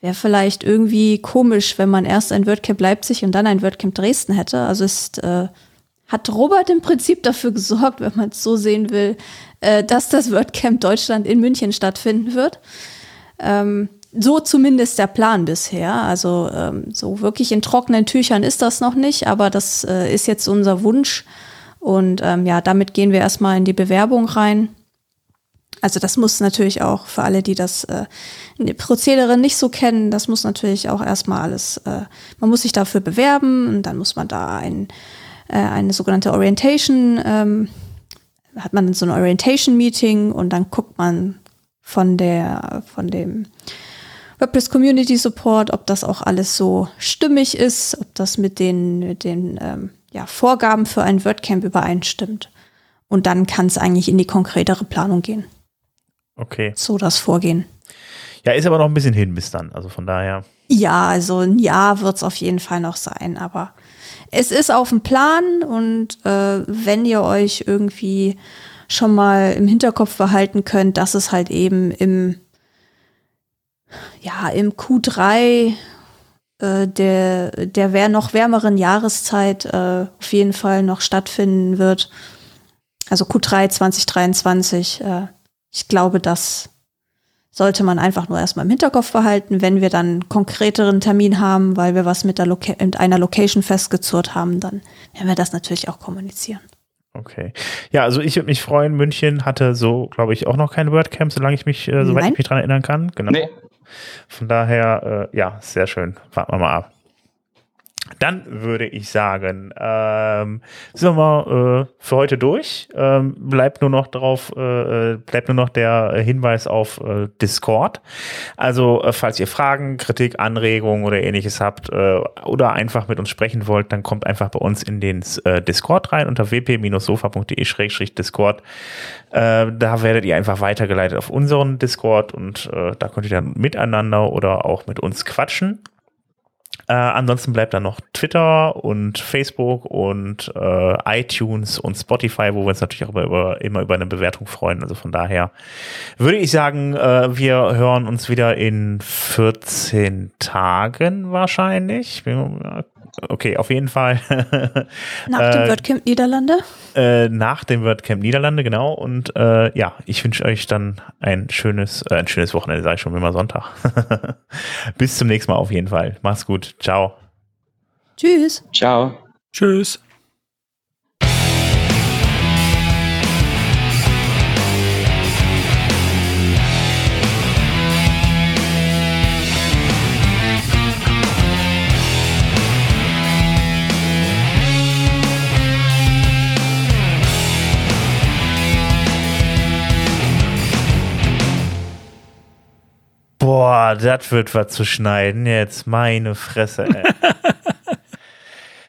wäre vielleicht irgendwie komisch, wenn man erst ein WordCamp Leipzig und dann ein WordCamp Dresden hätte. Also ist, äh, hat Robert im Prinzip dafür gesorgt, wenn man es so sehen will, äh, dass das WordCamp Deutschland in München stattfinden wird. Ähm, so zumindest der Plan bisher. Also ähm, so wirklich in trockenen Tüchern ist das noch nicht, aber das äh, ist jetzt unser Wunsch. Und ähm, ja, damit gehen wir erstmal in die Bewerbung rein. Also das muss natürlich auch für alle, die das äh, Prozedere nicht so kennen, das muss natürlich auch erstmal alles, äh, man muss sich dafür bewerben und dann muss man da ein, äh, eine sogenannte Orientation, ähm, hat man so ein Orientation-Meeting und dann guckt man von der, von dem WordPress Community Support, ob das auch alles so stimmig ist, ob das mit den, mit den ähm, ja, Vorgaben für ein WordCamp übereinstimmt. Und dann kann es eigentlich in die konkretere Planung gehen. Okay. So das Vorgehen. Ja, ist aber noch ein bisschen hin bis dann. Also von daher. Ja, also ein Jahr wird es auf jeden Fall noch sein, aber es ist auf dem Plan und äh, wenn ihr euch irgendwie schon mal im Hinterkopf behalten könnt, dass es halt eben im, ja, im Q3 äh, der, der noch wärmeren Jahreszeit äh, auf jeden Fall noch stattfinden wird. Also Q3 2023. Äh, ich glaube, das sollte man einfach nur erstmal im Hinterkopf behalten, wenn wir dann einen konkreteren Termin haben, weil wir was mit, der Loca mit einer Location festgezurrt haben, dann werden wir das natürlich auch kommunizieren. Okay. Ja, also ich würde mich freuen. München hatte so, glaube ich, auch noch keine WordCamp, solange ich mich, äh, soweit Nein. ich mich dran erinnern kann. Genau. Nee. Von daher, äh, ja, sehr schön. Warten wir mal ab. Dann würde ich sagen, ähm, sind wir äh, für heute durch. Ähm, bleibt nur noch drauf, äh, bleibt nur noch der Hinweis auf äh, Discord. Also, äh, falls ihr Fragen, Kritik, Anregungen oder ähnliches habt äh, oder einfach mit uns sprechen wollt, dann kommt einfach bei uns in den äh, Discord rein unter wp-sofa.de-discord. Äh, da werdet ihr einfach weitergeleitet auf unseren Discord und äh, da könnt ihr dann miteinander oder auch mit uns quatschen. Äh, ansonsten bleibt dann noch Twitter und Facebook und äh, iTunes und Spotify, wo wir uns natürlich auch immer über, immer über eine Bewertung freuen. Also von daher würde ich sagen, äh, wir hören uns wieder in 14 Tagen wahrscheinlich. Okay, auf jeden Fall. Nach dem Äh, WordCamp Niederlande? äh, nach dem WordCamp Niederlande, genau. Und äh, ja, ich wünsche euch dann ein schönes, äh, ein schönes Wochenende, sage ich schon immer Sonntag. Bis zum nächsten Mal auf jeden Fall. Mach's gut. Ciao. Tschüss. Ciao. Tschüss. Boah, das wird was zu schneiden jetzt. Meine Fresse, ey.